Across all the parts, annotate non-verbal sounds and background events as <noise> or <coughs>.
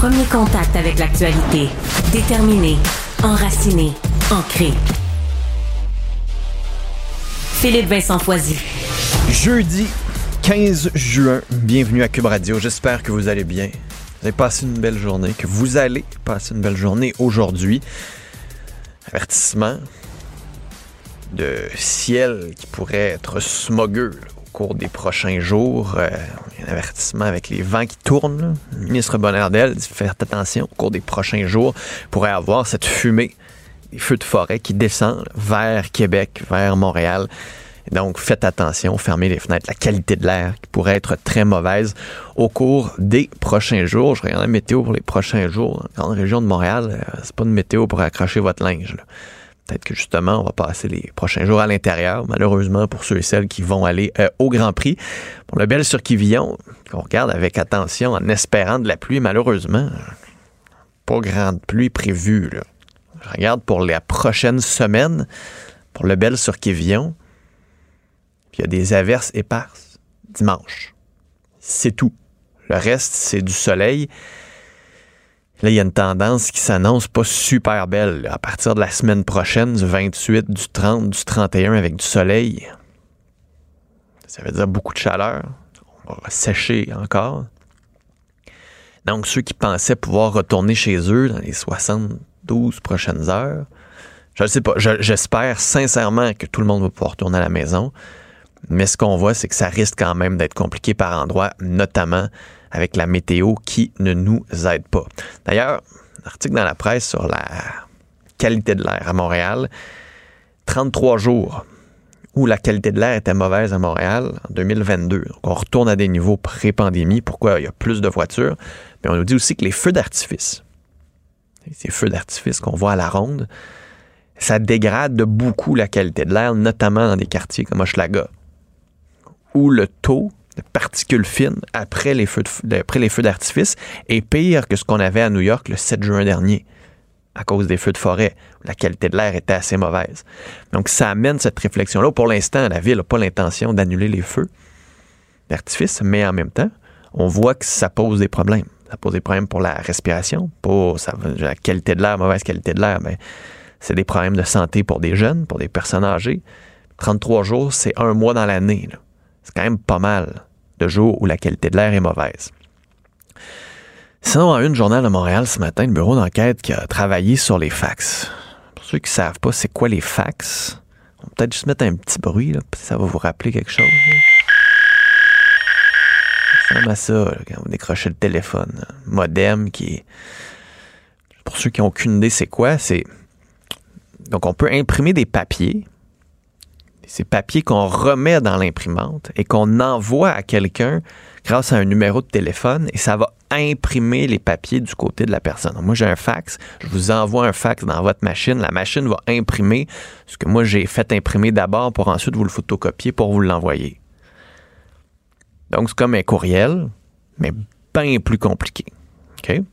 Premier contact avec l'actualité. Déterminé, enraciné, ancré. Philippe Vincent Foisy. Jeudi 15 juin, bienvenue à Cube Radio. J'espère que vous allez bien. Vous avez passé une belle journée, que vous allez passer une belle journée aujourd'hui. Avertissement de ciel qui pourrait être smogueux cours des prochains jours. Euh, un avertissement avec les vents qui tournent. Le ministre Bonnardel dit faites attention au cours des prochains jours. pourrait avoir cette fumée des feux de forêt qui descendent vers Québec, vers Montréal. Donc, faites attention, fermez les fenêtres. La qualité de l'air qui pourrait être très mauvaise au cours des prochains jours. Je regarde la météo pour les prochains jours. Dans la grande région de Montréal, euh, c'est pas une météo pour accrocher votre linge. Peut-être que justement, on va passer les prochains jours à l'intérieur, malheureusement pour ceux et celles qui vont aller euh, au Grand Prix. Pour le bel sur Quivillon, qu'on regarde avec attention en espérant de la pluie, malheureusement, pas grande pluie prévue. Je regarde pour la prochaine semaine, pour le bel sur Quivillon, puis il y a des averses éparses dimanche. C'est tout. Le reste, c'est du soleil. Là, il y a une tendance qui s'annonce pas super belle. À partir de la semaine prochaine, du 28, du 30, du 31, avec du soleil, ça veut dire beaucoup de chaleur. On va sécher encore. Donc, ceux qui pensaient pouvoir retourner chez eux dans les 72 prochaines heures, je ne sais pas. Je- J'espère sincèrement que tout le monde va pouvoir retourner à la maison. Mais ce qu'on voit, c'est que ça risque quand même d'être compliqué par endroits, notamment avec la météo qui ne nous aide pas. D'ailleurs, article dans la presse sur la qualité de l'air à Montréal, 33 jours où la qualité de l'air était mauvaise à Montréal en 2022. Donc, on retourne à des niveaux pré-pandémie. Pourquoi? Il y a plus de voitures? Mais on nous dit aussi que les feux d'artifice, ces feux d'artifice qu'on voit à la ronde, ça dégrade de beaucoup la qualité de l'air, notamment dans des quartiers comme Hochelaga, où le taux particules fines après les feux les feux d'artifice est pire que ce qu'on avait à New York le 7 juin dernier à cause des feux de forêt. La qualité de l'air était assez mauvaise. Donc, ça amène cette réflexion-là. Pour l'instant, la ville n'a pas l'intention d'annuler les feux d'artifice, mais en même temps, on voit que ça pose des problèmes. Ça pose des problèmes pour la respiration, pour la qualité de l'air, mauvaise qualité de l'air, mais c'est des problèmes de santé pour des jeunes, pour des personnes âgées. 33 jours, c'est un mois dans l'année. C'est quand même pas mal de jours où la qualité de l'air est mauvaise. Sinon, à une journal de Montréal ce matin, le bureau d'enquête qui a travaillé sur les fax. Pour ceux qui ne savent pas c'est quoi les fax, on va peut-être juste mettre un petit bruit, là, ça va vous rappeler quelque chose. Ça ressemble à ça, quand vous décrochez le téléphone. Modem qui. Pour ceux qui n'ont aucune idée c'est quoi, c'est... Donc, on peut imprimer des papiers. Ces papiers qu'on remet dans l'imprimante et qu'on envoie à quelqu'un grâce à un numéro de téléphone et ça va imprimer les papiers du côté de la personne. Moi, j'ai un fax, je vous envoie un fax dans votre machine, la machine va imprimer ce que moi j'ai fait imprimer d'abord pour ensuite vous le photocopier pour vous l'envoyer. Donc, c'est comme un courriel, mais bien plus compliqué. Le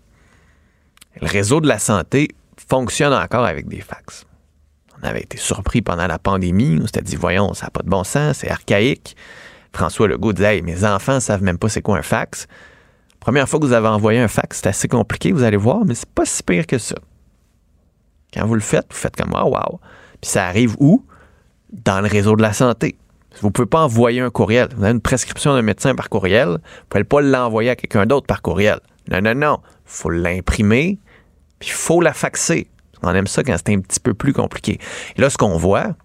réseau de la santé fonctionne encore avec des fax. On avait été surpris pendant la pandémie. On s'était dit, voyons, ça n'a pas de bon sens, c'est archaïque. François Legault disait, Hey, mes enfants savent même pas c'est quoi un fax. Première fois que vous avez envoyé un fax, c'est assez compliqué, vous allez voir, mais c'est pas si pire que ça. Quand vous le faites, vous faites comme wow, wow. Puis ça arrive où? Dans le réseau de la santé. Vous ne pouvez pas envoyer un courriel. Vous avez une prescription d'un médecin par courriel. Vous ne pouvez pas l'envoyer à quelqu'un d'autre par courriel. Non, non, non. Il faut l'imprimer, puis il faut la faxer. On aime ça quand c'est un petit peu plus compliqué. Et là, ce qu'on voit,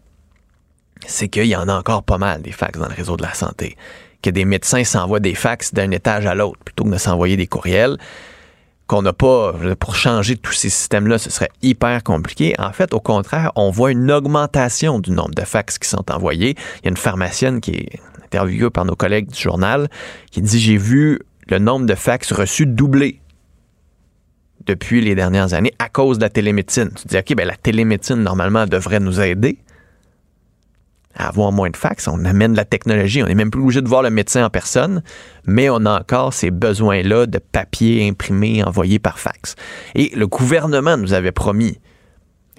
c'est qu'il y en a encore pas mal des fax dans le réseau de la santé. Que des médecins s'envoient des fax d'un étage à l'autre plutôt que de s'envoyer des courriels. Qu'on n'a pas, pour changer tous ces systèmes-là, ce serait hyper compliqué. En fait, au contraire, on voit une augmentation du nombre de fax qui sont envoyés. Il y a une pharmacienne qui est interviewée par nos collègues du journal qui dit J'ai vu le nombre de fax reçus doubler depuis les dernières années à cause de la télémédecine. Tu dis, OK, ben la télémédecine, normalement, devrait nous aider à avoir moins de fax. On amène la technologie. On n'est même plus obligé de voir le médecin en personne, mais on a encore ces besoins-là de papier imprimé, envoyé par fax. Et le gouvernement nous avait promis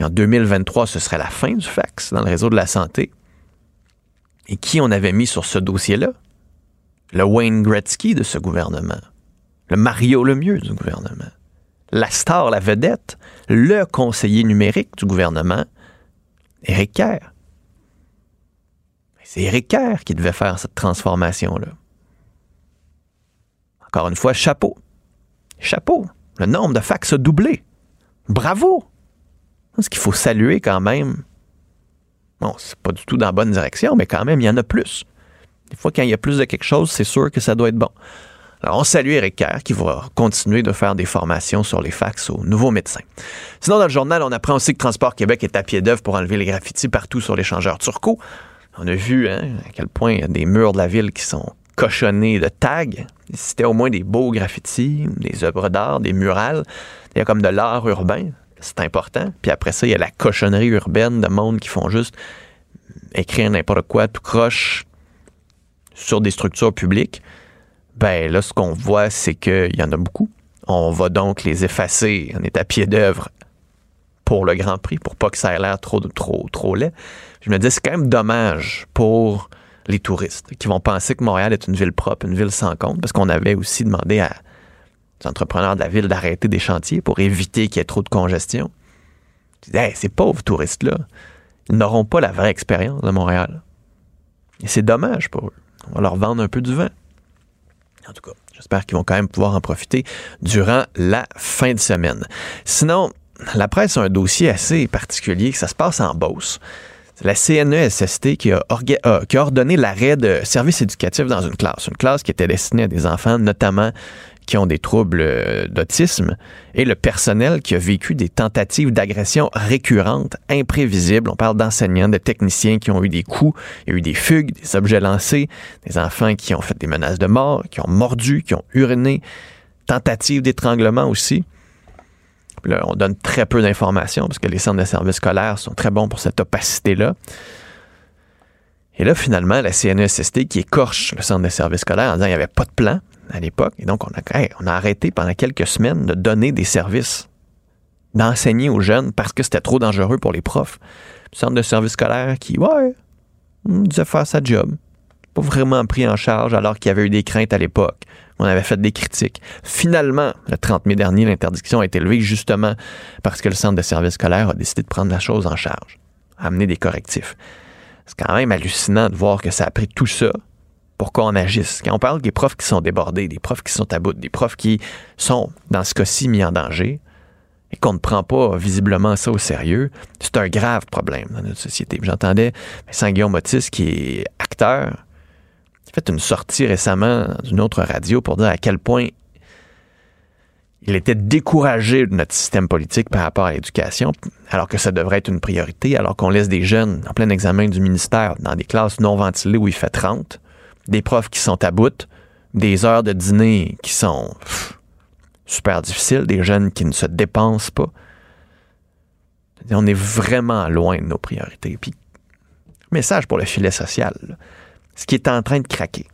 en 2023, ce serait la fin du fax dans le réseau de la santé. Et qui on avait mis sur ce dossier-là? Le Wayne Gretzky de ce gouvernement. Le Mario Lemieux du gouvernement. La star, la vedette, le conseiller numérique du gouvernement, Éric Kerr. C'est Éric Kerr qui devait faire cette transformation-là. Encore une fois, chapeau. Chapeau. Le nombre de fax a doublé. Bravo. Ce qu'il faut saluer quand même? Bon, c'est pas du tout dans la bonne direction, mais quand même, il y en a plus. Des fois, quand il y a plus de quelque chose, c'est sûr que ça doit être bon. Alors, on salue Eric Kerr qui va continuer de faire des formations sur les fax aux nouveaux médecins. Sinon, dans le journal, on apprend aussi que Transport Québec est à pied d'œuvre pour enlever les graffitis partout sur l'échangeur turco. On a vu hein, à quel point il y a des murs de la ville qui sont cochonnés de tags. C'était au moins des beaux graffitis, des œuvres d'art, des murales. Il y a comme de l'art urbain. C'est important. Puis après ça, il y a la cochonnerie urbaine de monde qui font juste écrire n'importe quoi, tout croche sur des structures publiques. Ben là, ce qu'on voit, c'est qu'il y en a beaucoup. On va donc les effacer. On est à pied d'œuvre pour le Grand Prix, pour pas que ça ait l'air trop, trop, trop laid. Je me dis, c'est quand même dommage pour les touristes qui vont penser que Montréal est une ville propre, une ville sans compte, parce qu'on avait aussi demandé à les entrepreneurs de la ville d'arrêter des chantiers pour éviter qu'il y ait trop de congestion. Hey, ces pauvres touristes-là, ils n'auront pas la vraie expérience de Montréal. Et c'est dommage pour eux. On va leur vendre un peu du vent. En tout cas, j'espère qu'ils vont quand même pouvoir en profiter durant la fin de semaine. Sinon, la presse a un dossier assez particulier, ça se passe en Beauce. C'est la CNESST qui a, qui a ordonné l'arrêt de services éducatifs dans une classe. Une classe qui était destinée à des enfants, notamment qui ont des troubles euh, d'autisme et le personnel qui a vécu des tentatives d'agression récurrentes, imprévisibles. On parle d'enseignants, de techniciens qui ont eu des coups, il y a eu des fugues, des objets lancés, des enfants qui ont fait des menaces de mort, qui ont mordu, qui ont uriné, tentatives d'étranglement aussi. Là, on donne très peu d'informations parce que les centres de services scolaires sont très bons pour cette opacité-là. Et là, finalement, la CNESST qui écorche le centre de services scolaires en disant qu'il n'y avait pas de plan, à l'époque. Et donc, on a, arrêté pendant quelques semaines de donner des services, d'enseigner aux jeunes parce que c'était trop dangereux pour les profs. Le centre de service scolaire qui, ouais, disait faire sa job. Pas vraiment pris en charge alors qu'il y avait eu des craintes à l'époque. On avait fait des critiques. Finalement, le 30 mai dernier, l'interdiction a été levée justement parce que le centre de service scolaire a décidé de prendre la chose en charge, amener des correctifs. C'est quand même hallucinant de voir que ça a pris tout ça pour qu'on agisse. Quand on parle des profs qui sont débordés, des profs qui sont à bout, des profs qui sont, dans ce cas-ci, mis en danger, et qu'on ne prend pas visiblement ça au sérieux, c'est un grave problème dans notre société. J'entendais Vincent Guillaume Motis, qui est acteur, qui fait une sortie récemment dans une autre radio pour dire à quel point il était découragé de notre système politique par rapport à l'éducation, alors que ça devrait être une priorité, alors qu'on laisse des jeunes en plein examen du ministère dans des classes non ventilées où il fait 30, des profs qui sont à bout, des heures de dîner qui sont super difficiles, des jeunes qui ne se dépensent pas. On est vraiment loin de nos priorités. Puis, message pour le filet social, ce qui est en train de craquer.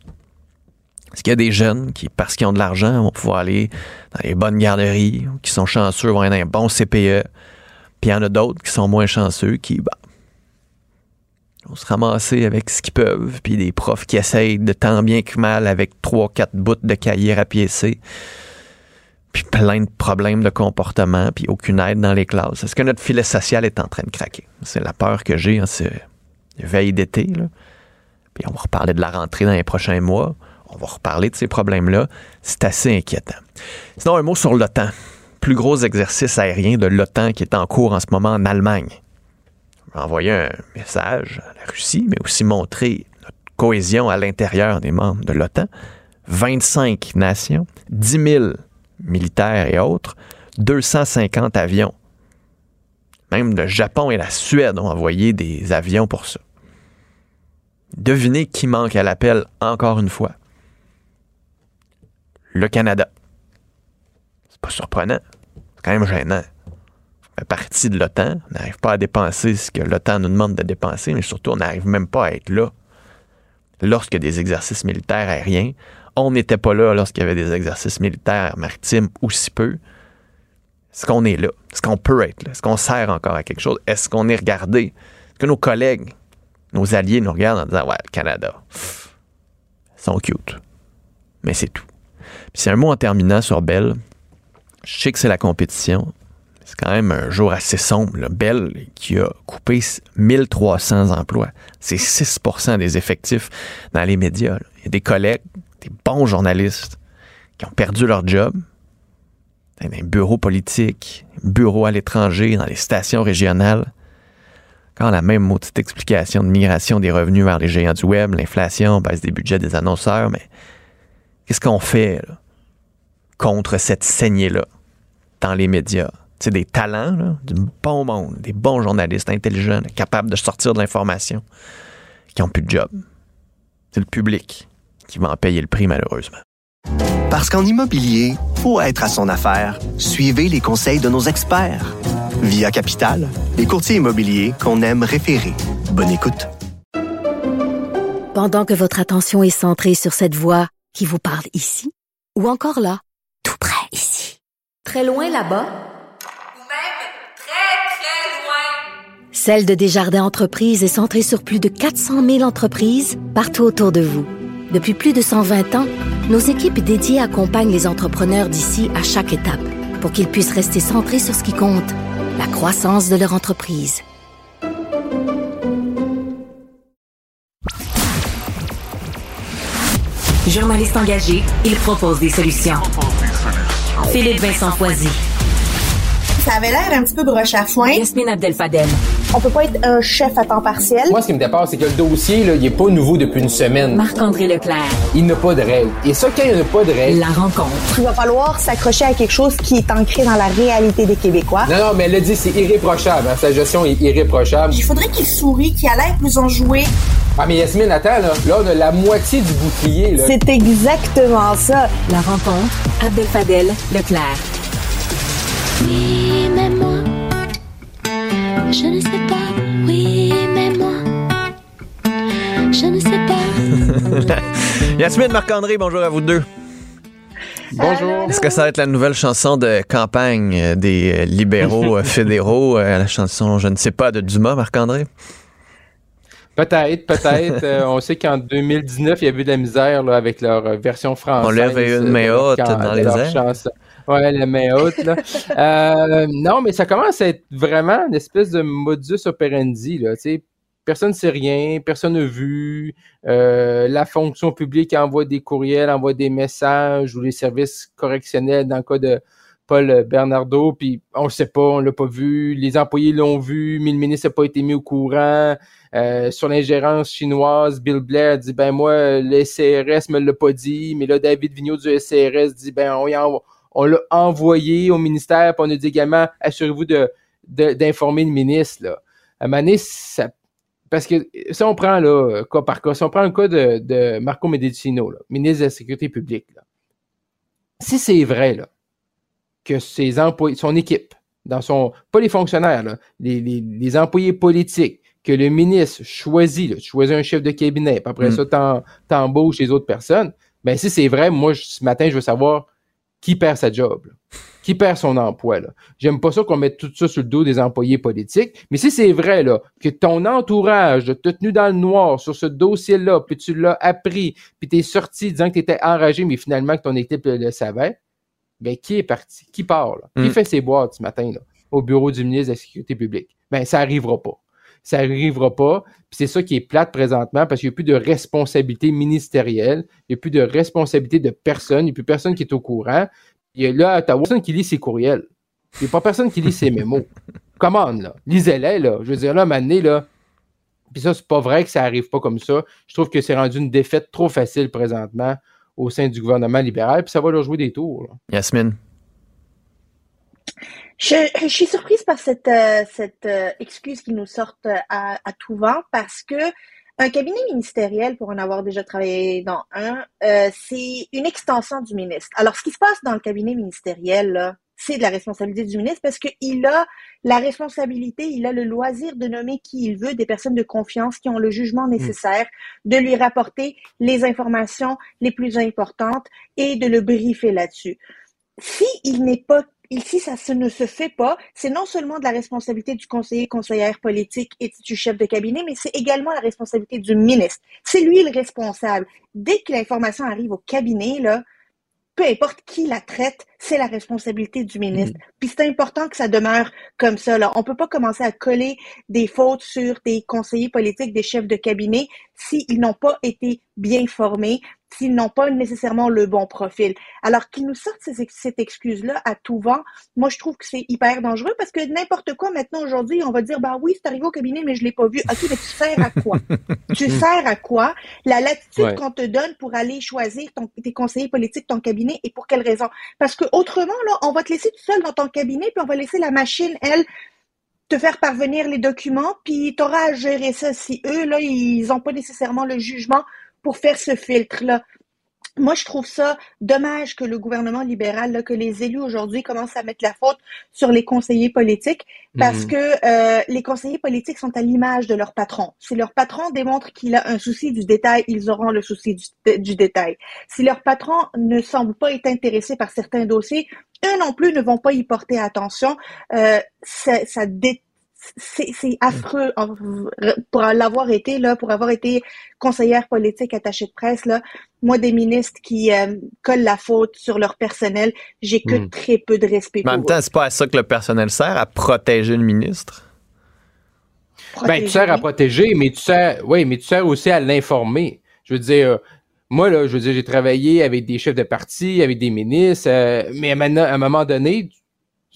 Est-ce qu'il y a des jeunes qui, parce qu'ils ont de l'argent, vont pouvoir aller dans les bonnes garderies, qui sont chanceux, vont avoir un bon CPE, puis il y en a d'autres qui sont moins chanceux, qui, bah, on se ramasser avec ce qu'ils peuvent, puis des profs qui essayent de tant bien que mal avec trois, quatre bouts de cahiers à piécer puis plein de problèmes de comportement, puis aucune aide dans les classes. Est-ce que notre filet social est en train de craquer? C'est la peur que j'ai, hein, c'est veille d'été. Puis on va reparler de la rentrée dans les prochains mois. On va reparler de ces problèmes-là. C'est assez inquiétant. Sinon, un mot sur l'OTAN. Plus gros exercice aérien de l'OTAN qui est en cours en ce moment en Allemagne. Envoyer un message à la Russie, mais aussi montrer notre cohésion à l'intérieur des membres de l'OTAN. 25 nations, 10 000 militaires et autres, 250 avions. Même le Japon et la Suède ont envoyé des avions pour ça. Devinez qui manque à l'appel encore une fois. Le Canada. C'est pas surprenant. C'est quand même gênant. Partie de l'OTAN. On n'arrive pas à dépenser ce que l'OTAN nous demande de dépenser, mais surtout, on n'arrive même pas à être là lorsqu'il y a des exercices militaires aériens. On n'était pas là lorsqu'il y avait des exercices militaires maritimes aussi peu. Est-ce qu'on est là? Est-ce qu'on peut être là? Est-ce qu'on sert encore à quelque chose? Est-ce qu'on est regardé? Est-ce que nos collègues nos alliés nous regardent en disant Ouais, le Canada, ils sont cute. Mais c'est tout. Puis c'est un mot en terminant sur Bell. Je sais que c'est la compétition. C'est quand même un jour assez sombre. Là. Qui a coupé 1300 emplois. C'est 6% des effectifs dans les médias. Il y a des collègues, des bons journalistes qui ont perdu leur job dans les bureaux politiques, bureaux à l'étranger, dans les stations régionales la même maudite explication de migration des revenus vers les géants du web, l'inflation, baisse des budgets des annonceurs, mais qu'est-ce qu'on fait contre cette saignée-là dans les médias? C'est des talents, du bon monde, des bons journalistes intelligents, capables de sortir de l'information, qui n'ont plus de job. C'est le public qui va en payer le prix, malheureusement. Parce qu'en immobilier, pour être à son affaire, suivez les conseils de nos experts. Via Capital, les courtiers immobiliers qu'on aime référer. Bonne écoute. Pendant que votre attention est centrée sur cette voix qui vous parle ici, ou encore là, tout près ici, très loin là-bas, Ou même très, très loin. Celle de Desjardins Entreprises est centrée sur plus de 400 000 entreprises partout autour de vous. Depuis plus de 120 ans, nos équipes dédiées accompagnent les entrepreneurs d'ici à chaque étape pour qu'ils puissent rester centrés sur ce qui compte, la croissance de leur entreprise. Journaliste engagé, il propose des solutions. Philippe Vincent Foisy. Ça avait l'air un petit peu broche à foin. Yasmine Abdel-Fadel. On peut pas être un chef à temps partiel. Moi, ce qui me dépasse, c'est que le dossier, là, il est pas nouveau depuis une semaine. Marc-André Leclerc. Il n'a pas de règles. Et ça, quand il n'y a pas de règles. La rencontre. Il va falloir s'accrocher à quelque chose qui est ancré dans la réalité des Québécois. Non, non, mais elle l'a dit, c'est irréprochable. hein. Sa gestion est irréprochable. Il faudrait qu'il sourie, qu'il a l'air plus enjoué. Ah, mais Yasmine, attends, là. Là, on a la moitié du bouclier, là. C'est exactement ça. La rencontre. Abdel-Fadel. Leclerc. Je ne sais pas. Oui, mais moi, je ne sais pas. <laughs> Yasmine Marc-André, bonjour à vous deux. Bonjour. Est-ce que ça va être la nouvelle chanson de campagne des libéraux euh, <laughs> fédéraux, euh, la chanson Je ne sais pas de Dumas, Marc-André? Peut-être, peut-être. Euh, on sait qu'en 2019, il y a eu de la misère là, avec leur version française. On lève une main haute dans les airs. Ouais, la main haute, là. <laughs> Euh, non, mais ça commence à être vraiment une espèce de modus operandi, là, tu sais. Personne ne sait rien, personne n'a vu. Euh, la fonction publique envoie des courriels, envoie des messages ou les services correctionnels dans le cas de Paul Bernardo, puis on le sait pas, on l'a pas vu. Les employés l'ont vu, mais le ministre n'a pas été mis au courant. Euh, sur l'ingérence chinoise, Bill Blair dit ben moi, le SCRS me l'a pas dit, mais là, David Vigneault du SCRS dit ben on, y en- on l'a envoyé au ministère, puis on a dit également assurez-vous de, de- d'informer le ministre. Là. À ça parce que si on prend là, cas par cas, si on prend le cas de, de Marco Medicino, là, ministre de la Sécurité publique, là, si c'est vrai là, que ses employés, son équipe, dans son, pas les fonctionnaires, là, les, les, les employés politiques, que le ministre choisit, là, tu choisis un chef de cabinet, puis après Mm. ça, t'embauches les autres personnes, ben si c'est vrai, moi, je- ce matin, je veux savoir qui perd sa job, là? qui perd son emploi. là? J'aime pas ça qu'on mette tout ça sur le dos des employés politiques, mais si c'est vrai là, que ton entourage t'a tenu dans le noir sur ce dossier-là, puis tu l'as appris, puis t'es sorti disant que t'étais enragé, mais finalement que ton équipe le, le savait, Ben, qui est parti? Qui part? Là? Qui Mm. fait ses boîtes ce matin là, au bureau du ministre de la Sécurité publique? Ben, ça arrivera pas. Ça arrivera pas. Puis c'est ça qui est plate présentement parce qu'il n'y a plus de responsabilité ministérielle, il n'y a plus de responsabilité de personne, il n'y a plus personne qui est au courant. Il y a là, à Ottawa, personne qui lit ses courriels. Il n'y a pas personne qui lit ses mémos. <laughs> Come on, là. Lisez-les, là. Je veux dire, là, maintenant, là. Puis ça, c'est pas vrai que ça arrive pas comme ça. Je trouve que c'est rendu une défaite trop facile présentement au sein du gouvernement libéral, puis ça va leur jouer des tours. là. Yasmine. Je, je suis surprise par cette, euh, cette euh, excuse qu'ils nous sortent euh, à, à tout vent parce que un cabinet ministériel, pour en avoir déjà travaillé dans un, euh, c'est une extension du ministre. Alors, ce qui se passe dans le cabinet ministériel, c'est de la responsabilité du ministre parce qu'il a la responsabilité, il a le loisir de nommer qui il veut, des personnes de confiance qui ont le jugement nécessaire, de lui rapporter les informations les plus importantes et de le briefer là-dessus. Si il n'est pas Ici, ça se- ne se fait pas. C'est non seulement de la responsabilité du conseiller, conseillère politique et du chef de cabinet, mais c'est également la responsabilité du ministre. C'est lui le responsable. Dès que l'information arrive au cabinet, là, peu importe qui la traite, c'est la responsabilité du ministre. Puis c'est important que ça demeure comme ça. Là. On peut pas commencer à coller des fautes sur des conseillers politiques, des chefs de cabinet, s'ils n'ont pas été bien formés, s'ils n'ont pas nécessairement le bon profil. Alors qu'ils nous sortent ces cette excuse-là à tout vent, moi je trouve que c'est hyper dangereux parce que n'importe quoi maintenant aujourd'hui, on va dire bah oui, c'est arrivé au cabinet, mais je l'ai pas vu. Ok, mais tu sers à quoi? <laughs> tu sers à quoi? La latitude Ouais. qu'on te donne pour aller choisir ton, tes conseillers politiques, ton cabinet, et pour quelle raison? Parce que autrement, là, on va te laisser tout seul dans ton cabinet, puis on va laisser la machine, elle, te faire parvenir les documents, puis tu auras à gérer ça si eux, là, ils n'ont pas nécessairement le jugement pour faire ce filtre-là. Moi, je trouve ça dommage que le gouvernement libéral, là, que les élus aujourd'hui commencent à mettre la faute sur les conseillers politiques parce Mhm. que euh, les conseillers politiques sont à l'image de leur patron. Si leur patron démontre qu'il a un souci du détail, ils auront le souci du, du détail. Si leur patron ne semble pas être intéressé par certains dossiers, eux non plus ne vont pas y porter attention. Euh, ça, ça dé- c'est c'est affreux pour l'avoir été là, pour avoir été conseillère politique attachée de presse là. Moi, des ministres qui euh, collent la faute sur leur personnel, j'ai que Mm. très peu de respect Mais en pour même temps, c'est pas à ça que le personnel sert, à protéger le ministre? eux. Ben, tu sers à protéger, mais tu sers, oui, mais tu sers aussi à l'informer. Je veux dire, euh, moi, là, je veux dire, j'ai travaillé avec des chefs de parti, avec des ministres, euh, mais maintenant, à un moment donné,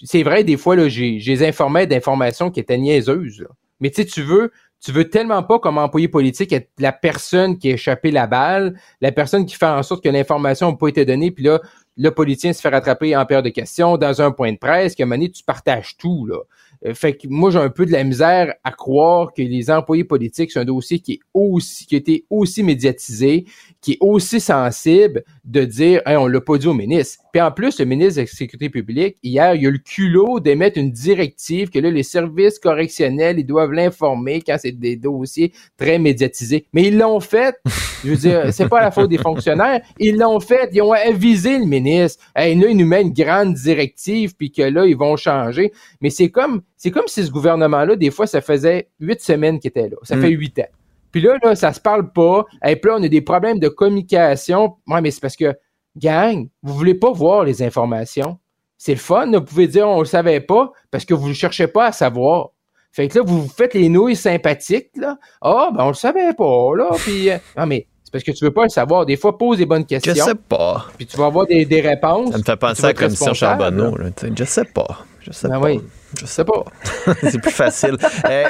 c'est vrai, des fois, là, j'ai, je les informais d'informations qui étaient niaiseuses. Mais tu sais, tu veux, tu veux tellement pas, comme employé politique, être la personne qui a échappé la balle, la personne qui fait en sorte que l'information n'a pas été donnée, puis là, le politicien se fait rattraper en période de questions dans un point de presse, qu'à un moment donné, tu partages tout, là. Euh, Fait que moi, j'ai un peu de la misère à croire que les employés politiques, c'est un dossier qui est aussi, qui a été aussi médiatisé, qui est aussi sensible de dire, hey, on l'a pas dit au ministre. Puis en plus, le ministre de la Sécurité publique, hier, il a eu le culot d'émettre une directive que là, les services correctionnels, ils doivent l'informer quand c'est des dossiers très médiatisés. Mais ils l'ont fait. Je veux dire, c'est pas la faute des fonctionnaires. Ils l'ont fait. Ils ont avisé le ministre. Hey, là, il nous met une grande directive, puis que là, ils vont changer. Mais c'est comme, c'est comme si ce gouvernement-là, des fois, ça faisait huit semaines qu'il était là. Ça Mm. fait huit ans. Puis là, là, ça se parle pas. Et puis là, on a des problèmes de communication. Ouais, mais c'est parce que, gang, vous voulez pas voir les informations. C'est le fun, là. vous pouvez dire on le savait pas parce que vous ne cherchez pas à savoir. Fait que là, vous vous faites les nouilles sympathiques, là. Ah, ben on le savait pas, là. <laughs> Puis, euh, non, mais c'est parce que tu veux pas le savoir. Des fois, pose des bonnes Je questions. sais pas. Puis tu vas avoir des, des réponses. Ça me fait penser à la commission Charbonneau. là. là. Je sais pas. Je sais Ben pas. oui. Je sais pas. <laughs> c'est plus facile. Euh,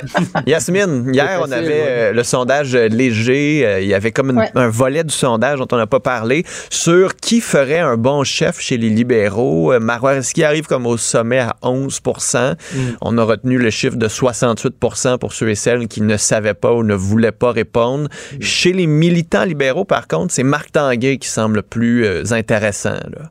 Yasmine, hier, on avait ouais. euh, le sondage euh, léger. Euh, il y avait comme une- Ouais. un volet du sondage dont on n'a pas parlé sur qui ferait un bon chef chez les libéraux. Marois Risky arrive comme au sommet à 11 Mm. On a retenu le chiffre de 68% pour ceux et celles qui ne savaient pas ou ne voulaient pas répondre. Mm. Chez les militants libéraux, par contre, c'est Marc Tanguay qui semble le plus intéressant. Là.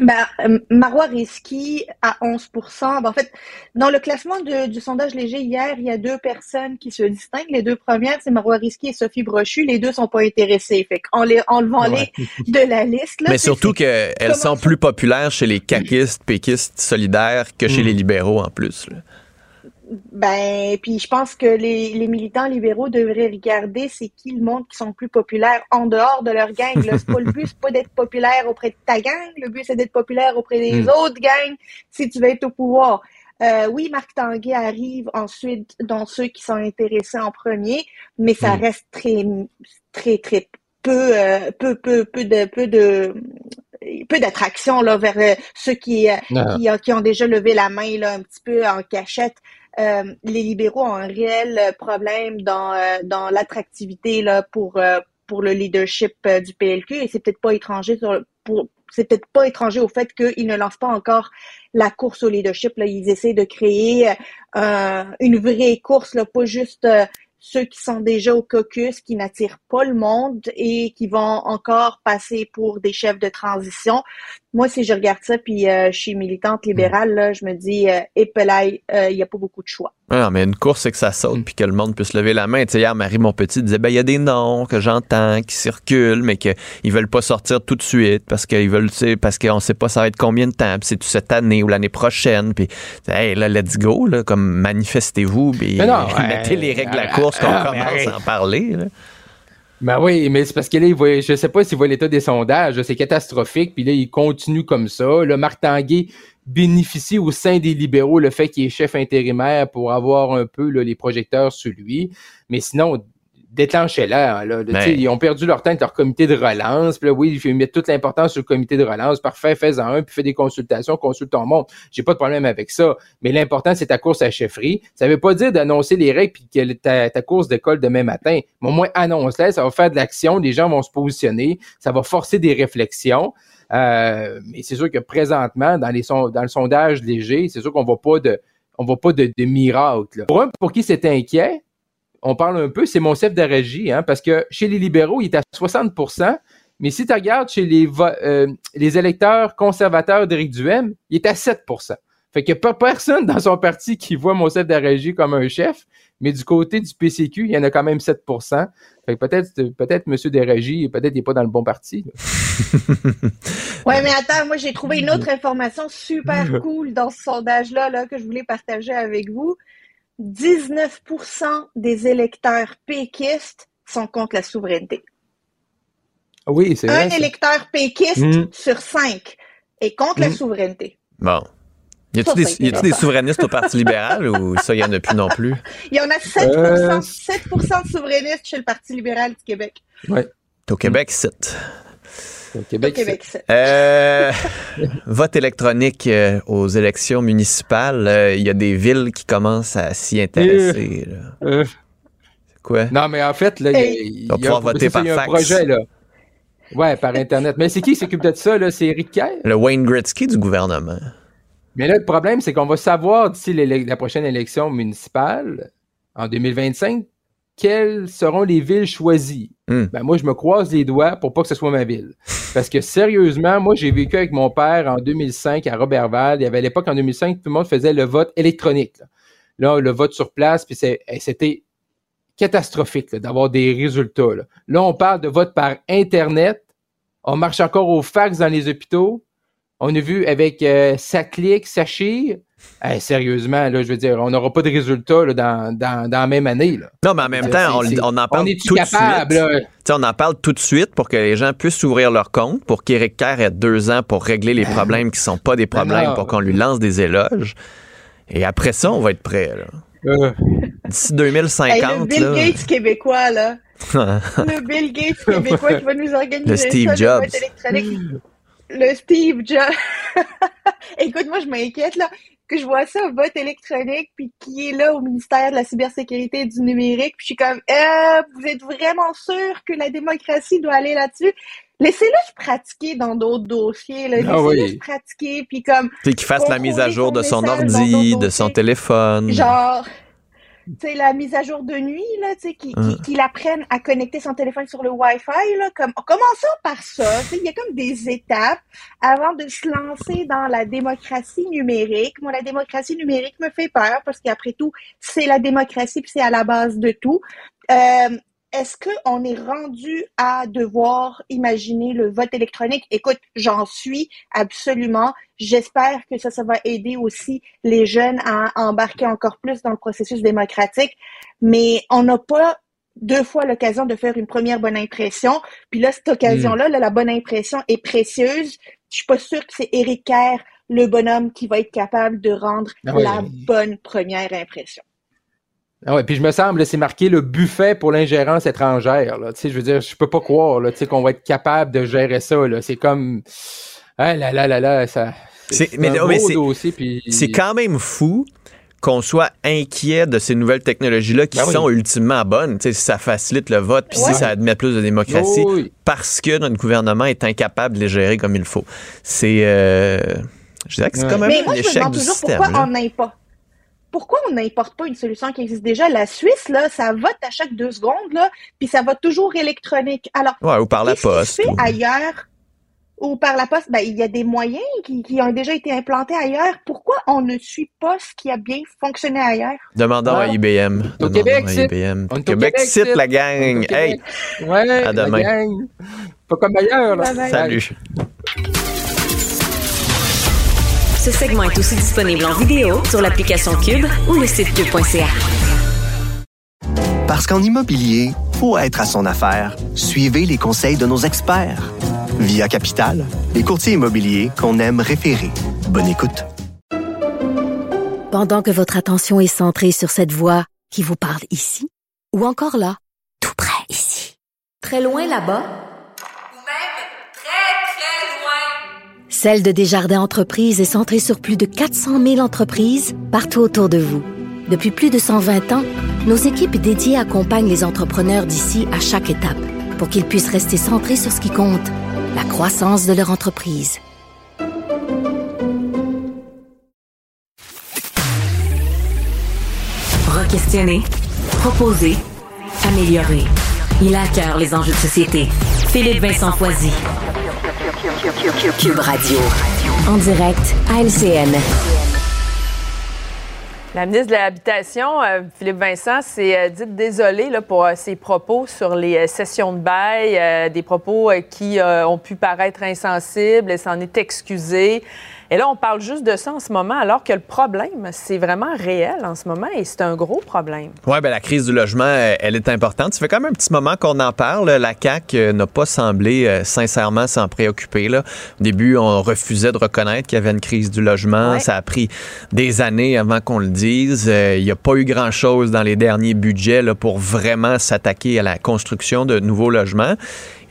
Ben, euh, Marois Risky à 11 Ben, En fait, dans le classement de- du sondage léger hier, il y a deux personnes qui se distinguent. Les deux premières, c'est Marois Risky et Sophie Brochu. Les deux sont pas intéressés. Fait qu'en les enlevant Ouais. les de la liste. Là, Mais surtout qu'elles sont plus populaires chez les caquistes, péquistes, solidaires que chez Mm. les libéraux en plus. là. Ben, puis je pense que les, les militants libéraux devraient regarder c'est qui le monde qui sont plus populaires en dehors de leur gang. là. C'est pas le but, c'est pas d'être populaire auprès de ta gang. Le but, c'est d'être populaire auprès des Hmm. autres gangs si tu veux être au pouvoir. Euh, oui, Marc Tanguay arrive ensuite dans ceux qui sont intéressés en premier, mais ça Hmm. reste très, très, très peu, euh, peu, peu, peu de, peu de, peu d'attraction là vers euh, ceux qui, Ah. qui, qui ont déjà levé la main là un petit peu en cachette. Euh, les libéraux ont un réel euh, problème dans euh, dans l'attractivité là pour euh, pour le leadership euh, du PLQ et c'est peut-être pas étranger sur pour c'est peut-être pas étranger au fait qu'ils ne lancent pas encore la course au leadership. Là, ils essaient de créer une vraie course, là, pas juste ceux qui sont déjà au caucus, qui n'attirent pas le monde et qui vont encore passer pour des chefs de transition. Moi, si je regarde ça, puis euh, je suis militante libérale, là, je me dis, euh, épelaille, euh, il n'y a pas beaucoup de choix. Ah Non, mais une course, c'est que ça saute Mm. puis que le monde puisse lever la main. Tu sais, hier, Marie, mon petit, disait, ben, il y a des noms que j'entends qui circulent, mais qu'ils veulent pas sortir tout de suite parce qu'ils veulent, tu sais, parce qu'on sait pas ça va être combien de temps, puis c'est tout cette année ou l'année prochaine, puis, hey, là, let's go, là, comme manifestez-vous, puis <laughs> mettez les règles de la Ah, course qu'on ah, commence à en parler, là. Ben oui, mais c'est parce que là, il voit, je sais pas s'il voit l'état des sondages, c'est catastrophique, puis là, il continue comme ça. Là, Marc Tanguay bénéficie au sein des libéraux le fait qu'il est chef intérimaire pour avoir un peu les projecteurs sur lui. Mais sinon, déclenchez-la. Là, Ben. Ils ont perdu leur temps avec leur comité de relance. Puis là, oui, il faut mettre toute l'importance sur le comité de relance. Parfait, fais-en un, puis fais des consultations, consulte ton monde. J'ai pas de problème avec ça. Mais l'important, c'est ta course à chefferie. Ça veut pas dire d'annoncer les règles puis que ta, ta course d'école demain matin. Mais au moins, annonce-la. Ça va faire de l'action. Les gens vont se positionner. Ça va forcer des réflexions. Euh, mais c'est sûr que présentement, dans, les son- dans le sondage léger, c'est sûr qu'on voit pas de on voit pas de, de miracle. là. Pour un pour qui c'est inquiet, on parle un peu, c'est mon chef de régie, hein, parce que chez les libéraux, il est à 60% mais si tu regardes chez les, euh, les électeurs conservateurs d'Éric Duhem, il est à 7% Fait qu'il n'y a pas personne dans son parti qui voit mon chef de régie comme un chef, mais du côté du PCQ, il y en a quand même 7% Fait que peut-être, peut-être M. Desrégis, peut-être il n'est pas dans le bon parti. <laughs> Ouais, mais attends, moi j'ai trouvé une autre information super <laughs> cool dans ce sondage-là là, que je voulais partager avec vous. 19% des électeurs péquistes sont contre la souveraineté. Ah Oui, c'est vrai. Un électeur péquiste Mm. sur cinq est contre la Mm. souveraineté. Bon. Y Ça, des, souverainistes au Parti libéral <laughs> ou ça, y en a plus non plus? Il y en a 7%, Euh, 7% de souverainistes chez le Parti libéral du Québec. T'es au Québec, c'est. Au Au Québec. Euh, <laughs> vote électronique euh, aux élections municipales, euh, il y a des villes qui commencent à s'y intéresser. là. c'est- euh, Quoi? Non, mais en fait, là, il y a- pouvoir voter par a un fax. projet, là. Ouais, par Internet. Mais c'est qui qui s'occupe de ça, là? C'est Eric Kerr? Le Wayne Gretzky du gouvernement. Mais là, le problème, c'est qu'on va savoir d'ici la prochaine élection municipale, en 2025, quelles seront les villes choisies? Hmm. Ben, moi, je me croise les doigts pour pas que ce soit ma ville. Parce que sérieusement, moi, j'ai vécu avec mon père en 2005 à Robertval. Il y avait à l'époque, en 2005, tout le monde faisait le vote électronique. Là, Là, le vote sur place, puis c'était catastrophique d'avoir des résultats. Là. là, on parle de vote par Internet. On marche encore au fax dans les hôpitaux. On a vu avec euh, ça clique, sérieusement, là, je veux dire, on n'aura pas de résultats là, dans, dans, dans la même année. Là. Non, mais en même temps, on, en parle on tout de suite. on en parle tout de suite pour que les gens puissent ouvrir leur compte, pour qu'Éric Kerr ait deux ans pour régler les problèmes qui sont pas des Ben problèmes, non. pour qu'on lui lance des éloges. Et après ça, on va être prêt. là. Euh, D'ici Hey, 2050, le Bill là. Gates québécois, là. <laughs> le Bill Gates québécois qui va nous organiser Le Steve ça, Jobs. Le Steve Jobs. <laughs> Écoute, moi, je m'inquiète, là, que je vois ça, vote électronique, puis qui est là au ministère de la Cybersécurité et du Numérique, puis je suis comme, euh, vous êtes vraiment sûr que la démocratie doit aller là-dessus? Laissez-le se pratiquer dans d'autres dossiers, là. Ah Laissez-le oui. se pratiquer, puis comme, Tu sais, qu'il fasse la mise à jour de son ordi, de son téléphone. Genre, sais, la mise à jour de nuit, là, tu sais, qui, Hum. qui, qui l'apprennent à connecter son téléphone sur le Wi-Fi, là, comme, commençons par ça, tu sais, il y a comme des étapes avant de se lancer dans la démocratie numérique. Moi, la démocratie numérique me fait peur parce qu'après tout, c'est la démocratie puis c'est à la base de tout. Euh, est-ce qu'on est rendu à devoir imaginer le vote électronique? Écoute, j'en suis absolument. J'espère que ça, ça va aider aussi les jeunes à embarquer encore plus dans le processus démocratique. Mais on n'a pas deux fois l'occasion de faire une première bonne impression. Puis là, cette occasion-là, là, la bonne impression est précieuse. Je suis pas sûre que c'est Éric Kerr, le bonhomme, qui va être capable de rendre Ah ouais. la bonne première impression. Ah ouais, puis je me semble, c'est marqué le buffet pour l'ingérence étrangère. Là. Tu sais, je veux dire, je peux pas croire là, tu sais, qu'on va être capable de gérer ça. Là. C'est comme. Ah là là là là, ça. C'est- C'est mais un non, mais beau c'est- dossier, puis. C'est quand même fou qu'on soit inquiet de ces nouvelles technologies-là qui Ben oui. sont ultimement bonnes. Tu sais, si ça facilite le vote, puis Ouais. si ça admet plus de démocratie, Oh, oui. parce que notre gouvernement est incapable de les gérer comme il faut. C'est... euh, je dirais que c'est Ouais. quand même Mais un moi, je me demande du toujours système. pourquoi là. on n'importe pourquoi on n'importe pas une solution qui existe déjà? La Suisse, là, ça vote à chaque deux secondes, là, puis ça vote toujours électronique. Alors, Ouais, ou par la poste. fait ou- ailleurs? Ou par la poste? Ben, il y a des moyens qui, qui ont déjà été implantés ailleurs. Pourquoi on ne suit pas ce qui a bien fonctionné ailleurs? Demandons Ah. à IBM. Au Québec, à IBM. On est au Québec, Québec, cite la gang. Hey. Ouais, À la demain. gang. Pas comme ailleurs, là. Bye bye. salut. Ce segment est aussi disponible en vidéo sur l'application Cube ou le site cube.ca. Parce qu'en immobilier, faut être à son affaire. Suivez les conseils de nos experts. Via Capital, les courtiers immobiliers qu'on aime référer. Bonne écoute. Pendant que votre attention est centrée sur cette voix qui vous parle ici, ou encore là, tout près ici, très loin là-bas, Ou même très, très loin. Celle de Desjardins Entreprises est centrée sur plus de 400 000 entreprises partout autour de vous. Depuis plus de 120 ans, nos équipes dédiées accompagnent les entrepreneurs d'ici à chaque étape pour qu'ils puissent rester centrés sur ce qui compte, la croissance de leur entreprise. Re-questionner, proposer, améliorer. Il a à cœur les enjeux de société. Philippe Vincent Foisy. Cube Radio. En direct à. La ministre de l'Habitation, euh, Philippe Vincent, s'est euh, dit désolé là, pour euh, ses propos sur les sessions de bail, des propos qui ont pu paraître insensibles. Elle s'en est excusée. Et là, on parle juste de ça en ce moment, alors que le problème, c'est vraiment réel en ce moment et c'est un gros problème. Oui, ben la crise du logement, euh, elle est importante. Ça fait quand même un petit moment qu'on en parle. La CAQ euh, n'a pas semblé euh, sincèrement s'en préoccuper. Là. Au début, on refusait de reconnaître qu'il y avait une crise du logement. Ouais. Ça a pris des années avant qu'on le dise. Euh, Il n'y a pas eu grand-chose dans les derniers budgets là, pour vraiment s'attaquer à la construction de nouveaux logements.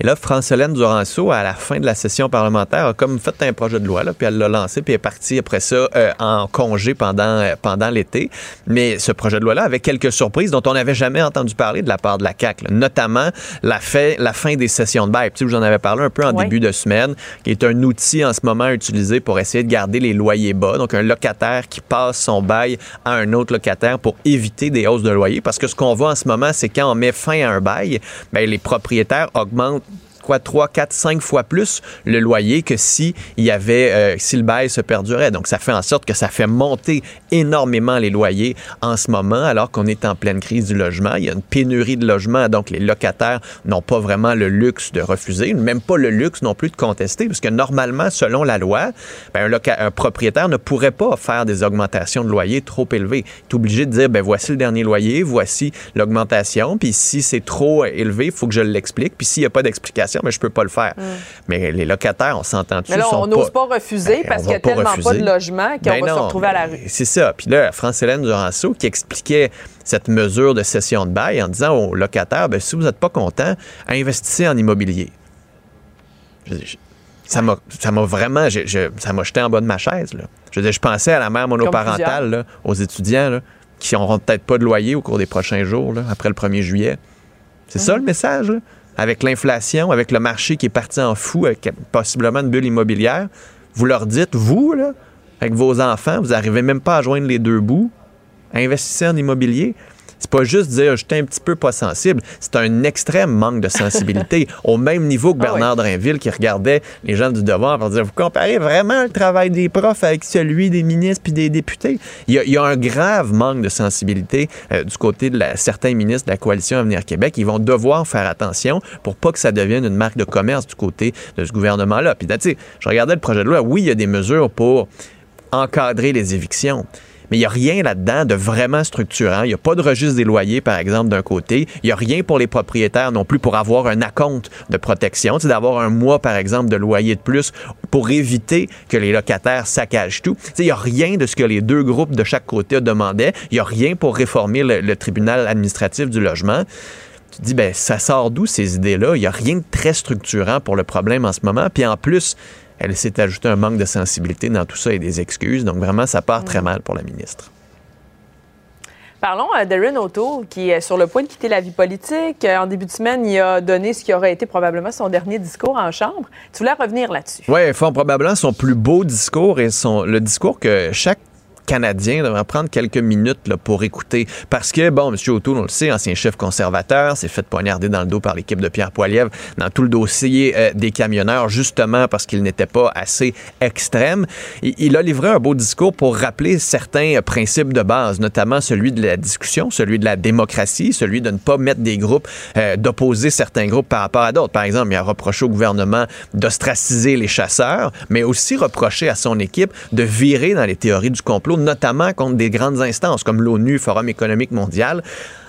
Et là, France-Hélène Duranceau, à la fin de la session parlementaire, a comme fait un projet de loi, là, puis elle l'a lancé, puis elle est partie après ça euh, en congé pendant, euh, pendant l'été. Mais ce projet de loi-là avait quelques surprises dont on n'avait jamais entendu parler de la part de la CAQ, là. notamment la, fait, la fin des sessions de bail. Puis, tu sais, j'en avais parlé un peu en Ouais. début de semaine, qui est un outil en ce moment utilisé pour essayer de garder les loyers bas. Donc, un locataire qui passe son bail à un autre locataire pour éviter des hausses de loyer. Parce que ce qu'on voit en ce moment, c'est quand on met fin à un bail, ben, les propriétaires augmentent quoi 3, 4, 5 fois plus le loyer que si il y avait euh, si le bail se perdurait. Donc ça fait en sorte que ça fait monter énormément les loyers en ce moment alors qu'on est en pleine crise du logement, il y a une pénurie de logements donc les locataires n'ont pas vraiment le luxe de refuser, même pas le luxe non plus de contester parce que normalement selon la loi, ben, un, propriétaire ne pourrait pas faire des augmentations de loyer trop élevées. Il est obligé de dire ben voici le dernier loyer, voici l'augmentation, puis si c'est trop élevé, il faut que je l'explique, puis s'il n'y a pas d'explication, mais je peux pas le faire. Mais les locataires, on s'entend dessus Mm. Mais là, on n'ose pas refuser Ben, parce qu'il y a pas tellement pas de logements qu'on Ben va se retrouver à la rue. C'est ça. Puis là, France-Hélène Duranceau qui expliquait cette mesure de cession de bail en disant aux locataires, ben, si vous n'êtes pas content, investissez en immobilier. Je- je- ça m'a ça m'a vraiment, je- je- ça m'a jeté en bas de ma chaise. Là. Je, veux dire, je pensais à la mère monoparentale, là, aux étudiants là, qui n'auront peut-être pas de loyer au cours des prochains jours, là, après le 1er juillet. C'est ça le message, là? Avec l'inflation, avec le marché qui est parti en fou, avec possiblement une bulle immobilière, vous leur dites, vous, là, avec vos enfants, vous n'arrivez même pas à joindre les deux bouts, investissez en immobilier. C'est pas juste dire j'étais un petit peu pas sensible, c'est un extrême manque de sensibilité <laughs> au même niveau que Ah Bernard Drinville qui regardait les gens du devoir pour dire vous comparez vraiment le travail des profs avec celui des ministres puis des députés? Il y a, il y a un grave manque de sensibilité euh, du côté de la- certains ministres de la coalition Avenir Québec. Ils vont devoir faire attention pour pas que ça devienne une marque de commerce du côté de ce gouvernement-là. Puis, tu sais, je regardais le projet de loi. Oui, il y a des mesures pour encadrer les évictions. Mais il n'y a rien là-dedans de vraiment structurant. Il n'y a pas de registre des loyers, par exemple, d'un côté. Il n'y a rien pour les propriétaires non plus pour avoir un acompte de protection. C'est d'avoir un mois, par exemple, de loyer de plus pour éviter que les locataires saccagent tout. Il n'y a rien de ce que les deux groupes de chaque côté demandaient. Il n'y a rien pour réformer le, tribunal administratif du logement. Tu dis, ben, ça sort d'où ces idées-là? Il n'y a rien de très structurant pour le problème en ce moment. Puis en plus, elle s'est ajouté un manque de sensibilité dans tout ça et des excuses. Donc vraiment, ça part très mal pour la ministre. Parlons euh, d'Erin O'Toole, qui est sur le point de quitter la vie politique. Euh, En début de semaine, il a donné ce qui aurait été probablement son dernier discours en Chambre. Tu voulais revenir là-dessus. Oui, fort probablement son plus beau discours et son, le discours que chaque Canadien devrait prendre quelques minutes là, pour écouter. Parce que, bon, M. O'Toole, on le sait, ancien chef conservateur, s'est fait poignarder dans le dos par l'équipe de Pierre Poilievre dans tout le dossier euh, des camionneurs, justement parce qu'il n'était pas assez extrême. Il, a livré un beau discours pour rappeler certains euh, principes de base, notamment celui de la discussion, celui de la démocratie, celui de ne pas mettre des groupes, euh, d'opposer certains groupes par rapport à d'autres. Par exemple, il a reproché au gouvernement d'ostraciser les chasseurs, mais aussi reproché à son équipe de virer dans les théories du complot, notamment contre des grandes instances comme l'ONU, Forum économique mondial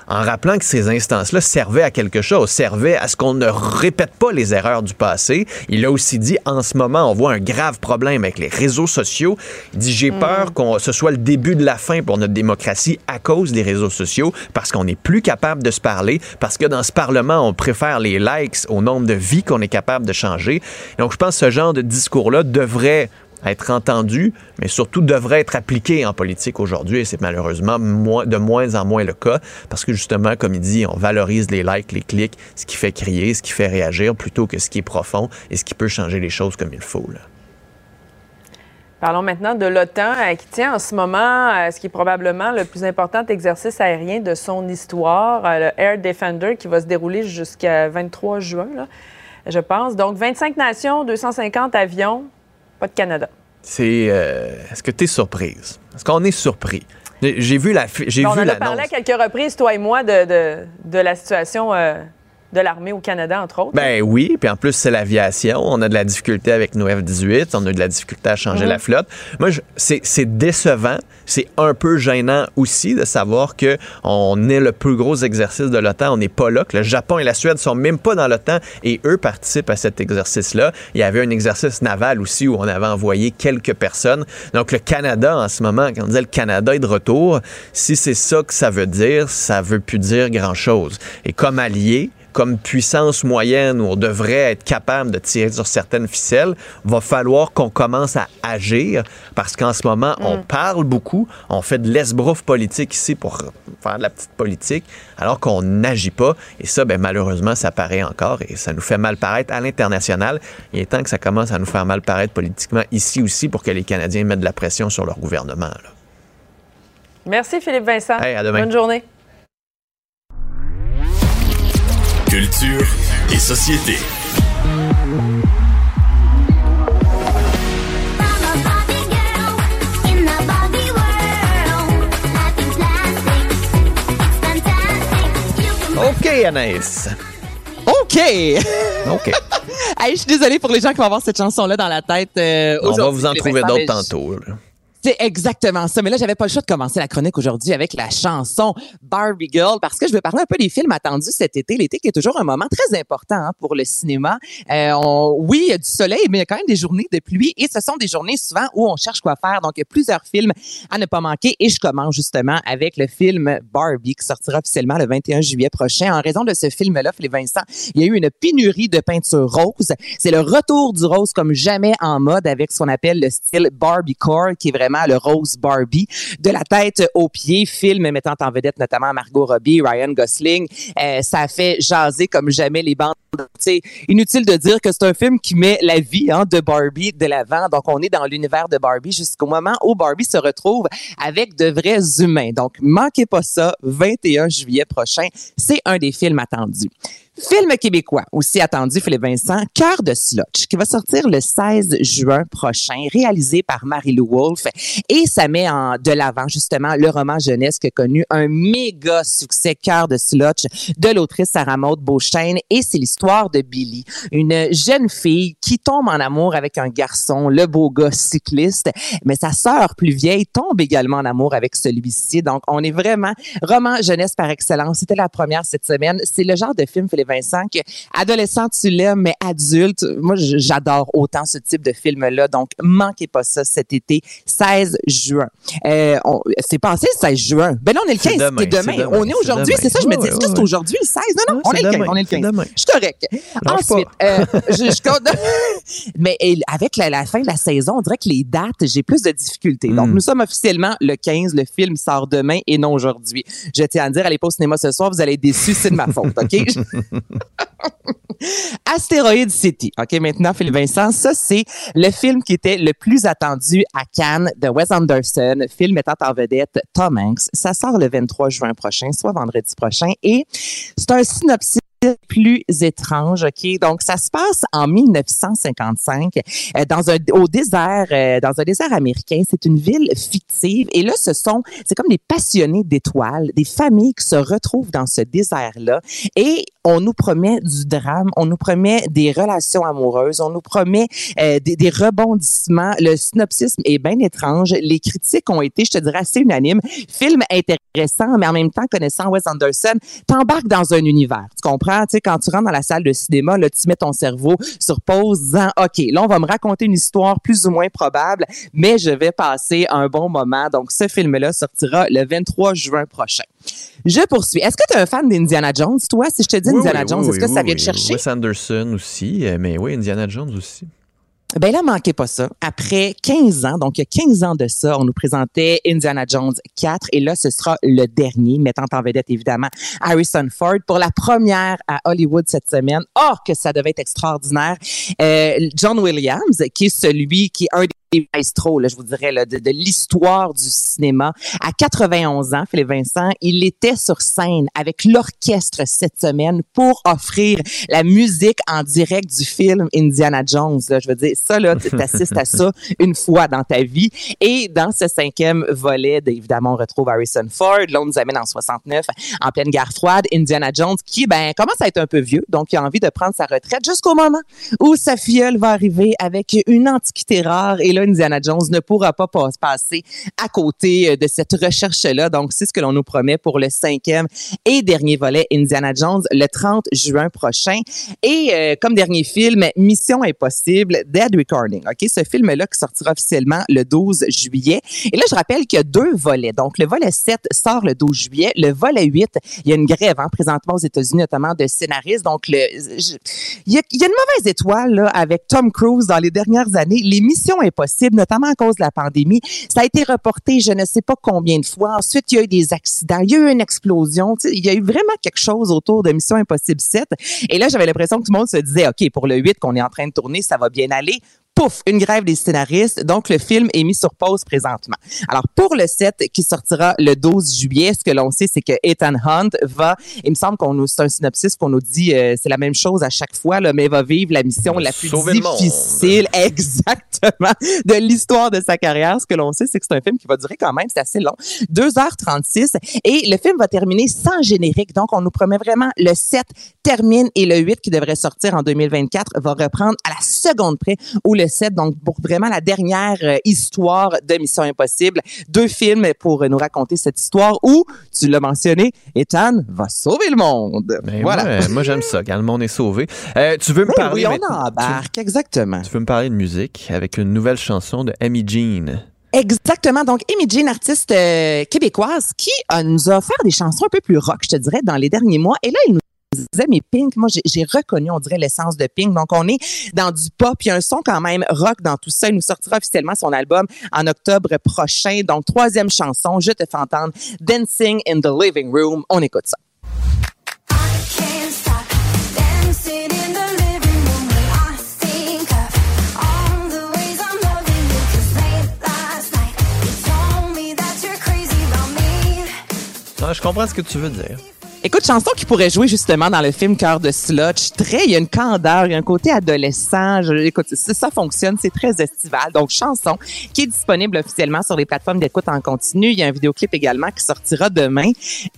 en rappelant que ces instances-là servaient à quelque chose, servaient à ce qu'on ne répète pas les erreurs du passé. Il a aussi dit, en ce moment, on voit un grave problème avec les réseaux sociaux. Il dit, j'ai peur qu'on ce soit le début de la fin pour notre démocratie à cause des réseaux sociaux, parce qu'on n'est plus capable de se parler, parce que dans ce Parlement, on préfère les likes au nombre de vies qu'on est capable de changer. Donc, je pense que ce genre de discours-là devrait être entendu, mais surtout devrait être appliqué en politique aujourd'hui, et c'est malheureusement de moins en moins le cas, parce que justement, comme il dit, on valorise les likes, les clics, ce qui fait crier, ce qui fait réagir, plutôt que ce qui est profond et ce qui peut changer les choses comme il faut. Parlons maintenant de l'OTAN euh, qui tient en ce moment euh, ce qui est probablement le plus important exercice aérien de son histoire, euh, le Air Defender, qui va se dérouler jusqu'à 23 juin, je pense. Donc, 25 nations, 250 avions, pas de Canada. C'est. euh, Est-ce que tu es surprise? Est-ce qu'on est surpris? J'ai vu la, j'ai Bon, on en a parlé à quelques reprises, toi et moi, de, de, de la situation euh, de l'armée au Canada, entre autres. Ben oui, puis en plus, c'est l'aviation. On a de la difficulté avec nos F-18. On a de la difficulté à changer Mhm. la flotte. Moi, c'est décevant. C'est un peu gênant aussi de savoir que on est le plus gros exercice de l'OTAN. On n'est pas là, que le Japon et la Suède sont même pas dans l'OTAN et eux participent à cet exercice-là. Il y avait un exercice naval aussi où on avait envoyé quelques personnes. Donc, le Canada, en ce moment, quand on disait le Canada est de retour, si c'est ça que ça veut dire, ça veut plus dire grand-chose. Et comme allié, comme puissance moyenne où on devrait être capable de tirer sur certaines ficelles, va falloir qu'on commence à agir parce qu'en ce moment, on parle beaucoup, on fait de l'esbrouf politique ici pour faire de la petite politique, alors qu'on n'agit pas. Et ça, ben, malheureusement, ça paraît encore et ça nous fait mal paraître à l'international. Il est temps que ça commence à nous faire mal paraître politiquement ici aussi pour que les Canadiens mettent de la pression sur leur gouvernement. là. Merci, Philippe Vincent. Hey, à demain. Bonne journée. Culture et société. OK, Anaïs. OK! OK. <laughs> Hey, je suis désolée pour les gens qui vont avoir cette chanson-là dans la tête. euh, On va vous en trouver d'autres tantôt. là. C'est exactement ça. Mais là, j'avais pas le choix de commencer la chronique aujourd'hui avec la chanson Barbie Girl parce que je veux parler un peu des films attendus cet été. L'été qui est toujours un moment très important hein, pour le cinéma. Euh, on- oui, il y a du soleil, mais il y a quand même des journées de pluie et ce sont des journées souvent où on cherche quoi faire. Donc, il y a plusieurs films à ne pas manquer et je commence justement avec le film Barbie qui sortira officiellement le 21 juillet prochain. En raison de ce film-là, Philippe Vincent, il y a eu une pénurie de peinture rose. C'est le retour du rose comme jamais en mode avec ce qu'on appelle le style Barbie Core qui est vraiment le Rose Barbie de la tête aux pieds, film mettant en vedette notamment Margot Robbie, Ryan Gosling. Euh, ça fait jaser comme jamais les bandes. Inutile de dire que c'est un film qui met la vie hein, de Barbie de l'avant. Donc on est dans l'univers de Barbie jusqu'au moment où Barbie se retrouve avec de vrais humains. Donc manquez pas ça, 21 juillet prochain, c'est un des films attendus. Film québécois, aussi attendu, Philippe Vincent, Cœur de Slotch, qui va sortir le 16 juin prochain, réalisé par Marie-Lou Wolfe. Et ça met en, de l'avant, justement, le roman jeunesse qui a connu un méga succès, Cœur de Slotch, de l'autrice Sarah Maud Beauchesne. Et c'est l'histoire de Billy, une jeune fille qui tombe en amour avec un garçon, le beau gars cycliste. Mais sa sœur plus vieille tombe également en amour avec celui-ci. Donc, on est vraiment roman jeunesse par excellence. C'était la première cette semaine. C'est le genre de film, Philippe Vincent, que adolescent, tu l'aimes, mais adulte, moi, j'adore autant ce type de film-là. Donc, manquez pas ça cet été, 16 juin. Euh, c'est passé le 16 juin. Ben là, on est le C'est 15, demain, c'est demain. On est aujourd'hui, c'est ça, je me dis, est-ce que c'est aujourd'hui le 16? Non, non, on est le 15, demain, on est le c'est 15. demain. Je suis correct. Ensuite, euh, je, je compte- <laughs> mais avec la, la fin de la saison, on dirait que les dates, j'ai plus de difficultés. Donc, Mm. nous sommes officiellement le 15. Le film sort demain et non aujourd'hui. Je tiens à dire, allez pas au cinéma ce soir, vous allez être déçus, c'est de ma faute, OK? <laughs> <laughs> Asteroid City. OK, maintenant, Philippe Vincent, ça, c'est le film qui était le plus attendu à Cannes de Wes Anderson, film mettant en vedette Tom Hanks. Ça sort le 23 juin prochain, soit vendredi prochain. Et c'est un synopsis plus étrange, OK? Donc, ça se passe en 1955 euh, dans un, au désert, euh, dans un désert américain. C'est une ville fictive. Et là, ce sont, c'est comme des passionnés d'étoiles, des familles qui se retrouvent dans ce désert-là. Et on nous promet du drame, on nous promet des relations amoureuses, on nous promet euh, des, des rebondissements. Le synopsisme est bien étrange. Les critiques ont été, je te dirais, assez unanimes. Film intéressant, mais en même temps, connaissant Wes Anderson, t'embarques dans un univers. Tu comprends? Tu sais, quand tu rentres dans la salle de cinéma, là, tu mets ton cerveau sur pause, disant, OK, là, on va me raconter une histoire plus ou moins probable, mais je vais passer un bon moment. Donc, ce film-là sortira le 23 juin prochain. Je poursuis. Est-ce que tu es un fan d'Indiana Jones, toi? Si je te dis Oui, Indiana oui, Jones, oui, est-ce que ça vient te chercher? Wes Anderson aussi, euh, mais oui, Indiana Jones aussi. Ben là, manquez pas ça. Après 15 ans, donc il y a 15 ans de ça, on nous présentait Indiana Jones 4 et là, ce sera le dernier, mettant en vedette évidemment Harrison Ford pour la première à Hollywood cette semaine. Oh, que ça devait être extraordinaire. Euh, John Williams, qui est celui qui est un des maestros, là, je vous dirais, là, de, de l'histoire du cinéma. À 91 ans, Philippe Vincent, il était sur scène avec l'orchestre cette semaine pour offrir la musique en direct du film Indiana Jones. Là. Je veux dire, ça, là, tu assistes à ça <laughs> une fois dans ta vie. Et dans ce cinquième volet, de- évidemment, on retrouve Harrison Ford. Là, on nous amène en 69, en pleine guerre froide. Indiana Jones, qui, ben, commence à être un peu vieux, donc il a envie de prendre sa retraite jusqu'au moment où sa filleule va arriver avec une antiquité rare. Et là, Indiana Jones ne pourra pas pas- passer à côté euh, de cette recherche-là. Donc, c'est ce que l'on nous promet pour le cinquième et dernier volet Indiana Jones le 30 juin prochain. Et euh, comme dernier film, Mission Impossible, Dead Recording. OK, ce film-là qui sortira officiellement le 12 juillet. Et là, je rappelle qu'il y a deux volets. Donc, le volet 7 sort le 12 juillet. Le volet 8, il y a une grève hein, présentement aux États-Unis, notamment de scénaristes. Donc, il, y a, il y a une mauvaise étoile là, avec Tom Cruise dans les dernières années. Les missions impossibles, notamment à cause de la pandémie, ça a été reporté je ne sais pas combien de fois. Ensuite, il y a eu des accidents, il y a eu une explosion. Il y a eu vraiment quelque chose autour de Mission Impossible 7. Et là, j'avais l'impression que tout le monde se disait, OK, pour le 8 qu'on est en train de tourner, ça va bien aller. Pouf, une grève des scénaristes. Donc, le film est mis sur pause présentement. Alors, pour le 7 qui sortira le 12 juillet, ce que l'on sait, c'est que Ethan Hunt va, il me semble qu'on nous, c'est un synopsis qu'on nous dit, euh, c'est la même chose à chaque fois, là, mais va vivre la mission la plus Sauver difficile, <laughs> exactement, de l'histoire de sa carrière. Ce que l'on sait, c'est que c'est un film qui va durer quand même, c'est assez long, 2h36. Et le film va terminer sans générique. Donc, on nous promet vraiment le 7 termine et le 8 qui devrait sortir en 2024 va reprendre à la seconde près ou le 7. Donc, pour vraiment la dernière euh, histoire de Mission Impossible. Deux films pour nous raconter cette histoire où, tu l'as mentionné, Ethan va sauver le monde. Ben, voilà. Moi, moi, j'aime ça, <laughs> quand le monde est sauvé. Euh, tu veux me parler oui, on maintenant- embarque, exactement. Tu veux me parler de musique avec une nouvelle chanson de Amy Jean. Exactement. Donc, Amy Jean, artiste euh, québécoise, qui euh, nous a offert des chansons un peu plus rock, je te dirais, dans les derniers mois. Et là, elle nous disait, mais Pink, moi, j'ai- reconnu, on dirait, l'essence de Pink. Donc, on est dans du pop. Il y a un son quand même rock dans tout ça. Il nous sortira officiellement son album en octobre prochain. Donc, troisième chanson, je te fais entendre Dancing in the Living Room. On écoute ça. Ouais, je comprends ce que tu veux dire. Écoute, chanson qui pourrait jouer justement dans le film Cœur de Sludge. Très, il y a une candeur, il y a un côté adolescent. Je, écoute, ça, fonctionne, c'est très estival. Donc, chanson qui est disponible officiellement sur les plateformes d'écoute en continu. Il y a un vidéoclip également qui sortira demain.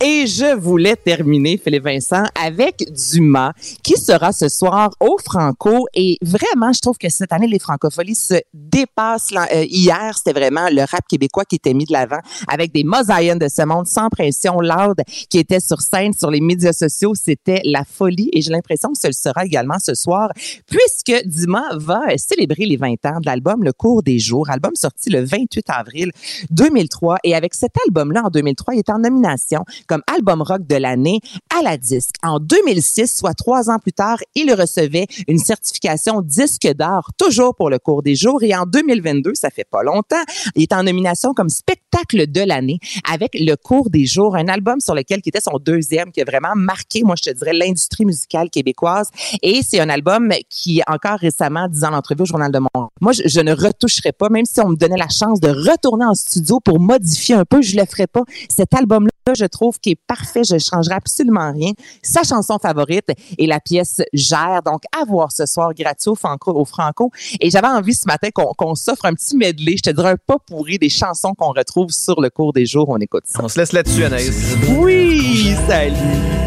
Et je voulais terminer, Philippe Vincent, avec Dumas, qui sera ce soir au Franco. Et vraiment, je trouve que cette année, les francopholies se dépassent. euh, hier, c'était vraiment le rap québécois qui était mis de l'avant avec des mosaïens de ce monde sans pression, loud, qui était sur scène sur les médias sociaux. C'était la folie et j'ai l'impression que ce le sera également ce soir puisque Dumas va euh, célébrer les 20 ans de l'album Le cours des jours, album sorti le 28 avril 2003 et avec cet album-là en 2003, il est en nomination comme album rock de l'année à la disque. En 2006, soit trois ans plus tard, il recevait une certification disque d'or toujours pour Le cours des jours et en 2022, ça fait pas longtemps, il est en nomination comme spectacle de l'année avec Le cours des jours, un album sur lequel qui était son deuxième qui a vraiment marqué, moi je te dirais, l'industrie musicale québécoise. Et c'est un album qui, encore récemment, disant l'entrevue au Journal de Montréal, moi je, je ne retoucherais pas, même si on me donnait la chance de retourner en studio pour modifier un peu, je le ferais pas. Cet album-là, je trouve qu'il est parfait, je changerai absolument rien. Sa chanson favorite et la pièce Gère, donc à voir ce soir gratuit au Franco. Et j'avais envie ce matin qu'on qu'on s'offre un petit medley, je te dirais un pas pourri des chansons qu'on retrouve sur le cours des jours. On écoute ça. On se laisse là-dessus, Anaïs. Oui, salut. En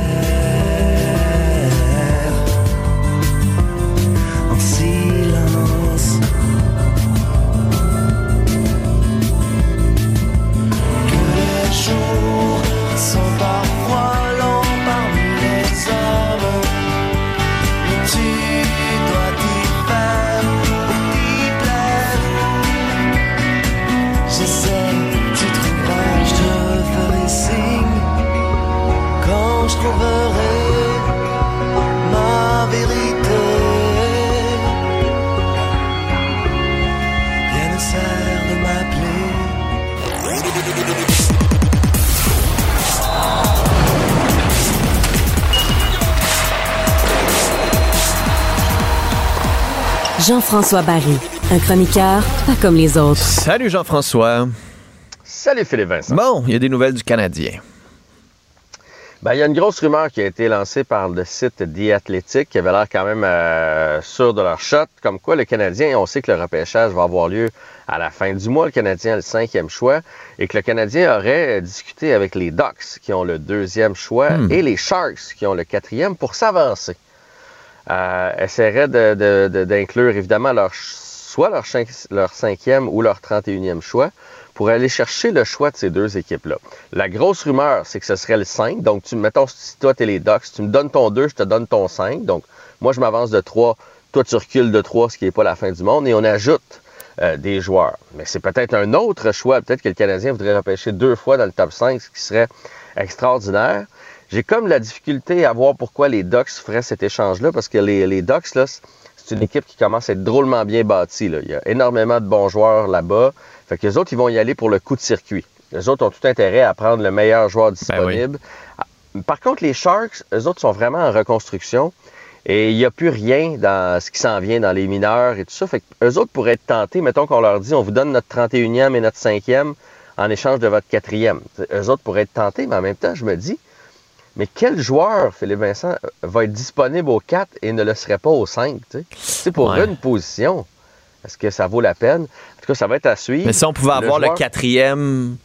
Jean-François Barry, un chroniqueur pas comme les autres. Salut Jean-François. Salut Philippe Vincent. Bon, il y a des nouvelles du Canadien. Ben, il y a une grosse rumeur qui a été lancée par le site The Athletic qui avait l'air quand même euh, sûr de leur shot. Comme quoi, le Canadien, on sait que le repêchage va avoir lieu à la fin du mois. Le Canadien a le cinquième choix et que le Canadien aurait discuté avec les Ducks qui ont le deuxième choix Hmm. et les Sharks qui ont le quatrième pour s'avancer. Euh, de- d'inclure évidemment leur, soit leur cinquième ou leur 31e choix pour aller chercher le choix de ces deux équipes-là. La grosse rumeur, c'est que ce serait le 5. Donc, tu, mettons, si toi, tu es les Ducks, tu me donnes ton 2, je te donne ton 5. Donc, moi, je m'avance de 3, toi, tu recules de 3, ce qui n'est pas la fin du monde, et on ajoute euh, des joueurs. Mais c'est peut-être un autre choix. Peut-être que le Canadien voudrait repêcher deux fois dans le top 5, ce qui serait extraordinaire. J'ai comme la difficulté à voir pourquoi les Ducks feraient cet échange-là, parce que les, les Ducks, là, c'est une équipe qui commence à être drôlement bien bâtie. Là. Il y a énormément de bons joueurs là-bas. Fait que les autres, ils vont y aller pour le coup de circuit. Les autres ont tout intérêt à prendre le meilleur joueur disponible. Ah, Par contre, les Sharks, eux autres sont vraiment en reconstruction. Et il n'y a plus rien dans ce qui s'en vient dans les mineurs et tout ça. Fait que eux autres pourraient être tentés. Mettons qu'on leur dit on vous donne notre 31e et notre 5e en échange de votre quatrième. T'sais, Eux autres pourraient être tentés, mais en même temps, je me dis, mais quel joueur, Philippe Vincent, va être disponible au 4 et ne le serait pas au 5? tu sais? C'est pour Ouais. une position. Est-ce que ça vaut la peine? En tout cas, ça va être à suivre. Mais si on pouvait avoir le quatrième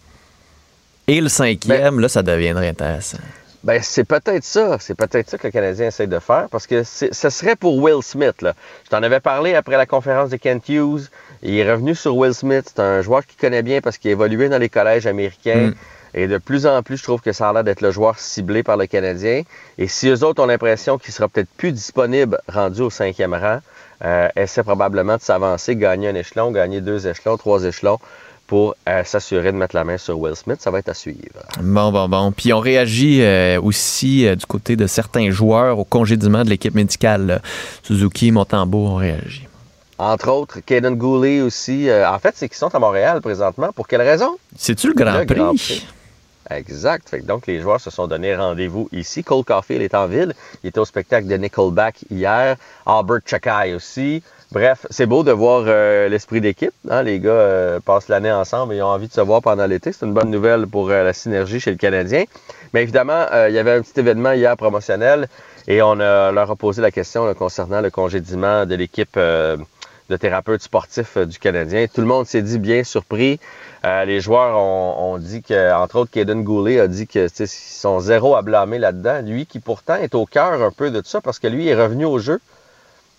et le cinquième, là, ça deviendrait intéressant. Ben, c'est peut-être ça. C'est peut-être ça que le Canadien essaie de faire parce que ce serait pour Will Smith. Là. Je t'en avais parlé après la conférence de Kent Hughes. Il est revenu sur Will Smith. C'est un joueur qu'il connaît bien parce qu'il a évolué dans les collèges américains. Mm. Et de plus en plus, je trouve que ça a l'air d'être le joueur ciblé par le Canadien. Et si eux autres ont l'impression qu'il sera peut-être plus disponible rendu au cinquième rang, euh, essaie probablement de s'avancer, gagner un échelon, gagner deux échelons, trois échelons pour euh, s'assurer de mettre la main sur Will Smith. Ça va être à suivre. Bon, bon, bon. Puis on réagit euh, aussi euh, du côté de certains joueurs au congédiement de l'équipe médicale. Suzuki, Montembeau ont réagi. Entre autres, Caden Gooley aussi. En fait, c'est qu'ils sont à Montréal présentement. Pour quelle raison? C'est-tu le Grand Prix? Exact. Fait que donc, les joueurs se sont donné rendez-vous ici. Cole Caulfield est en ville. Il était au spectacle de Nickelback hier. Albert Chakai aussi. Bref, c'est beau de voir euh, l'esprit d'équipe. hein. Les gars euh, passent l'année ensemble et ont envie de se voir pendant l'été. C'est une bonne nouvelle pour euh, la synergie chez le Canadien. Mais évidemment, il y avait un petit événement hier promotionnel et on leur a posé la question concernant le congédiement de l'équipe de thérapeutes sportifs du Canadien. Tout le monde s'est dit bien surpris. Euh, les joueurs ont, ont dit que, entre autres, Caden Goulet a dit que tu sais, ils sont zéro à blâmer là-dedans. Lui qui pourtant est au cœur un peu de tout ça parce que lui est revenu au jeu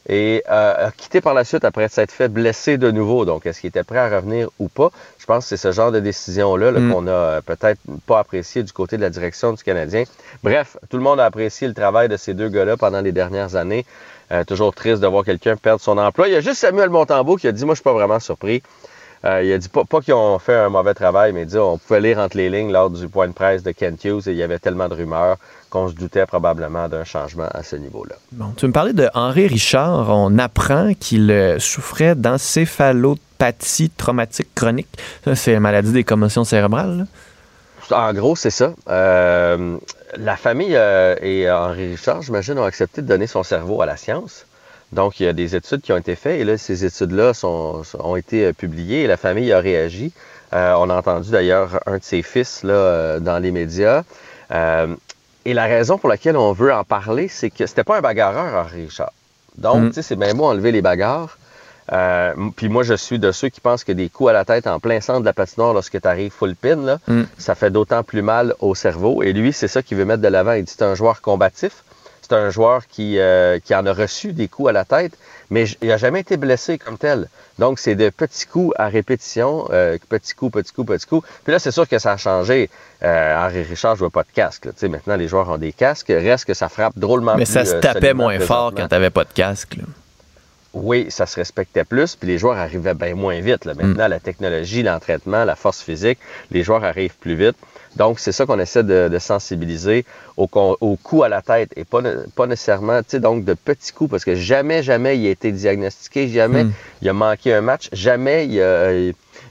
et euh, a quitté par la suite après s'être fait blesser de nouveau. Donc, est-ce qu'il était prêt à revenir ou pas? Je pense que c'est ce genre de décision-là là, Mm. qu'on a euh, peut-être pas apprécié du côté de la direction du Canadien. Bref, tout le monde a apprécié le travail de ces deux gars-là pendant les dernières années. Euh, toujours triste de voir quelqu'un perdre son emploi. Il y a juste Samuel Montembeau qui a dit, moi, je suis pas vraiment surpris. Euh, il a dit pas, pas qu'ils ont fait un mauvais travail, mais il dit on pouvait lire entre les lignes lors du point de presse de Kent Hughes et il y avait tellement de rumeurs qu'on se doutait probablement d'un changement à ce niveau-là. Bon, tu me parlais de Henri Richard. On apprend qu'il euh, souffrait d'encéphalopathie traumatique chronique. Ça, c'est la maladie des commotions cérébrales. là. En gros, c'est ça. Euh, la famille euh, et Henri Richard, j'imagine, ont accepté de donner son cerveau à la science. Donc, il y a des études qui ont été faites et là, ces études-là sont- ont été euh, publiées et la famille a réagi. Euh, on a entendu d'ailleurs un de ses fils là, euh, dans les médias. Euh, et la raison pour laquelle on veut en parler, c'est que c'était pas un bagarreur, Henri Richard. Donc, Mm. tu sais, c'est bien beau enlever les bagarres. Euh, puis moi, je suis de ceux qui pensent que des coups à la tête en plein centre de la patinoire lorsque tu arrives full pin, là, Mm. ça fait d'autant plus mal au cerveau. Et lui, c'est ça qu'il veut mettre de l'avant. Il dit c'est un joueur combatif. C'est un joueur qui, euh, qui en a reçu des coups à la tête, mais il n'a jamais été blessé comme tel. Donc, c'est de petits coups à répétition, euh, petits coups, petits coups, petits coups. Puis là, c'est sûr que ça a changé. Euh, Henri Richard ne jouait pas de casque. Tu sais, Maintenant, les joueurs ont des casques. Reste que ça frappe drôlement Mais plus ça se tapait moins fort quand t'avais pas de casque. là. Oui, ça se respectait plus, puis les joueurs arrivaient bien moins vite. Là. Maintenant, la technologie, l'entraînement, la force physique, les joueurs arrivent plus vite. Donc, c'est ça qu'on essaie de, de sensibiliser au, au coup à la tête et pas, pas nécessairement, tu sais, donc de petits coups, parce que jamais, jamais il a été diagnostiqué, jamais Mm. il a manqué un match, jamais il a,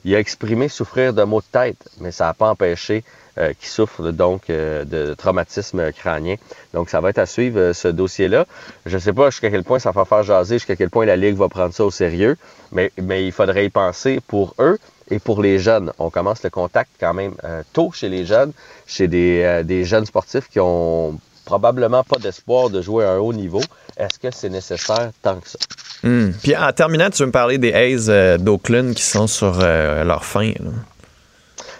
il a exprimé souffrir de maux de tête, mais ça n'a pas empêché euh, qu'il souffre donc euh, de traumatisme crânien. Donc, ça va être à suivre euh, ce dossier-là. Je ne sais pas jusqu'à quel point ça va faire jaser, jusqu'à quel point la Ligue va prendre ça au sérieux, mais, mais il faudrait y penser pour eux et pour les jeunes. On commence le contact quand même euh, tôt chez les jeunes, chez des, euh, des jeunes sportifs qui ont probablement pas d'espoir de jouer à un haut niveau. Est-ce que c'est nécessaire tant que ça? Hmm. Puis en terminant, tu veux me parler des A's euh, d'Oakland qui sont sur euh, leur fin. là.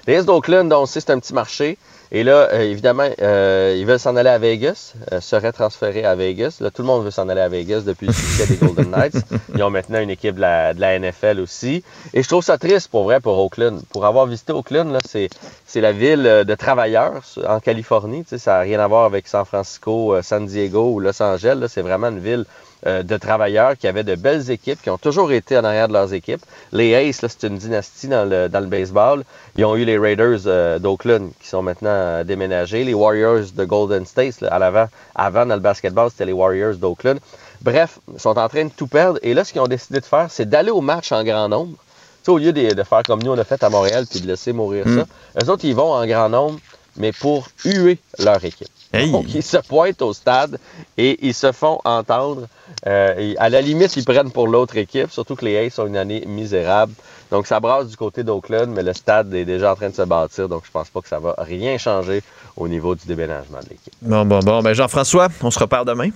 Les Aces d'Oakland, on sait c'est un petit marché. Et là, euh, évidemment, euh, ils veulent s'en aller à Vegas, euh, seraient transférés à Vegas. Là, tout le monde veut s'en aller à Vegas depuis le succès des Golden <laughs> Knights. Ils ont maintenant une équipe de la, de la NFL aussi. Et je trouve ça triste pour vrai pour Oakland. Pour avoir visité Oakland, là, c'est, c'est la ville euh, de travailleurs en Californie. Tu sais, ça n'a rien à voir avec San Francisco, San Diego ou Los Angeles. là. C'est vraiment une ville euh, de travailleurs qui avaient de belles équipes, qui ont toujours été en arrière de leurs équipes. Les Aces, c'est une dynastie dans le, dans le baseball. Ils ont eu les Raiders euh, d'Oakland qui sont maintenant euh, déménagés, les Warriors de Golden State là, à l'avant. Avant, dans le basketball, c'était les Warriors d'Oakland. Bref, ils sont en train de tout perdre. Et là, ce qu'ils ont décidé de faire, c'est d'aller au match en grand nombre. Tu sais, au lieu de, de faire comme nous, on a fait à Montréal, puis de laisser mourir Mm. ça, eux autres, ils vont en grand nombre, mais pour huer leur équipe. Hey. Donc, ils se pointent au stade et ils se font entendre. Euh, et à la limite, ils prennent pour l'autre équipe, surtout que les Aces ont une année misérable. Donc, ça brasse du côté d'Oakland, mais le stade est déjà en train de se bâtir, donc je pense pas que ça va rien changer au niveau du déménagement de l'équipe. Bon, bon, bon. Ben Jean-François, on se reparle demain.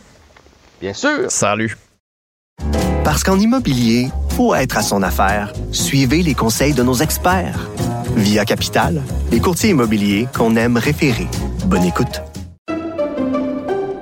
Bien sûr! Salut. Parce qu'en immobilier, faut être à son affaire. Suivez les conseils de nos experts. Via Capital, les courtiers immobiliers qu'on aime référer. Bonne écoute.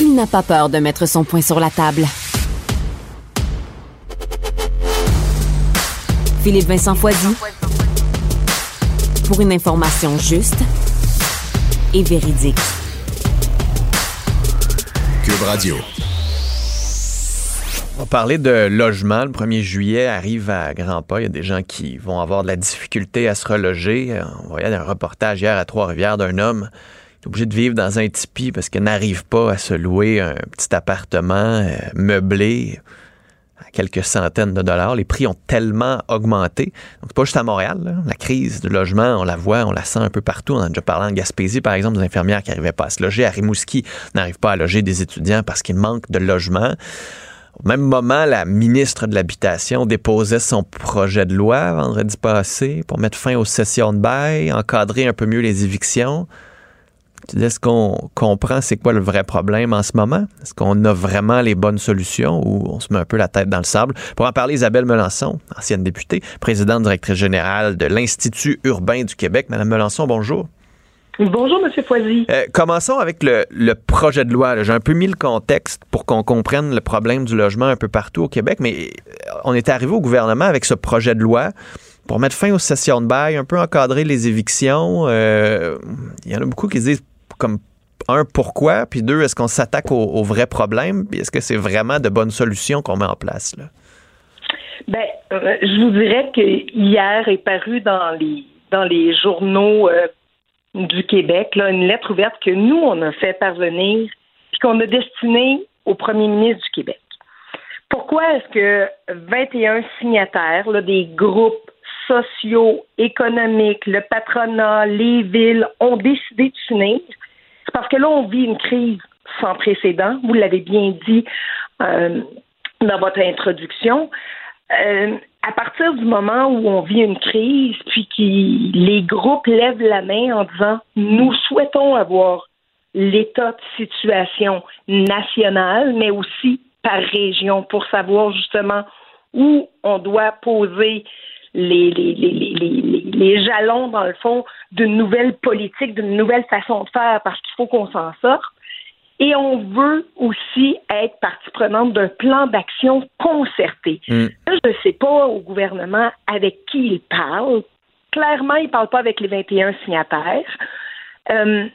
Il n'a pas peur de mettre son poing sur la table. Philippe Vincent Foisy. Pour une information juste et véridique. Cube Radio. On va parler de logement. Le 1er juillet arrive à grands pas. Il y a des gens qui vont avoir de la difficulté à se reloger. On voyait un reportage hier à Trois-Rivières d'un homme est obligé de vivre dans un tipi parce qu'il n'arrive pas à se louer un petit appartement euh, meublé à quelques centaines de dollars. Les prix ont tellement augmenté. Donc, c'est pas juste à Montréal. La crise du logement, on la voit, on la sent un peu partout. On en a déjà parlé en Gaspésie, par exemple, des infirmières qui n'arrivaient pas à se loger. À Rimouski, n'arrive pas à loger des étudiants parce qu'il manque de logement. Au même moment, la ministre de l'Habitation déposait son projet de loi vendredi passé pour mettre fin aux sessions de bail, encadrer un peu mieux les évictions. Tu dis, est-ce qu'on comprend c'est quoi le vrai problème en ce moment? Est-ce qu'on a vraiment les bonnes solutions ou on se met un peu la tête dans le sable? Pour en parler, Isabelle Melançon, ancienne députée, présidente directrice générale de l'Institut urbain du Québec. Madame Melançon, bonjour. Bonjour, Monsieur Foisy. Euh, commençons avec le, le projet de loi. J'ai un peu mis le contexte pour qu'on comprenne le problème du logement un peu partout au Québec, mais on est arrivé au gouvernement avec ce projet de loi pour mettre fin aux sessions de bail, un peu encadrer les évictions. Euh, Il y en a beaucoup qui disent comme un pourquoi, puis deux est-ce qu'on s'attaque au, au vrai problème, puis est-ce que c'est vraiment de bonnes solutions qu'on met en place là? Ben, euh, je vous dirais que hier est paru dans les dans les journaux euh, du Québec une lettre ouverte que nous on a fait parvenir puis qu'on a destinée au Premier ministre du Québec. Pourquoi est-ce que 21 signataires des groupes sociaux, économiques, le patronat, les villes ont décidé de s'unir? C'est parce que là, on vit une crise sans précédent. Vous l'avez bien dit euh, dans votre introduction. Euh, à partir du moment où on vit une crise, puis que les groupes lèvent la main en disant nous souhaitons avoir l'état de situation nationale, mais aussi par région pour savoir justement où on doit poser les, les, les, les, les, les jalons, dans le fond, d'une nouvelle politique, d'une nouvelle façon de faire, parce qu'il faut qu'on s'en sorte. Et on veut aussi être partie prenante d'un plan d'action concerté. Là, je ne sais pas au gouvernement avec qui il parle. Clairement, il ne parle pas avec les 21 signataires. Euh,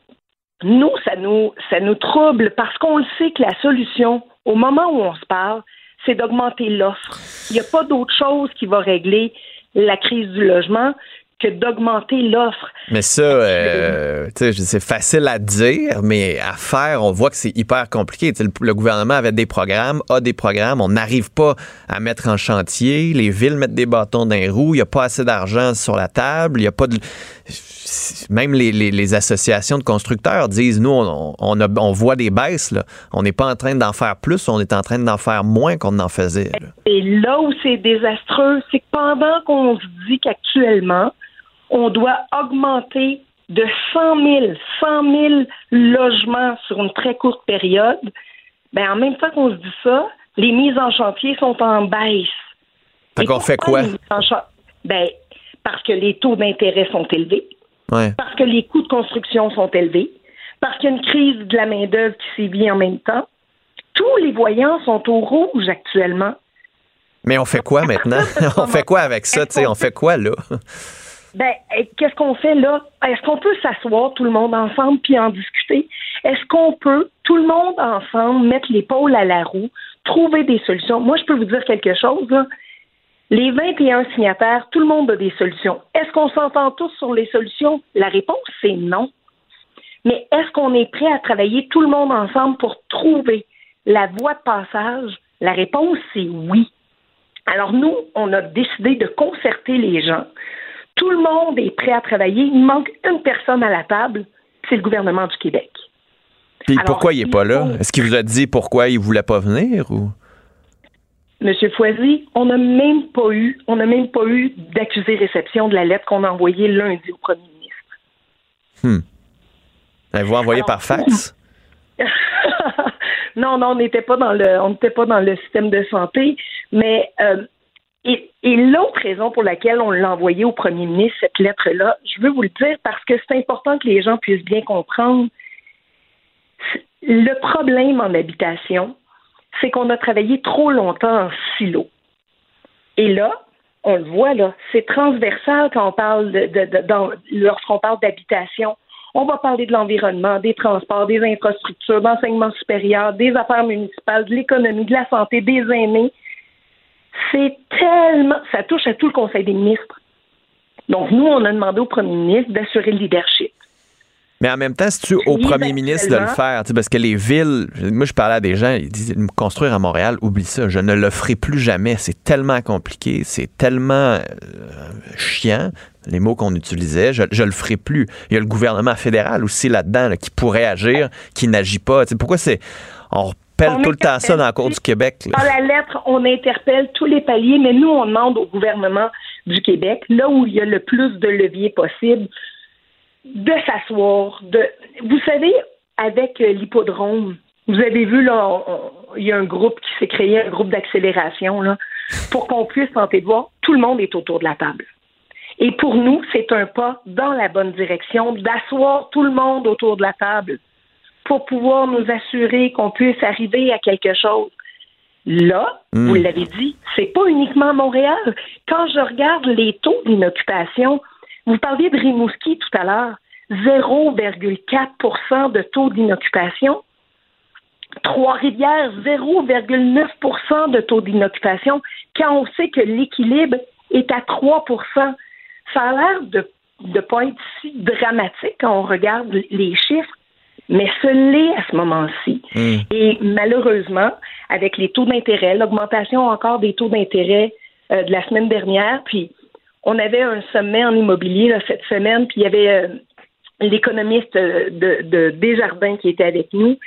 nous, ça nous, ça nous trouble parce qu'on le sait que la solution, au moment où on se parle, c'est d'augmenter l'offre. Il n'y a pas d'autre chose qui va régler la crise du logement que d'augmenter l'offre. Mais ça, euh, c'est facile à dire, mais à faire, on voit que c'est hyper compliqué. Le, le gouvernement avait des programmes, a des programmes, on n'arrive pas à mettre en chantier. Les villes mettent des bâtons dans les roues. Il n'y a pas assez d'argent sur la table. Il y a pas de. Même les, les- les associations de constructeurs disent nous, on, on, a- on voit des baisses. Là. On n'est pas en train d'en faire plus, on est en train d'en faire moins qu'on en faisait. là. Et là où c'est désastreux, c'est que pendant qu'on se dit qu'actuellement, on doit augmenter de 100 000, 100 000 logements sur une très courte période, ben en même temps qu'on se dit ça, les mises en chantier sont en baisse. Fait qu'on fait quoi? en Ben, parce que les taux d'intérêt sont élevés, Ouais. parce que les coûts de construction sont élevés, parce qu'il y a une crise de la main-d'œuvre qui sévit en même temps. Tous les voyants sont au rouge actuellement. Mais on fait quoi maintenant? <laughs> on fait quoi avec ça? tu sais, On fait quoi là? <laughs> Ben, qu'est-ce qu'on fait là? Est-ce qu'on peut s'asseoir tout le monde ensemble puis en discuter? Est-ce qu'on peut, tout le monde ensemble, mettre l'épaule à la roue, trouver des solutions? Moi, je peux vous dire quelque chose, là. Les 21 signataires, tout le monde a des solutions. Est-ce qu'on s'entend tous sur les solutions? La réponse, c'est non. Mais est-ce qu'on est prêt à travailler tout le monde ensemble pour trouver la voie de passage? La réponse, c'est oui. Alors nous, on a décidé de concerter les gens. Tout le monde est prêt à travailler. Il manque une personne à la table, c'est le gouvernement du Québec. Alors, pourquoi il n'est pas là? Est-ce qu'il vous a dit pourquoi il voulait pas venir? ou? Monsieur Foisy, on n'a même pas eu, on n'a même pas eu d'accusé-réception de la lettre qu'on a envoyée lundi au premier ministre. Hmm. Avez-vous envoyé par <laughs> fax? non, non, on n'était pas dans le, on n'était pas dans le système de santé, mais euh, Et, et l'autre raison pour laquelle on l'a envoyé au premier ministre, cette lettre-là, je veux vous le dire parce que c'est important que les gens puissent bien comprendre. Le problème en habitation, c'est qu'on a travaillé trop longtemps en silo. Et là, on le voit, là, c'est transversal quand on parle de, lorsqu'on parle d'habitation. On va parler de l'environnement, des transports, des infrastructures, d'enseignement supérieur, des affaires municipales, de l'économie, de la santé, des aînés. C'est tellement. Ça touche à tout le Conseil des ministres. Donc, nous, on a demandé au premier ministre d'assurer le leadership. Mais en même temps, c'est tu au Oui, premier ben, ministre de le faire, parce que les villes, moi je parlais à des gens, ils disaient me construire à Montréal, oublie ça, je ne le ferai plus jamais, c'est tellement compliqué, c'est tellement euh, chiant, les mots qu'on utilisait, je, je le ferai plus. Il y a le gouvernement fédéral aussi là-dedans là, qui pourrait agir, qui n'agit pas. Pourquoi c'est on repelle On tout le temps ça dans la cour du Québec là? Dans la lettre, on interpelle tous les paliers, mais nous, on demande au gouvernement du Québec, là où il y a le plus de leviers possible, de s'asseoir. De... Vous savez, avec euh, l'hippodrome, vous avez vu, là, il y a un groupe qui s'est créé, un groupe d'accélération, là, pour qu'on puisse tenter de voir, tout le monde est autour de la table. Et pour nous, c'est un pas dans la bonne direction d'asseoir tout le monde autour de la table pour pouvoir nous assurer qu'on puisse arriver à quelque chose. Là, vous l'avez dit, c'est pas uniquement Montréal. Quand je regarde les taux d'inoccupation, vous parliez de Rimouski tout à l'heure, 0,4% de taux d'inoccupation. Trois-Rivières, 0,9% de taux d'inoccupation, quand on sait que l'équilibre est à 3% Ça a l'air de ne pas être si dramatique quand on regarde les chiffres, mais ce l'est à ce moment-ci. Et malheureusement, avec les taux d'intérêt, l'augmentation encore des taux d'intérêt euh, de la semaine dernière, puis on avait un sommet en immobilier là, cette semaine, puis il y avait euh, l'économiste euh, de, de Desjardins qui était avec nous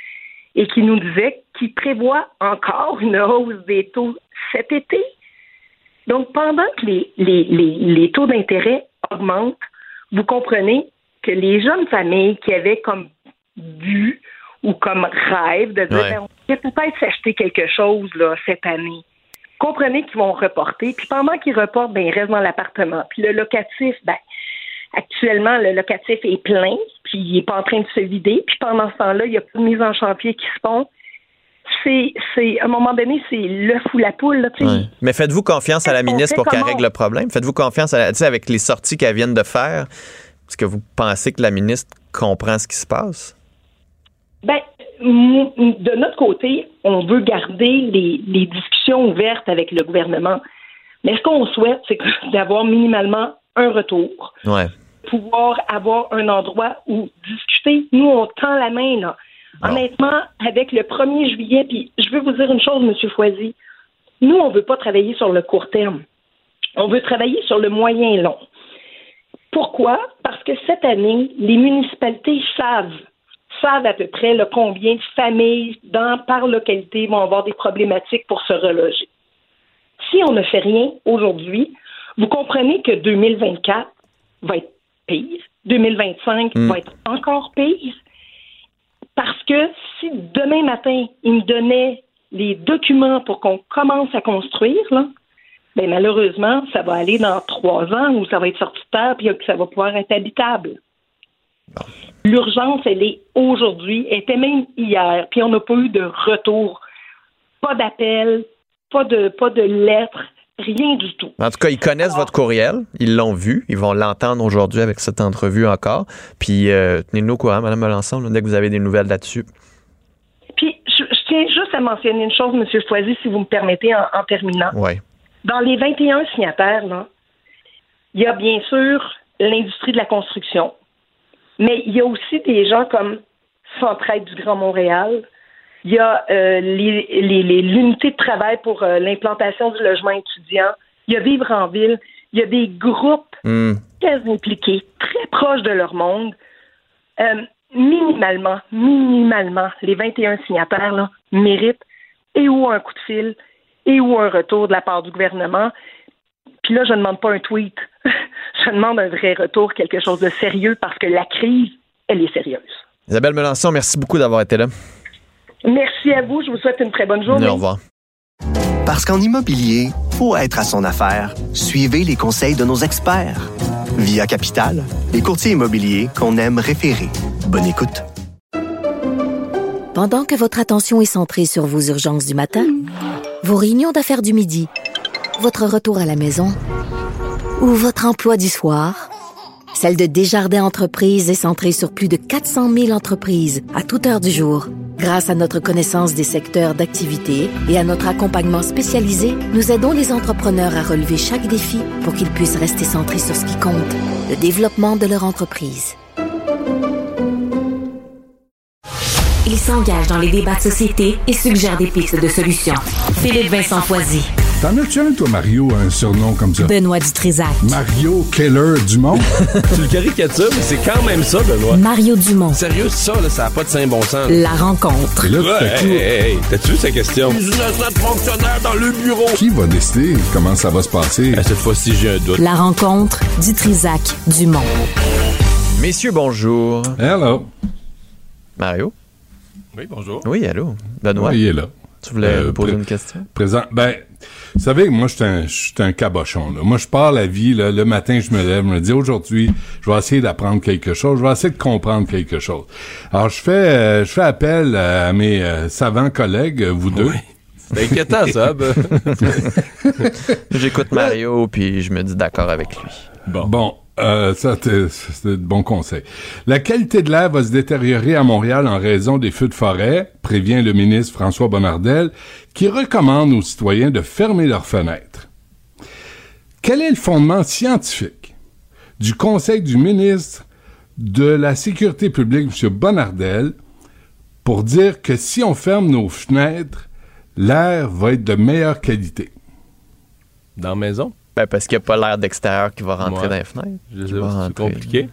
et qui nous disait qu'il prévoit encore une hausse des taux cet été. Donc, pendant que les, les, les, les taux d'intérêt augmentent, vous comprenez que les jeunes familles qui avaient comme but ou comme rêve de dire Ouais. ben, on pourrait peut-être s'acheter quelque chose là, cette année. Comprenez qu'ils vont reporter. Puis pendant qu'ils reportent, ben, ils restent dans l'appartement. Puis le locatif, ben, actuellement, le locatif est plein, puis il n'est pas en train de se vider. Puis pendant ce temps-là, il y a plus de mise en chantier qui se font. C'est, c'est, à un moment donné, c'est l'œuf ou la poule. Là. Mais faites-vous confiance à la ministre pour qu'elle règle le problème? Faites-vous confiance à la- avec les sorties qu'elle vient de faire? Est-ce que vous pensez que la ministre comprend ce qui se passe? Ben, de notre côté, on veut garder les, les discussions ouvertes avec le gouvernement. Mais ce qu'on souhaite, c'est <laughs> d'avoir minimalement un retour, Ouais. pouvoir avoir un endroit où discuter. Nous, on tend la main, là. Honnêtement, avec le 1er juillet, puis je veux vous dire une chose, M. Foisy, nous, on ne veut pas travailler sur le court terme. On veut travailler sur le moyen long. Pourquoi? Parce que cette année, les municipalités savent, savent à peu près là, combien de familles dans, par localité vont avoir des problématiques pour se reloger. Si on ne fait rien aujourd'hui, vous comprenez que 2024 va être pire, 2025 Mm. va être encore pire, parce que si demain matin, ils me donnaient les documents pour qu'on commence à construire, là, ben malheureusement, ça va aller dans trois ans où ça va être sorti de terre puis que ça va pouvoir être habitable. L'urgence, elle est aujourd'hui, elle était même hier, puis on n'a pas eu de retour, pas d'appel, pas de pas de lettres, rien du tout. En tout cas, ils connaissent votre courriel, ils l'ont vu, ils vont l'entendre aujourd'hui avec cette entrevue encore. Puis euh, tenez-nous au courant, Mme Melançon, dès que vous avez des nouvelles là-dessus. Puis je, je tiens juste à mentionner une chose, M. Foisy, si vous me permettez, en, en terminant. Oui. Dans les 21 signataires, là, il y a bien sûr l'industrie de la construction, mais il y a aussi des gens comme Centraide du Grand Montréal. Il y a euh, les- les- les- l'unité de travail pour euh, l'implantation du logement étudiant. Il y a Vivre en ville. Il y a des groupes Hmm. très impliqués, très proches de leur monde. Euh, minimalement, minimalement, les 21 signataires là, méritent et ou un coup de fil et ou un retour de la part du gouvernement. Puis là, je ne demande pas un tweet. <laughs> je demande un vrai retour, quelque chose de sérieux, parce que la crise, elle est sérieuse. Isabelle Melançon, merci beaucoup d'avoir été là. Merci à vous. Je vous souhaite une très bonne journée. Au revoir. Parce qu'en immobilier, pour être à son affaire, suivez les conseils de nos experts. Via Capital, les courtiers immobiliers qu'on aime référer. Bonne écoute. Pendant que votre attention est centrée sur vos urgences du matin, vos réunions d'affaires du midi, votre retour à la maison ou votre emploi du soir, celle de Desjardins Entreprises est centrée sur plus de 400 000 entreprises à toute heure du jour. Grâce à notre connaissance des secteurs d'activité et à notre accompagnement spécialisé, nous aidons les entrepreneurs à relever chaque défi pour qu'ils puissent rester centrés sur ce qui compte, le développement de leur entreprise. Il s'engage dans les débats de société et suggère des pistes de solutions. Philippe Vincent Foisy. T'en as-tu un, toi, Mario, un surnom comme ça? Benoît Dutrisac. Mario Keller Dumont? <laughs> tu le caricatures, mais c'est quand même ça, Benoît. Mario Dumont. Sérieux, ça, là, ça n'a pas de saint bon sens. La rencontre. Et là, Ouais, hey, hey, hey, t'as-tu vu sa question? Une de fonctionnaire dans le bureau. qui va décider comment ça va se passer? cette fois-ci, j'ai un doute. La rencontre Dutrisac Dumont. Messieurs, bonjour. Hello. Mario? Oui, bonjour. Oui, allô? Benoît? Ouais, il est là. Tu voulais Euh, me poser une question? Présent. Ben, vous savez, moi, je suis un, je suis un cabochon. Là. Moi, je pars la vie. Là, le matin, je me lève, je me dis aujourd'hui, je vais essayer d'apprendre quelque chose. Je vais essayer de comprendre quelque chose. Alors, je fais, euh, je fais appel à mes euh, savants collègues, euh, vous deux. C'est inquiétant, ça. ben. <laughs> J'écoute Mario, puis je me dis d'accord avec lui. Bon. Euh, ça, c'est de bons conseils. La qualité de l'air va se détériorer à Montréal en raison des feux de forêt, prévient le ministre François Bonnardel, qui recommande aux citoyens de fermer leurs fenêtres. Quel est le fondement scientifique du conseil du ministre de la Sécurité publique, M. Bonnardel, pour dire que si on ferme nos fenêtres, l'air va être de meilleure qualité? Dans la maison? Ben, parce qu'il n'y a pas l'air d'extérieur qui va rentrer Ouais. dans les fenêtres. Je Qui sais va pas, c'est rentrer. compliqué.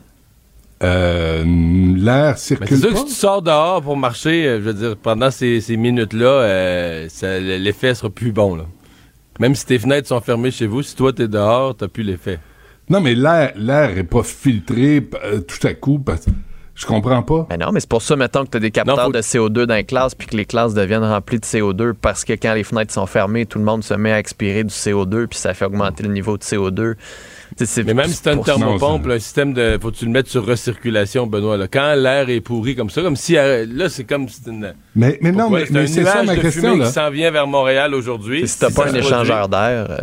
Euh, l'air Mais c'est circule sûr pas? que si tu sors dehors pour marcher, euh, je veux dire, pendant ces, ces minutes-là, euh, l'effet sera plus bon. Là. Même si tes fenêtres sont fermées chez vous, si toi t'es dehors, t'as plus l'effet. Non, mais l'air, l'air est pas filtré euh, tout à coup. Parce... Je comprends pas. Ben non, mais c'est pour ça, mettons, que tu as des capteurs Non, faut- de CO2 dans les classes, puis que les classes deviennent remplies de CO2 parce que quand les fenêtres sont fermées, tout le monde se met à expirer du CO2, puis ça fait augmenter le niveau de CO2. Tu sais, c'est- Mais même si t'as une thermopompe, là, un système de. Faut que tu le mettes sur recirculation, Benoît. Là. Quand l'air est pourri comme ça, comme si. euh, Là, c'est comme. C'est une. Mais, mais non, mais, c'est mais un c'est ça ma de question. fumée Là. qui s'en vient vers Montréal aujourd'hui. Si t'as Si pas ça un échangeur produit- d'air, euh,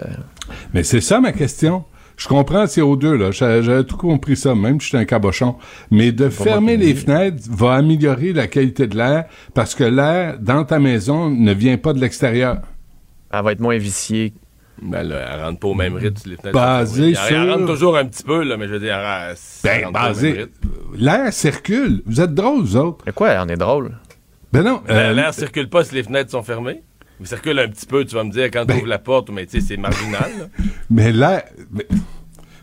Mais c'est ça ma question. Je comprends le CO2, là. J'a- J'avais tout compris ça, même si j'étais un cabochon. Mais de fermer les fenêtres va améliorer la qualité de l'air parce que l'air dans ta maison ne vient pas de l'extérieur. elle va être moins viciée. Ben là, elle rentre pas au même rythme. les fenêtres Basé sont fermées. Elle- Elle sur- rentre toujours un petit peu, là, mais je veux dire, elle, Ben, rentre pas au même basé. rythme. L'air circule. Vous êtes drôles, vous autres. Mais quoi, on est drôle? Ben non. L'air- euh, L'air circule pas si les fenêtres sont fermées. Il circule un petit peu, tu vas me dire, quand tu ouvres la porte, mais tu sais, c'est marginal. là. <laughs> mais l'air. mais-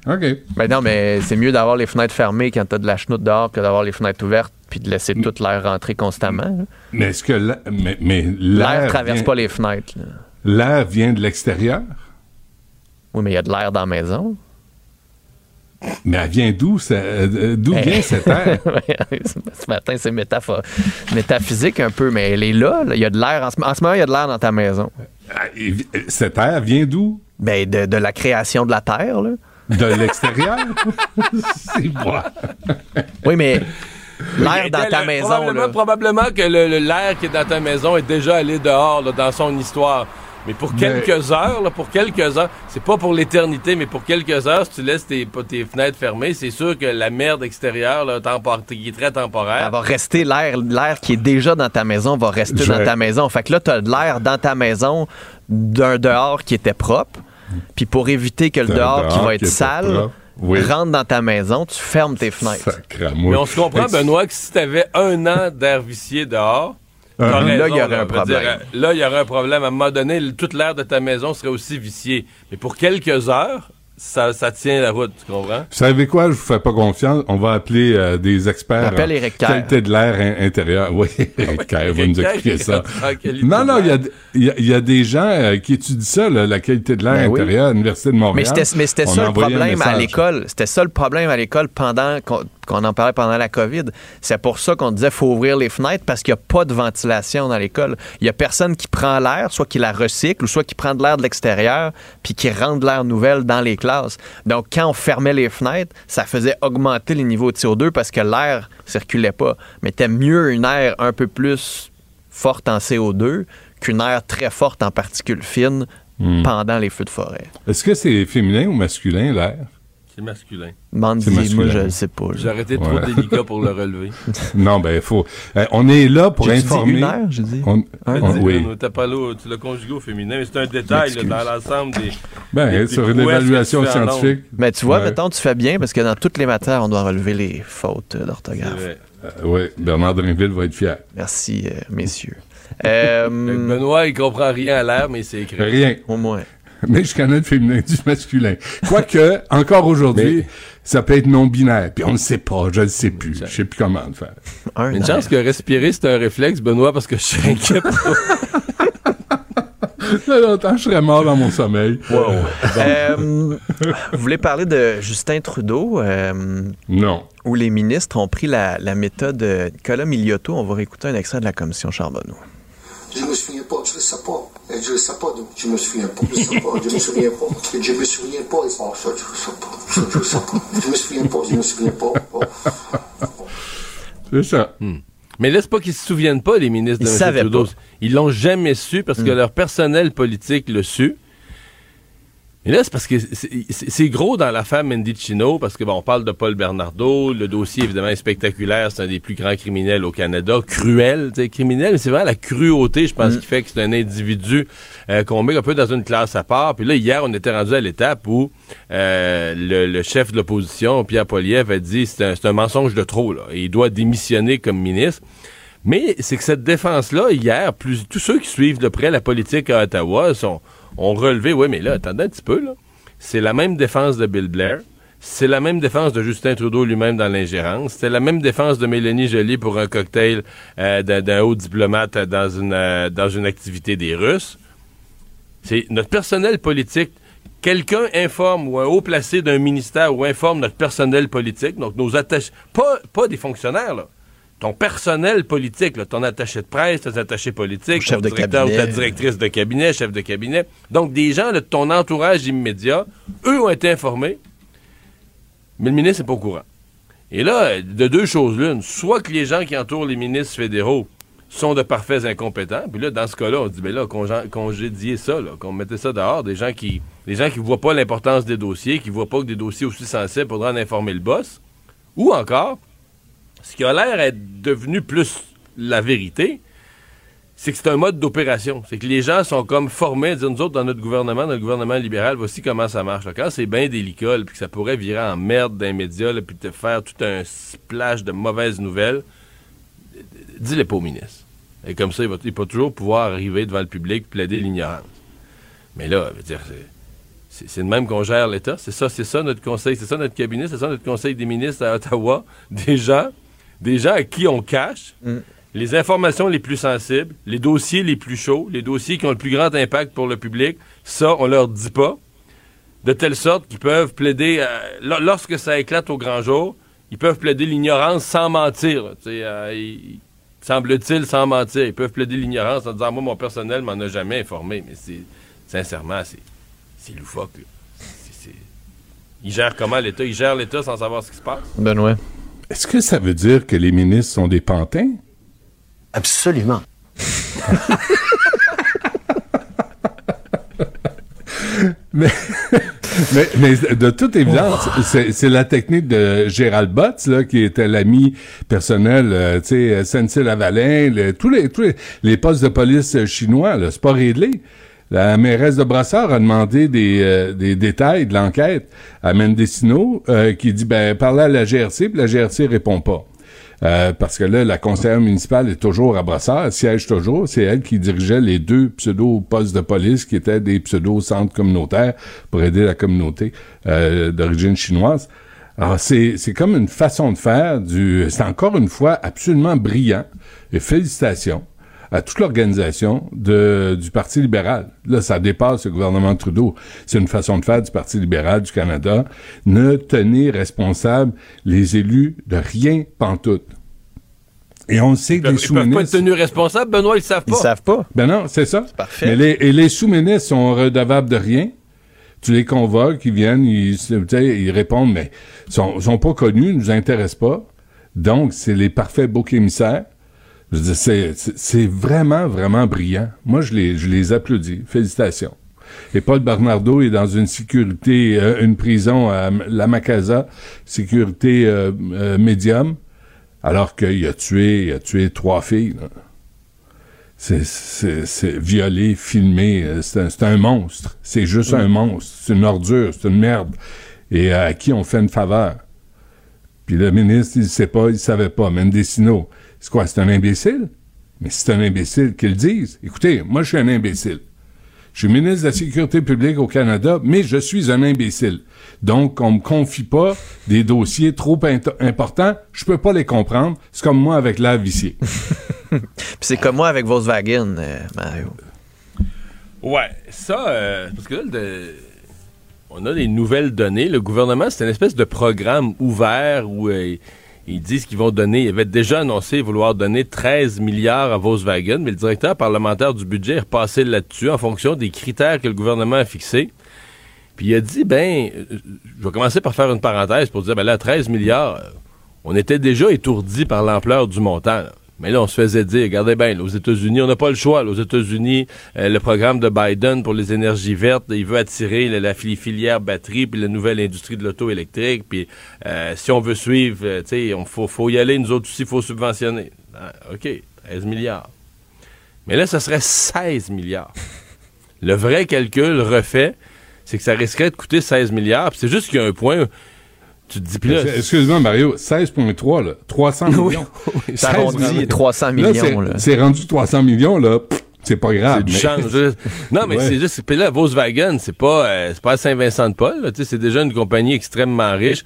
OK. Ben non, mais c'est mieux d'avoir les fenêtres fermées quand t'as de la chenoute dehors que d'avoir les fenêtres ouvertes puis de laisser tout l'air rentrer constamment. là. Mais est-ce que l'air. Mais, mais L'air l'air. traverse vient- pas les fenêtres. là. L'air vient de l'extérieur? Oui, mais il y a de l'air dans la maison. Mais elle vient d'où? ça- euh, D'où Eh. vient cet air? <laughs> ce matin, c'est métaphore- métaphysique un peu, mais elle est là. là. Il y a de l'air. En ce, en ce moment, il y a de l'air dans ta maison. Ah, et vi- Cet air vient d'où? Ben, de, de la création de la Terre, là. De l'extérieur? <laughs> C'est moi. Oui, mais l'air dans ta euh, maison, Probablement, là. probablement que l'air qui est dans ta maison est déjà allé dehors là, dans son histoire. Mais pour Mais- quelques heures, là, pour quelques heures, c'est pas pour l'éternité, mais pour quelques heures, si tu laisses tes, pas tes fenêtres fermées, c'est sûr que la merde extérieure, là, tempor- qui est très temporaire, Elle va rester l'air, l'air qui est déjà dans ta maison va rester Je- dans ta maison. Fait que là, tu as de l'air dans ta maison d'un dehors qui était propre. Puis pour éviter que le dehors, qui va être sale. Oui. rentre dans ta maison, tu fermes tes fenêtres. Sacramouille. Mais on se comprend, Benoît, que si t'avais un an d'air vicié dehors, t'as raison, Là, il y aurait un problème. dire, euh, là, il y aurait un problème. À un moment donné, toute l'air de ta maison serait aussi vicié. Mais pour quelques heures, ça, ça tient la route, tu comprends? Vous savez quoi? Je vous fais pas confiance. On va appeler euh, des experts Appelle en Kerr. qualité de l'air in- intérieur. Oui, <laughs> Kerr va nous expliquer ça. Non, non, il y a, y a- il y a des gens euh, qui étudient ça, là, la qualité de l'air Ben oui. intérieur à l'Université de Mais Montréal. c'était, mais c'était ça le problème à l'école. C'était ça le problème à l'école pendant qu'on- en parlait pendant la COVID. C'est pour ça qu'on disait faut ouvrir les fenêtres parce qu'il n'y a pas de ventilation dans l'école. Il n'y a personne qui prend l'air, soit qui la recycle ou soit qui prend de l'air de l'extérieur puis qui rend de l'air nouvelle dans les classes. Donc, quand on fermait les fenêtres, ça faisait augmenter les niveaux de CO2 parce que l'air circulait pas. Mais c'était mieux une air un peu plus forte en CO2 qu'une air très forte en particules fines Hmm. pendant les feux de forêt. Est-ce que c'est féminin ou masculin, l'air? C'est masculin. Mandy, masculin. moi, je ne sais pas. J'ai arrêté trop Ouais. délicat pour le relever. <laughs> non, ben, il faut. euh, on est là pour informer. une heure, j'ai dit? On- Mais on- dis, oui. Tu l'as conjugué au féminin, mais c'est un détail là, dans l'ensemble des. Ben, des- des sur une évaluation scientifique. Mais tu vois, Ouais. mettons, tu fais bien parce que dans toutes les matières, on doit relever les fautes euh, d'orthographe. Euh, oui, Bernard Drinville va être fier. Merci, euh, messieurs. <laughs> Euh, Benoît, il comprend rien à l'air, mais c'est écrit. Rien. au moins. <laughs> Mais je connais le féminin du masculin. Quoique, encore aujourd'hui, ça peut être non-binaire. Puis on ne sait pas, je ne sais plus. Je sais plus comment le faire. Un Une chance que respirer, c'est un réflexe, Benoît, parce que je suis inquiet pour toi. <laughs> Là, longtemps, je serais mort dans mon sommeil. Euh, vous voulez parler de Justin Trudeau, euh, Non. où les ministres ont pris la, la méthode de Nicolas Miliotto. On va réécouter un extrait de la commission Charbonneau. Je me souviens pas, je le sais pas. Et je sais pas, donc je me souviens pas. Je sais pas, je me souviens pas. Et je me souviens pas, et bon, ça, je sais pas. Je sais pas. Je me souviens pas, je me souviens pas. C'est ça. Mais là, c'est pas qu'ils se souviennent pas, les ministres Ils de M. Trudeau? pas. Ils l'ont jamais su parce que Mm. leur personnel politique le su. Et là, c'est parce que c'est- c'est c'est gros dans l'affaire Mendicino, parce que bon, on parle de Paul Bernardo, le dossier évidemment est spectaculaire, c'est un des plus grands criminels au Canada, cruel, sais, criminel, mais c'est vraiment la cruauté, je pense, Mm. qui fait que c'est un individu euh, qu'on met un peu dans une classe à part. Puis là, hier, on était rendu à l'étape où euh, le, le chef de l'opposition, Pierre Poilievre, a dit c'est un, c'est un mensonge de trop, là, et il doit démissionner comme ministre. Mais c'est que cette défense-là, hier, plus, tous ceux qui suivent de près la politique à Ottawa sont, ont relevé, oui, mais là, attendez un petit peu, là. C'est la même défense de Bill Blair. C'est la même défense de Justin Trudeau lui-même dans l'ingérence. C'est la même défense de Mélanie Joly pour un cocktail euh, d'un haut diplomate dans une, euh, dans une activité des Russes. C'est notre personnel politique. Quelqu'un informe ou un haut placé d'un ministère ou informe notre personnel politique, donc nos attachés, pas, pas des fonctionnaires, là. Ton personnel politique, là, ton attaché de presse, tes attachés politiques, Chef ton de ou ta cabinet. directrice de cabinet, chef de cabinet. Donc, des gens de ton entourage immédiat, eux ont été informés, mais le ministre n'est pas au courant. Et là, de deux choses l'une, soit que les gens qui entourent les ministres fédéraux sont de parfaits incompétents, puis là, dans ce cas-là, on dit, ben là, congé- congédier ça, qu'on mettait ça dehors, des gens qui des gens qui voient pas l'importance des dossiers, qui voient pas que des dossiers aussi sensibles faudra en informer le boss, ou encore, ce qui a l'air être devenu plus la vérité, c'est que c'est un mode d'opération. C'est que les gens sont comme formés dire, nous autres, dans notre gouvernement, dans le gouvernement libéral, voici comment ça marche. là. Quand c'est bien délicat, puis que ça pourrait virer en merde d'un média, puis te faire tout un splash de mauvaises nouvelles, dis-les pas au ministre. Et comme ça, il va, toujours pouvoir arriver devant le public plaider l'ignorance. Mais là, dire, c'est de même qu'on gère l'État. C'est ça, c'est ça notre conseil, c'est ça notre cabinet, c'est ça notre conseil des ministres à Ottawa. <laughs> Des gens, des gens à qui on cache les informations les plus sensibles, les dossiers les plus chauds, les dossiers qui ont le plus grand impact pour le public. Ça, on leur dit pas. De telle sorte qu'ils peuvent plaider, euh, lo- lorsque ça éclate au grand jour, ils peuvent plaider l'ignorance sans mentir. euh, ils- Semble-t-il, sans mentir. Ils peuvent plaider l'ignorance en disant Moi, mon personnel m'en a jamais informé. Mais c'est sincèrement, c'est c'est loufoque. là. Ils gèrent comment l'État? Ils gèrent l'État sans savoir ce qui se passe? Benoît. Est-ce que ça veut dire que les ministres sont des pantins? Absolument. <laughs> mais, mais, mais de toute évidence, c'est c'est la technique de Gérald Botts, là, qui était l'ami personnel, euh, tu sais, Sensi-Lavalin, le- tous, les, tous les, les postes de police chinois, c'est pas réglé. La mairesse de Brassard a demandé des, euh, des détails de l'enquête à Mendicino, euh, qui dit, ben, parlez à la GRC, puis la GRC répond pas. Euh, parce que là, la conseillère municipale est toujours à Brassard, elle siège toujours. C'est elle qui dirigeait les deux pseudo-postes de police qui étaient des pseudo-centres communautaires pour aider la communauté euh, d'origine chinoise. Alors, c'est, c'est comme une façon de faire du... C'est encore une fois absolument brillant. Et félicitations. À toute l'organisation de- du Parti libéral. Là, ça dépasse le gouvernement Trudeau. C'est une façon de faire du Parti libéral du Canada. Ne tenir responsables les élus de rien pantoute. Et on sait que les Ils peuvent pas être sous-ministres... tenus responsables, Benoît, ils savent pas. pas. Ben non, c'est ça. parfait. Mais les, et les sous-ministres sont redevables de rien. Tu les convoques, ils viennent, ils, ils répondent, mais ils sont, sont pas connus, ils nous intéressent pas. Donc, c'est les parfaits boucs émissaires. Je veux dire, c'est, vraiment, vraiment brillant. Moi, je les, je les applaudis. Félicitations. Et Paul Bernardo est dans une sécurité, euh, une prison à la Macasa, sécurité euh, euh, médium, alors qu'il a tué, il a tué trois filles. C'est, violé, filmé, c'est un, monstre. C'est juste un monstre. C'est une ordure, c'est une merde. Et à qui on fait une faveur? Puis le ministre, il sait pas, il savait pas. Mendicino, c'est quoi, c'est un imbécile? Mais c'est un imbécile qu'ils le disent. Écoutez, moi, je suis un imbécile. Je suis ministre de la Sécurité publique au Canada, mais je suis un imbécile. Donc, on me confie pas des dossiers trop importants. Je peux pas les comprendre. C'est comme moi avec vicié. <laughs> Puis c'est comme moi avec Volkswagen, euh, Mario. Ouais, ça, euh, parce que là, on a des nouvelles données. Le gouvernement, c'est une espèce de programme ouvert où euh, ils disent qu'ils vont donner, ils avaient déjà annoncé vouloir donner 13 milliards à Volkswagen, mais le directeur parlementaire du budget est repassé là-dessus en fonction des critères que le gouvernement a fixés. Puis il a dit, ben, euh, je vais commencer par faire une parenthèse pour dire, ben là, 13 milliards, euh, on était déjà étourdi par l'ampleur du montant. Mais là, on se faisait dire, regardez bien, aux États-Unis, on n'a pas le choix. aux États-Unis, euh, le programme de Biden pour les énergies vertes, il veut attirer la, la fili- filière batterie puis la nouvelle industrie de l'auto électrique. Puis euh, si on veut suivre, euh, tu sais, il faut, y aller. Nous autres aussi, il faut subventionner. Ah, OK, 13 milliards. Mais là, ce serait 16 milliards. Le vrai calcul refait, c'est que ça risquerait de coûter 16 milliards. C'est juste qu'il y a un point. Tu te dis, là, Excuse-moi, Mario, 16,3, là. 300 millions. <laughs> Ça 16 arrondit millions. 300 Là, millions, c'est- là. C'est rendu 300 millions, là. C'est pas grave. C'est du mais- change. <laughs> Non, mais Ouais. c'est juste. Puis là, Volkswagen, c'est pas, euh, c'est pas à Saint-Vincent-de-Paul. là, tu sais, C'est déjà une compagnie extrêmement riche.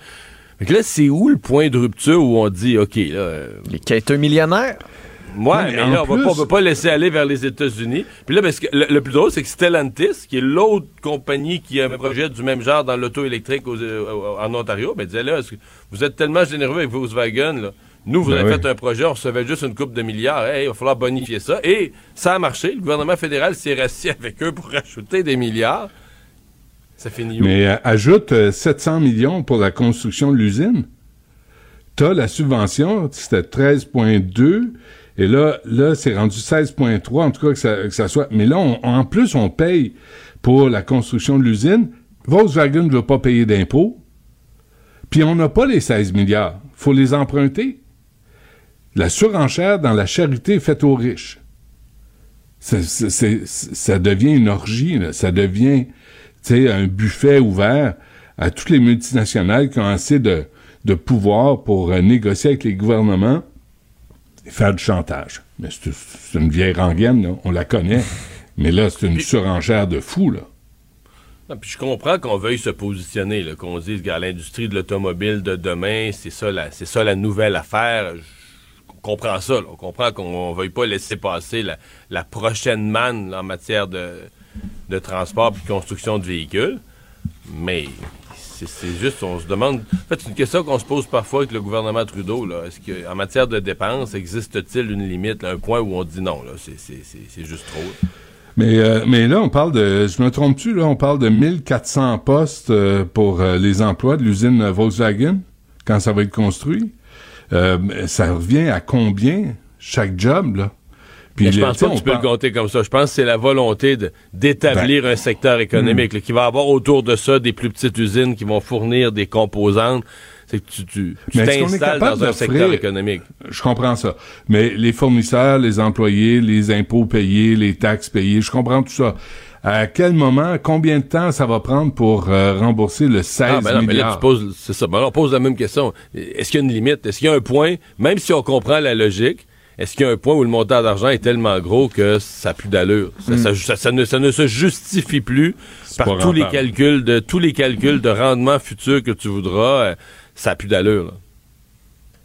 Fait que là, c'est où le point de rupture où on dit, OK, là. euh, Les quêteux millionnaires? Ouais, Non, mais là, on va plus- pas, on va pas laisser aller vers les États-Unis. Puis là, parce que le, le plus drôle, c'est que Stellantis, qui est l'autre compagnie qui a un projet du même genre dans l'auto électrique aux- euh, en Ontario, ben, disait là, vous êtes tellement généreux avec Volkswagen, là. Nous, vous Ben avez oui. fait un projet, on recevait juste une coupe de milliards. Hey, il va falloir bonifier ça. Et ça a marché. Le gouvernement fédéral s'est rassis <laughs> avec eux pour rajouter des milliards. Ça finit où? Mais euh, ajoute euh, 700 millions pour la construction de l'usine. T'as la subvention, c'était 13,2. Et là, c'est rendu 16,3, en tout cas que ça, soit. Mais là, en plus, on paye pour la construction de l'usine. Volkswagen ne veut pas payer d'impôts. Puis on n'a pas les 16 milliards. faut les emprunter. La surenchère dans la charité faite aux riches. Ça devient une orgie, ça devient un buffet ouvert à toutes les multinationales qui ont assez de, pouvoir pour euh, négocier avec les gouvernements faire du chantage. Mais c'est une vieille rengaine, là. on la connaît. Mais là, c'est une surenchère de fou, là. Non, puis je comprends qu'on veuille se positionner, qu'on dise que l'industrie de l'automobile de demain, c'est ça, la, c'est ça la nouvelle affaire. Je on comprend ça. là. On comprend qu'on ne veuille pas laisser passer la, la prochaine manne en matière de, de transport et de construction de véhicules. Mais c'est, juste, on se demande. En fait, c'est une question qu'on se pose parfois avec le gouvernement Trudeau. Est-ce qu'en matière de dépenses, existe-t-il une limite, un point où on dit non, c'est, juste trop. Mais, euh, mais là, on parle de, je me trompe-tu, là, on parle de 1400 postes euh, pour euh, les emplois de l'usine Volkswagen quand ça va être construit. Ça revient à combien chaque job, là? Puis Mais je pense pas que tu peux parle- le compter comme ça. Je pense que c'est la volonté d'établir Ben, un secteur économique, là, qui va avoir autour de ça des plus petites usines qui vont fournir des composantes. C'est que tu, t'installes dans un secteur économique. Je comprends ça. Mais les fournisseurs, les employés, les impôts payés, les taxes payées, je comprends tout ça. À quel moment, combien de temps ça va prendre pour euh, rembourser le 16 Ah, ben non, mais là, milliards? tu poses, c'est ça. Ben là, on pose la même question. Est-ce qu'il y a une limite? Est-ce qu'il y a un point, même si on comprend la logique, est-ce qu'il y a un point où le montant d'argent est tellement gros que ça n'a plus d'allure? Ça, Hmm. ça- ça- ça ne, ça ne se justifie plus par tous les calculs de tous les calculs de rendement futur que tu voudras. euh, ça n'a plus d'allure. là.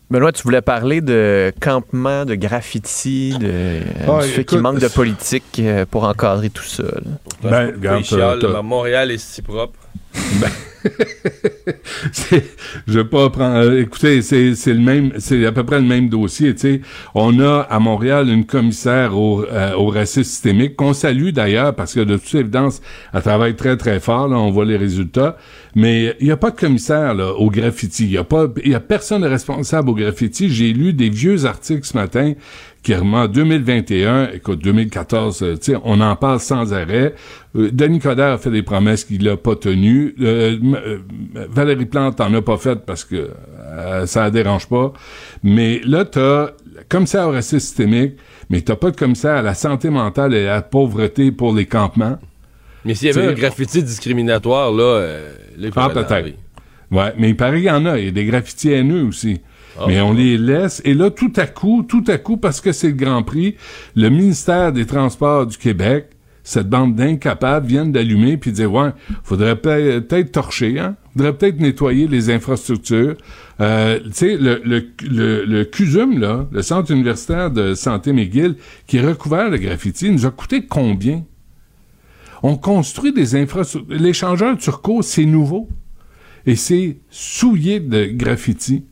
Benoît, tu voulais parler de campement, de graffiti, de, euh, Ah, du fait écoute, qu'il manque de politique euh, pour encadrer tout ça. là. Ben, regarde, Montréal est si propre. <laughs> C'est- je vais pas prendre. euh, écoutez, c'est le même, c'est à peu près le même dossier. Sais, on a à Montréal une commissaire au, euh, au racisme systémique qu'on salue d'ailleurs parce que de toute évidence, elle travaille très très fort. Là, on voit les résultats. Mais il y a pas de commissaire là, au graffiti. Il y a pas, il y a personne responsable au graffiti. J'ai lu des vieux articles ce matin remontent 2021. Écoute, 2014, euh, tu sais, on en parle sans arrêt. Euh, Denis Coderre a fait des promesses qu'il a pas tenues. Euh, Valérie Plante en a pas fait parce que ça la dérange pas. Mais là, t'as le commissaire au racisme systémique, mais t'as pas de commissaire à la santé mentale et à la pauvreté pour les campements. Mais s'il y avait T'sais, un graffiti discriminatoire, là, là, Ah, peut-être. Ouais, mais il paraît qu'il y en a. Il y a des graffitis haineux aussi. Ah, mais on les laisse. Et là, tout à coup, tout à coup, parce que c'est le Grand Prix, le ministère des Transports du Québec, cette bande d'incapables viennent d'allumer puis dire, ouais, faudrait peut- peut-être torcher, hein? Faudrait peut-être nettoyer les infrastructures. Euh, tu sais, le, le, le, le CUSUM, là, le Centre universitaire de santé McGill, qui est recouvert de graffiti, nous a coûté combien? On construit des infrastructures. L'échangeur turco, c'est nouveau. Et c'est souillé de graffiti.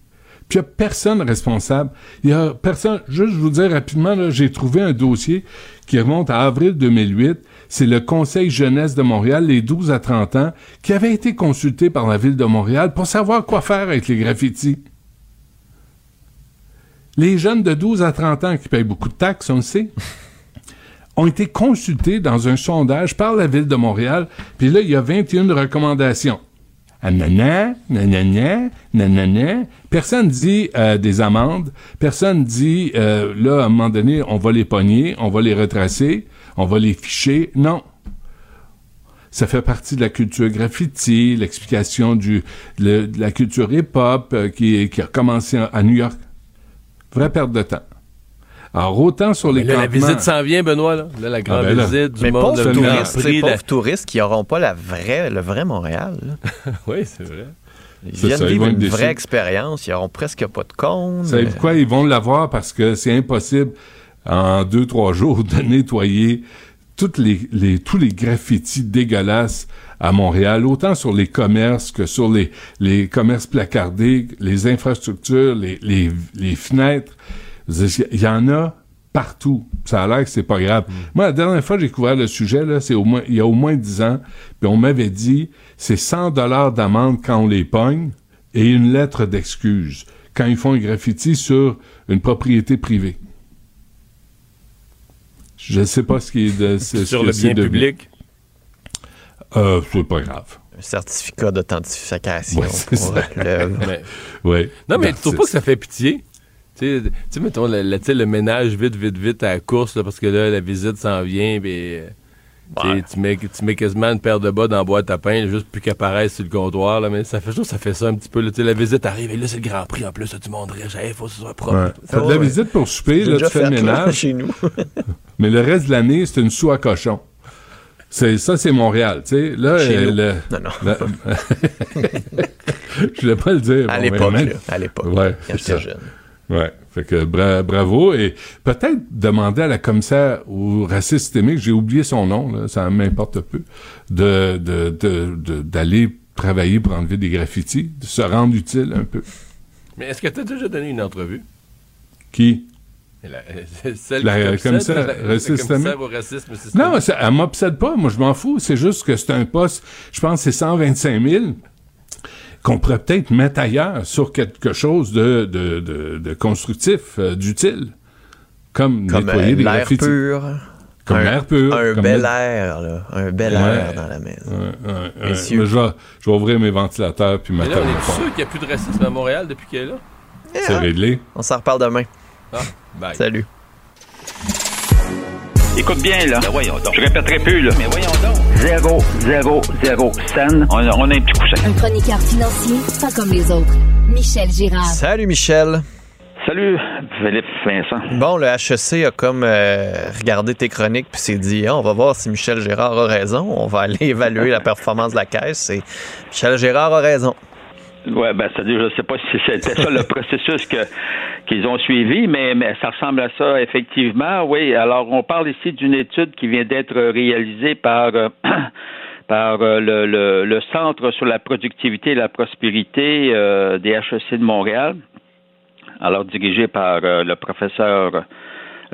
Puis il n'y a personne responsable. Il y a personne. Juste vous dire rapidement, j'ai trouvé un dossier qui remonte à avril 2008. C'est le Conseil jeunesse de Montréal, les 12 à 30 ans, qui avait été consulté par la ville de Montréal pour savoir quoi faire avec les graffitis. Les jeunes de 12 à 30 ans qui payent beaucoup de taxes, on le sait, <laughs> ont été consultés dans un sondage par la ville de Montréal. Puis là, il y a 21 recommandations. Nanana, nanana. Personne dit euh, des amendes. Personne dit, euh, là, à un moment donné, on va les pogner, on va les retracer, on va les ficher. Non. Ça fait partie de la culture graffiti, l'explication du, de la culture hip-hop euh, qui, qui a commencé à New York. Vraie perte de temps. Alors, autant sur les Mais là, la visite s'en vient, Benoît, là. Là, la grande Ah, ben là. visite du Mais monde, pauvres touristes, pauvres touristes qui n'auront pas la vraie, le vrai Montréal. <laughs> oui, c'est vrai. Ils viennent ça, ils vivre une déçus. vraie expérience. Ils n'auront presque pas de compte. Savez-vous quoi? Ils vont l'avoir? Parce que c'est impossible en deux, trois jours de nettoyer toutes les, les- tous les graffitis dégueulasses à Montréal, autant sur les commerces que sur les, les commerces placardés, les infrastructures, les, les, les fenêtres. Il y en a partout. Ça a l'air que c'est pas grave. Moi, la dernière fois que j'ai couvert le sujet, là, c'est au moins, il y a au moins 10 ans, puis on m'avait dit, c'est 100 dollars d'amende quand on les pogne et une lettre d'excuse quand ils font un graffiti sur une propriété privée. Je ne sais pas ce qui est de <laughs> ce- Sur ce le bien public? Euh, c'est pas grave. Un certificat d'authentification Ouais, c'est pour ça. l'œuvre. <laughs> Mais- Ouais. Non, mais tu trouves pas que ça fait pitié? Tu sais, tu sais, mettons, le, le- le ménage vite, vite, vite à la course, là, parce que là, la visite s'en vient, puis euh, tu mets, tu mets quasiment une paire de bas dans la boîte à pain, juste plus qu'elle apparaisse sur le comptoir, là, mais ça fait juste, ça fait ça un petit peu, là, la visite arrive, et là, c'est le Grand Prix, en plus, là, du monde riche, il faut que ce soit propre. Ouais. De la visite pour souper, là, tu fais le ménage. <laughs> chez nous. <laughs> mais le reste de l'année, c'est une soie à cochon. C'est, ça, c'est Montréal, tu sais. Là, Chez euh, nous. le- Non, non. le- <laughs> Je voulais pas le dire. À bon, l'époque, à l'époque, Ouais, quand j'étais jeune. Ouais. Fait que bra- bravo. Et peut-être demander à la commissaire au racisme systémique, j'ai oublié son nom, là, ça m'importe peu, de, de, de, de- d'aller travailler pour enlever des graffitis, de se rendre utile un peu. Mais est-ce que tu as déjà donné une entrevue? Qui? La, celle La qui commissaire la- la racisme commissaire systémique? au racisme systémique. Non, ça, elle m'obsède pas. Moi, je m'en fous. C'est juste que c'est un poste, je pense que c'est 125 000 qu'on pourrait peut-être mettre ailleurs sur quelque chose de, de, de, de constructif, euh, d'utile. Comme, Comme nettoyer euh, des l'air graffitis. pur. Comme Un- l'air pur. Un comme bel le- air, là. Un bel Ouais. air dans la maison. Ouais, ouais, ouais. Messieurs. Mais je, vais, je vais ouvrir mes ventilateurs puis Mais ma là, on est sûr qu'il n'y a plus de racisme à Montréal depuis qu'elle est là? C'est réglé. On s'en reparle demain. Ah, bye. Salut. Écoute bien, là. Je répéterai plus, là. Mais voyons donc. Zéro, zéro, zéro scène. On a, on a un petit coussin. Un chroniqueur financier, pas comme les autres. Michel Girard. Salut Michel. Salut, Philippe Vincent. Bon, le HEC a comme euh, regardé tes chroniques puis s'est dit Ah, on va voir si Michel Gérard a raison. On va aller <laughs> évaluer la performance de la caisse. Et Michel Gérard a raison. Ouais, ben, c'est-à-dire, je sais pas si c'était ça le <laughs> processus que qu'ils ont suivi, mais, mais ça ressemble à ça effectivement. Oui, alors on parle ici d'une étude qui vient d'être réalisée par euh, <clears throat> par euh, le, le, le Centre sur la productivité et la prospérité euh, des HEC de Montréal, alors dirigé par euh, le professeur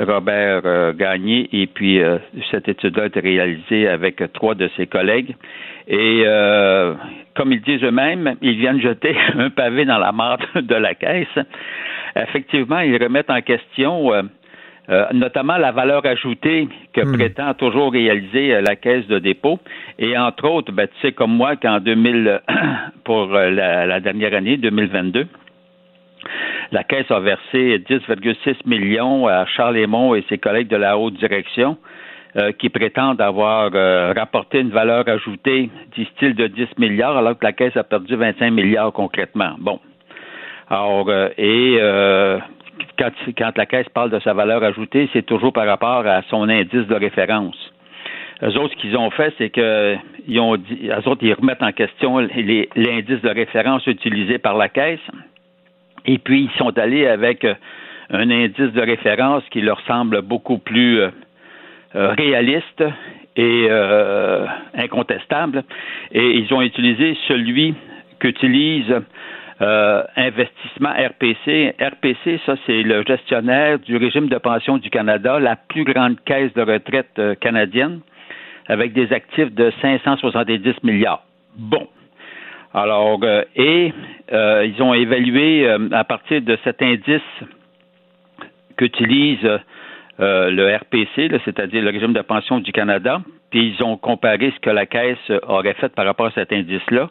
Robert euh, Gagné, et puis euh, cette étude-là a été réalisée avec trois de ses collègues. Et euh, comme ils disent eux-mêmes, ils viennent jeter <laughs> un pavé dans la mare de la caisse. Effectivement, ils remettent en question euh, notamment la valeur ajoutée que prétend toujours réaliser euh, la caisse de dépôt. Et entre autres, ben, tu sais comme moi qu'en 2000, <coughs> pour euh, la, la dernière année, 2022, la Caisse a versé 10,6 millions à Charles Lemont et ses collègues de la haute direction euh, qui prétendent avoir euh, rapporté une valeur ajoutée, disent-ils, de 10 milliards, alors que la Caisse a perdu 25 milliards concrètement. Bon. Alors, euh, et euh, quand, quand la Caisse parle de sa valeur ajoutée, c'est toujours par rapport à son indice de référence. Eux autres, ce qu'ils ont fait, c'est que ils ont dit, eux autres, ils remettent en question l'indice de référence utilisé par la Caisse. Et puis, ils sont allés avec euh, un indice de référence qui leur semble beaucoup plus euh, euh, réaliste et euh, incontestable. Et ils ont utilisé celui qu'utilise euh, Investissement RPC. RPC, ça, c'est le gestionnaire du régime de pension du Canada, la plus grande caisse de retraite canadienne, avec des actifs de 570 milliards. Bon. Alors, euh, et euh, ils ont évalué euh, à partir de cet indice qu'utilise euh, le RPC, c'est-à-dire le régime de pension du Canada, puis ils ont comparé ce que la Caisse aurait fait par rapport à cet indice-là.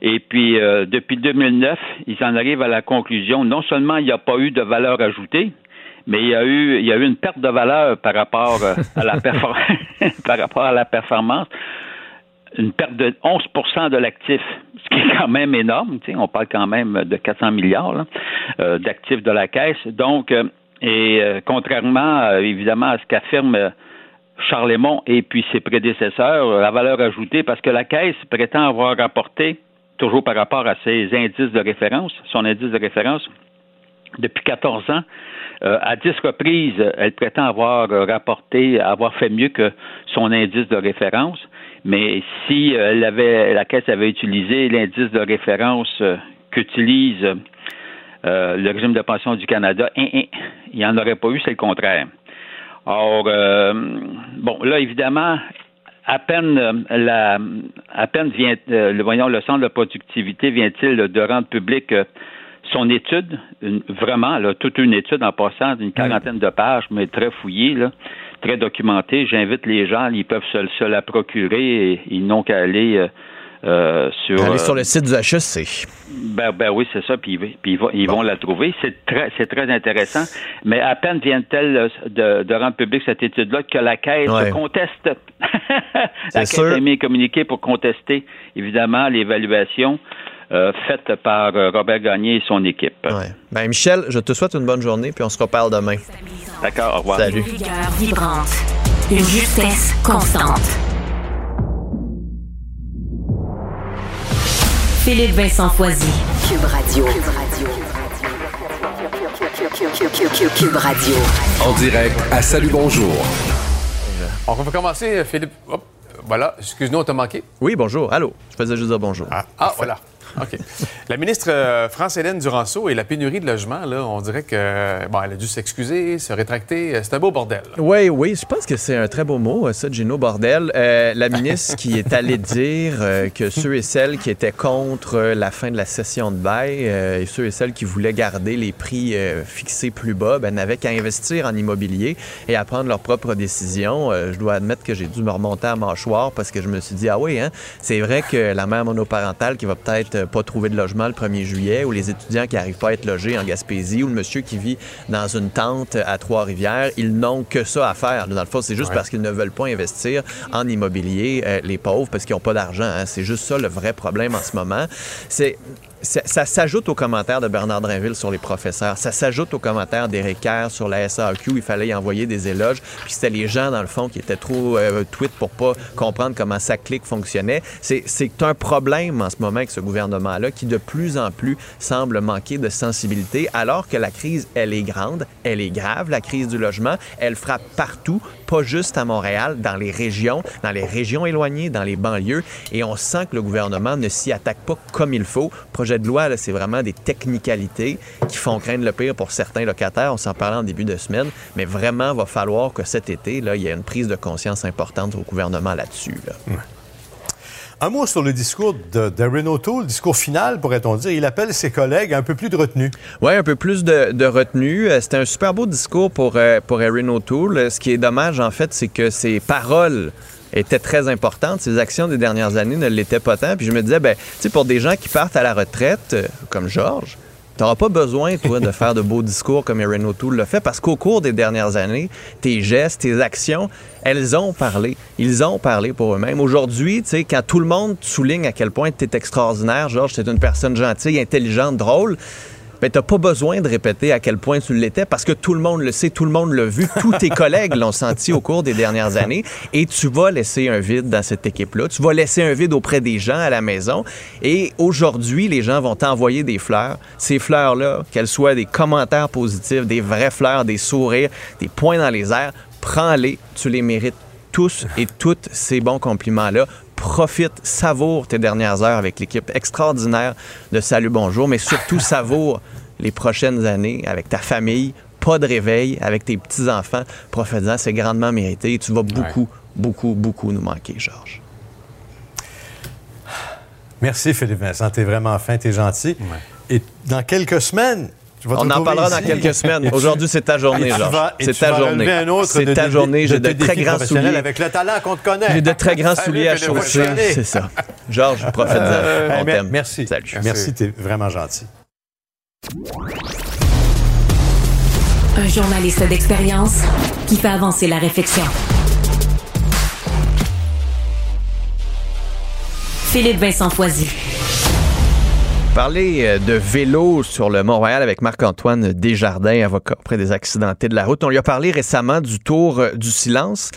Et puis, euh, depuis 2009, ils en arrivent à la conclusion, non seulement il n'y a pas eu de valeur ajoutée, mais il y a eu, il y a eu une perte de valeur par rapport euh, à la <laughs> par rapport à la performance une perte de 11% de l'actif, ce qui est quand même énorme. Tu sais, on parle quand même de 400 milliards euh, d'actifs de la caisse. Donc, euh, et euh, contrairement euh, évidemment à ce qu'affirme euh, Charles Lemont et puis ses prédécesseurs, euh, la valeur ajoutée, parce que la caisse prétend avoir rapporté, toujours par rapport à ses indices de référence, son indice de référence, depuis 14 ans, euh, à 10 reprises, elle prétend avoir euh, rapporté, avoir fait mieux que son indice de référence. Mais si euh, elle avait, la Caisse avait utilisé l'indice de référence euh, qu'utilise euh, le régime de pension du Canada, hein, hein, il n'y en aurait pas eu, c'est le contraire. Or, euh, bon, là, évidemment, à peine la, à peine vient, euh, le, voyons, le centre de productivité vient-il de rendre public euh, son étude, une- vraiment, là, toute une étude en passant d'une quarantaine de pages, mais très fouillée, là, très documentée. J'invite les gens, ils peuvent se, se la procurer et ils n'ont qu'à aller euh, euh, sur, Allez euh, sur le site du HEC. ben, ben oui, c'est ça, puis, ils- puis ils, vont, ils vont la trouver. C'est très, c'est très intéressant. Mais à peine vient-elle de, de rendre public cette étude-là que la Caisse Ouais. conteste. <laughs> la Caisse sûr. a mis un communiqué pour contester, évidemment, l'évaluation euh, faite par euh, Robert Gagné et son équipe. Ben, Michel, je te souhaite une bonne journée, puis on se reparle demain. D'accord, au revoir. Salut. Rigueur vibrante. Une justesse constante. Philippe Vincent Foisy. Cube Radio. Cube Radio. En direct à Salut Bonjour. On va commencer, euh, Philippe. Hop, voilà, excuse-nous, on t'a manqué. Oui, bonjour. Allô. Je faisais juste dire bonjour. Ah, voilà. OK. La ministre euh, France-Hélène Duranceau et la pénurie de logements, là, on dirait que bon, elle a dû s'excuser, se rétracter. Euh, C'est un beau bordel. Oui, oui, je pense que c'est un très beau mot, ça, Gino Bordel. Euh, la ministre qui est allée <laughs> dire euh, que ceux et celles qui étaient contre la fin de la session de bail et ceux et celles qui voulaient garder les prix fixés plus bas ben, n'avaient qu'à investir en immobilier et à prendre leurs propres décisions. Je dois admettre que j'ai dû me remonter à mâchoire parce que je me suis dit, ah oui, hein, c'est vrai que la mère monoparentale qui va peut-être euh, pas trouver de logement le 1er juillet ou les étudiants qui n'arrivent pas à être logés en Gaspésie ou le monsieur qui vit dans une tente à Trois-Rivières, ils n'ont que ça à faire. Dans le fond, c'est juste Ouais. parce qu'ils ne veulent pas investir en immobilier, euh, les pauvres, parce qu'ils n'ont pas d'argent. hein. C'est juste ça le vrai problème en ce moment. C'est ça, ça s'ajoute aux commentaires de Bernard Drinville sur les professeurs. Ça s'ajoute aux commentaires d'Éric Kerr sur la SAQ. Il fallait y envoyer des éloges. Puis c'était les gens, dans le fond, qui étaient trop euh, tweet pour pas comprendre comment sa clique fonctionnait. C'est un problème en ce moment avec ce gouvernement-là qui, de plus en plus, semble manquer de sensibilité, alors que la crise, elle est grande, elle est grave, la crise du logement. Elle frappe partout, pas juste à Montréal, dans les régions, dans les régions éloignées, dans les banlieues. Et on sent que le gouvernement ne s'y attaque pas comme il faut. Projet de loi, c'est vraiment des technicalités qui font craindre le pire pour certains locataires. On s'en parlait en début de semaine. Mais vraiment, va falloir que cet été, là, il y ait une prise de conscience importante au gouvernement là-dessus. là. Un mot sur le discours de Darren O'Toole, le discours final, pourrait-on dire. Il appelle ses collègues à un peu plus de retenue. Oui, un peu plus de, de retenue. Euh, C'était un super beau discours pour, euh, pour Erin O'Toole. Euh, Ce qui est dommage, en fait, c'est que ses paroles étaient très importantes. Ses actions des dernières années ne l'étaient pas tant. Puis je me disais, ben, tu sais, pour des gens qui partent à la retraite, euh, comme Georges, T'auras pas besoin, toi, de faire de beaux discours comme Erin O'Toole le fait, parce qu'au cours des dernières années, tes gestes, tes actions, elles ont parlé. Ils ont parlé pour eux-mêmes. Aujourd'hui, tu sais, quand tout le monde souligne à quel point tu es extraordinaire, Georges, tu es une personne gentille, intelligente, drôle, ben, t'as pas besoin de répéter à quel point tu l'étais parce que tout le monde le sait, tout le monde l'a vu, tous tes <laughs> collègues l'ont senti au cours des dernières années et tu vas laisser un vide dans cette équipe-là. Tu vas laisser un vide auprès des gens à la maison et aujourd'hui, les gens vont t'envoyer des fleurs. Ces fleurs-là, qu'elles soient des commentaires positifs, des vraies fleurs, des sourires, des points dans les airs, prends-les, tu les mérites tous et toutes ces bons compliments-là. Profite, savoure tes dernières heures avec l'équipe extraordinaire de Salut Bonjour, mais surtout savoure les prochaines années avec ta famille. Pas de réveil avec tes petits-enfants. Profite-en, c'est grandement mérité. Et tu vas beaucoup, beaucoup, beaucoup nous manquer, Georges. Merci, Philippe Vincent. T'es vraiment fin, t'es gentil. Et dans quelques semaines, tu vas te On en parlera dans quelques <laughs> semaines. Aujourd'hui, c'est ta journée, Georges. C'est ta journée. C'est ta journée. J'ai de très grands souliers. Avec le talent qu'on te connaît. J'ai de très <laughs> grands souliers à chausser. C'est ça. Georges, profite-en. Euh, On mer- t'aime. Merci. Salut. Merci, t'es vraiment gentil. Un journaliste d'expérience qui fait avancer la réflexion. Philippe Vincent Foisy. Parler euh, de vélo sur le Mont-Royal avec Marc-Antoine Desjardins, avocat auprès des accidentés de la route. On lui a parlé récemment du tour euh, du silence.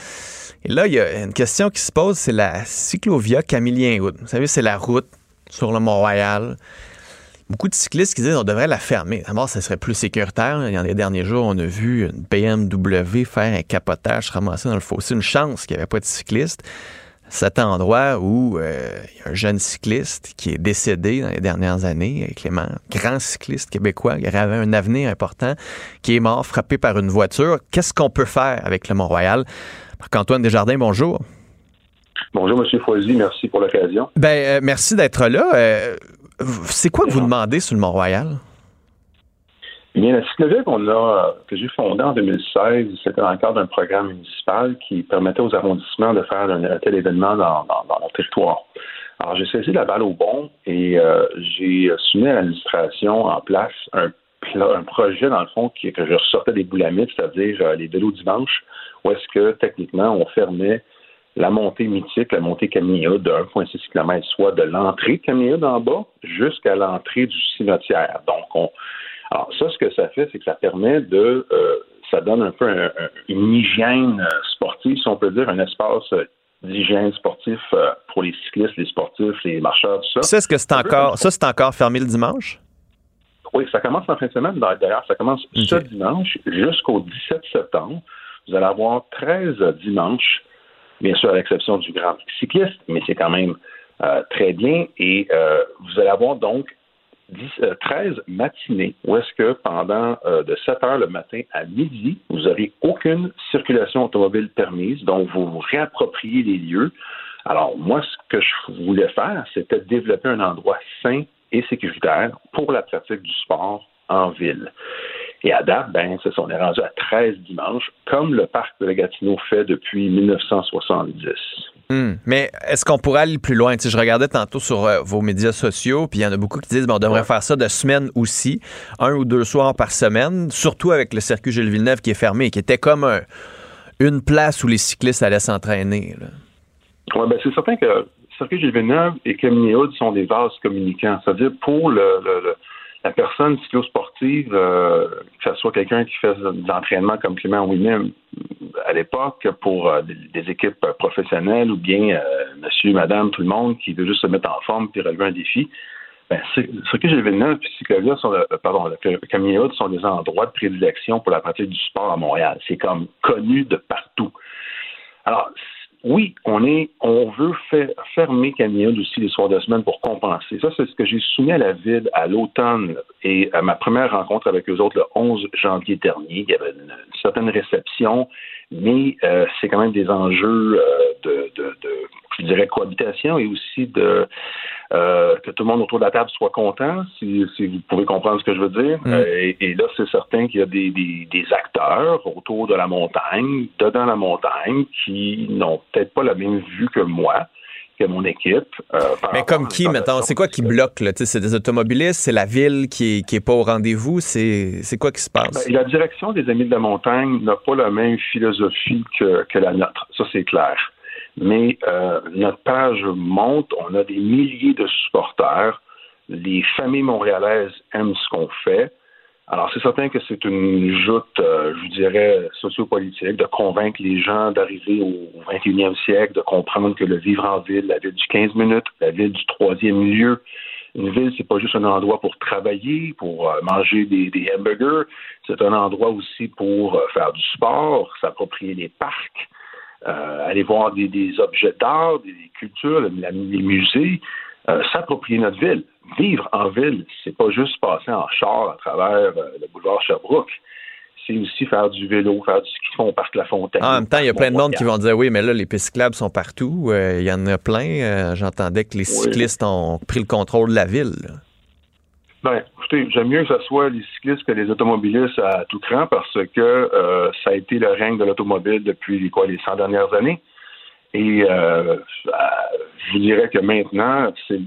Et là, il y a une question qui se pose, c'est la cyclovia Camillien Hood. Vous savez, c'est la route sur le Mont-Royal. Beaucoup de cyclistes qui disent qu'on devrait la fermer. D'abord, ça serait plus sécuritaire. Dans les derniers jours, on a vu une BMW faire un capotage, se ramasser dans le fossé. Une chance qu'il n'y avait pas de cyclistes. Cet endroit où euh, il y a un jeune cycliste qui est décédé dans les dernières années, Clément, grand cycliste québécois, qui avait un avenir important, qui est mort frappé par une voiture. Qu'est-ce qu'on peut faire avec le Mont-Royal? Marc-Antoine Desjardins, bonjour. Bonjour, M. Foisy. Merci pour l'occasion. Ben, euh, merci d'être là. Euh, c'est quoi que vous demandez sur le Mont-Royal? Eh bien, la cyclovia qu'on a, euh, que j'ai fondée en 2016, c'était dans le cadre d'un programme municipal qui permettait aux arrondissements de faire un, un tel événement dans, dans, dans leur territoire. Alors, j'ai saisi la balle au bon et euh, j'ai soumis à l'administration en place un, un projet, dans le fond, qui, que je ressortais des boulamites, c'est-à-dire euh, les vélos dimanche, où est-ce que, techniquement, on fermait la montée mythique, la montée Camilla de 1,6 km, soit de l'entrée Camilla d'en bas jusqu'à l'entrée du cimetière. Donc, on, alors ça, ce que ça fait, c'est que ça permet de, euh, ça donne un peu un- un- une hygiène euh, sportive, si on peut dire, un espace d'hygiène sportif euh, pour les cyclistes, les sportifs, les marcheurs, tout ça. Ça, est-ce que c'est Un peu encore, ça, c'est encore fermé le dimanche? oui, ça commence en fin de semaine. D'ailleurs, ça commence ce dimanche jusqu'au 17 septembre. Vous allez avoir 13 dimanches, bien sûr à l'exception du Grand cycliste, mais c'est quand même euh, très bien. Et euh, vous allez avoir donc 10, euh, 13 matinées où est-ce que pendant euh, de 7 heures le matin à midi, vous n'aurez aucune circulation automobile permise, donc vous vous réappropriez les lieux. Alors, moi, ce que je voulais faire, c'était développer un endroit sain et sécuritaire pour la pratique du sport en ville. Et à date, ben, ça, on est rendu à 13 dimanches, comme le parc de la Gatineau fait depuis 1970. Hmm. Mais est-ce qu'on pourrait aller plus loin? Tu sais, je regardais tantôt sur euh, vos médias sociaux, puis il y en a beaucoup qui disent qu'on devrait faire ça de semaine aussi, un ou deux soirs par semaine, surtout avec le circuit Gilles Villeneuve qui est fermé, qui était comme un- une place où les cyclistes allaient s'entraîner. Oui, ben c'est certain que Circuit Gilles Villeneuve et Camille sont des vases communicants. C'est-à-dire pour le, le- le- la personne cyclosportive, euh, que ce soit quelqu'un qui fait de l'entraînement comme Clément Ouimet à l'époque pour euh, des, équipes professionnelles ou bien euh, monsieur, madame, tout le monde qui veut juste se mettre en forme puis relever un défi, ben, Circuit Gilles Villeneuve puis Cyclavia sont, le- euh, pardon, le Camille sont des endroits de prédilection pour la pratique du sport à Montréal. C'est comme connu de partout. Alors, oui, on est, on veut faire, fermer Camille aussi les soirs de semaine pour compenser. Ça, c'est ce que j'ai soumis à la ville à l'automne et à ma première rencontre avec eux autres le 11 janvier dernier. Il y avait une certaine réception, mais euh, c'est quand même des enjeux euh, de, de, de, je dirais, cohabitation et aussi de euh, que tout le monde autour de la table soit content, si, si vous pouvez comprendre ce que je veux dire. Mm. Euh, et, et là, c'est certain qu'il y a des, des, des acteurs autour de la montagne, dedans la montagne, qui n'ont peut-être pas la même vue que moi, que mon équipe. euh, Mais comme qui, maintenant? C'est quoi qui bloque? C'est des automobilistes? C'est la ville qui est, qui est pas au rendez-vous? C'est c'est quoi qui se passe? Ben, la direction des Amis de la Montagne n'a pas la même philosophie que, que la nôtre, ça c'est clair. Mais euh, notre page monte, on a des milliers de supporters, les familles montréalaises aiment ce qu'on fait. Alors c'est certain que c'est une joute, euh, je vous dirais, sociopolitique, de convaincre les gens d'arriver au 21e siècle, de comprendre que le vivre en ville, la ville du 15 minutes, la ville du troisième lieu, une ville, c'est pas juste un endroit pour travailler, pour euh, manger des, hamburgers. C'est un endroit aussi pour euh, faire du sport, s'approprier les parcs, euh, aller voir des, des objets d'art, des, cultures, les musées, euh, s'approprier notre ville. Vivre en ville, c'est pas juste passer en char à travers euh, le boulevard Sherbrooke. C'est aussi faire du vélo, faire du ski fond parc La Fontaine. En même temps, il y a plein de monde qui vont dire oui, mais là, les pistes cyclables sont partout. Euh, Il y en a plein. Euh, J'entendais que les cyclistes ont pris le contrôle de la ville. Ben, écoutez, j'aime mieux que ce soit les cyclistes que les automobilistes à tout cran parce que euh, ça a été le règne de l'automobile depuis quoi, les 100 dernières années. Et euh, je dirais que maintenant, c'est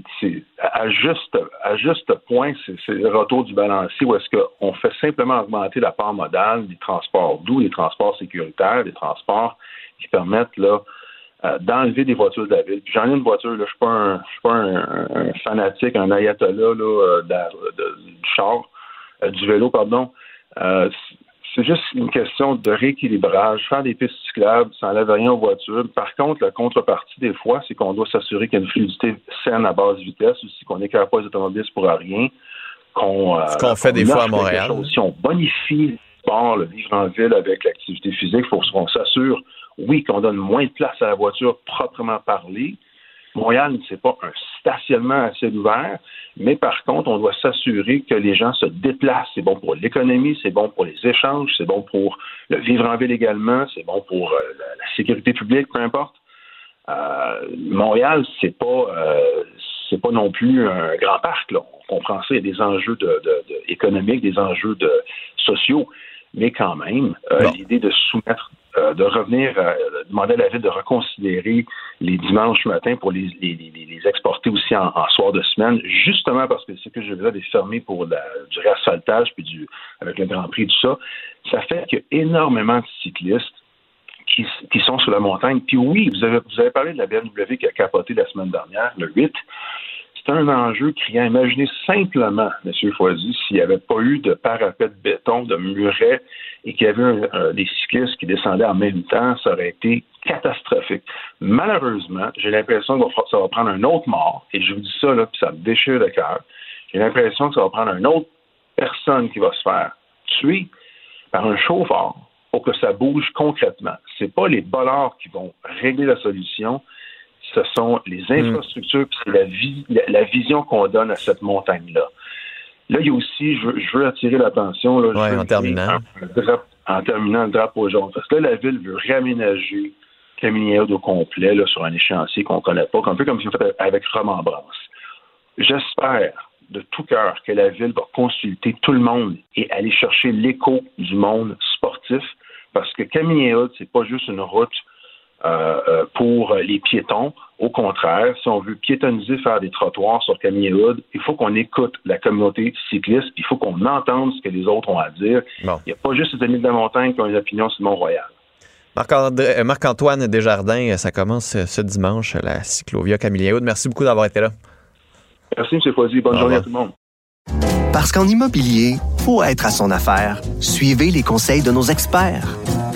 à juste, à juste point, c'est le retour du balancier où est-ce qu'on fait simplement augmenter la part modale des transports doux, des transports sécuritaires, des transports qui permettent là euh, d'enlever des voitures de la ville. J'en ai une voiture, là, je suis pas un, je suis pas un, fanatique, un ayatollah là, euh, du char, euh, du vélo, pardon. C'est juste une question de rééquilibrage. Faire des pistes cyclables, ça n'enlève rien aux voitures. Par contre, la contrepartie des fois, c'est qu'on doit s'assurer qu'il y a une fluidité saine à basse vitesse, aussi qu'on n'écarte pas les automobilistes pour rien. Qu'on, euh, fait des fois à Montréal. chose. Si on bonifie le sport, le vivre en ville avec l'activité physique, il faut qu'on s'assure, oui, qu'on donne moins de place à la voiture proprement parlée. Montréal, c'est pas un stationnement assez ouvert, mais par contre, on doit s'assurer que les gens se déplacent. C'est bon pour l'économie, c'est bon pour les échanges, c'est bon pour le vivre en ville également, c'est bon pour euh, la, la sécurité publique, peu importe. Euh, Montréal, c'est pas euh, c'est pas non plus un grand parc. Là. On comprend ça, il y a des enjeux de, de- de- économiques, des enjeux de, sociaux, mais quand même, l'idée de soumettre, euh, de revenir, euh, demander à la ville de reconsidérer les dimanches matins pour les, exporter aussi en, soir de semaine, justement parce que c'est que je vais est fermé pour du réasphaltage puis avec le Grand Prix tout ça, ça fait qu'il y a énormément de cyclistes qui, qui sont sur la montagne. Puis oui, vous avez, vous avez parlé de la BMW qui a capoté la semaine dernière, le 8. C'est un enjeu criant. Imaginez simplement, M. Foisy, s'il n'y avait pas eu de parapet de béton, de muret, et qu'il y avait des cyclistes qui descendaient en même temps, ça aurait été catastrophique. Malheureusement, j'ai l'impression que ça va prendre un autre mort, et je vous dis ça, là, puis ça me déchire le cœur. J'ai l'impression que ça va prendre une autre personne qui va se faire tuer par un chauffeur pour que ça bouge concrètement. C'est pas les bollards qui vont régler la solution, ce sont les infrastructures, puis c'est la, la, la vision qu'on donne à cette montagne-là. Là, il y a aussi, je veux, je veux attirer l'attention. là, Ouais, en terminant. en terminant le drapeau jaune. Parce que là, la ville veut réaménager Caminière au complet là, sur un échéancier qu'on ne connaît pas, un peu comme si on fait avec Romans-Brance. J'espère de tout cœur que la ville va consulter tout le monde et aller chercher l'écho du monde sportif, parce que Caminière, c'est pas juste une route euh, euh, pour les piétons. Au contraire, si on veut piétoniser, faire des trottoirs sur Camille Hood, il faut qu'on écoute la communauté cycliste, puis il faut qu'on entende ce que les autres ont à dire. Il n'y a pas juste les amis de la montagne qui ont une opinion sur Mont-Royal. Euh, Marc-Antoine Desjardins, ça commence ce dimanche, la Cyclovia Camillien Aude. Merci beaucoup d'avoir été là. Merci, M. Foisy. Bonne Au journée à tout le monde. Parce qu'en immobilier, pour être à son affaire, suivez les conseils de nos experts.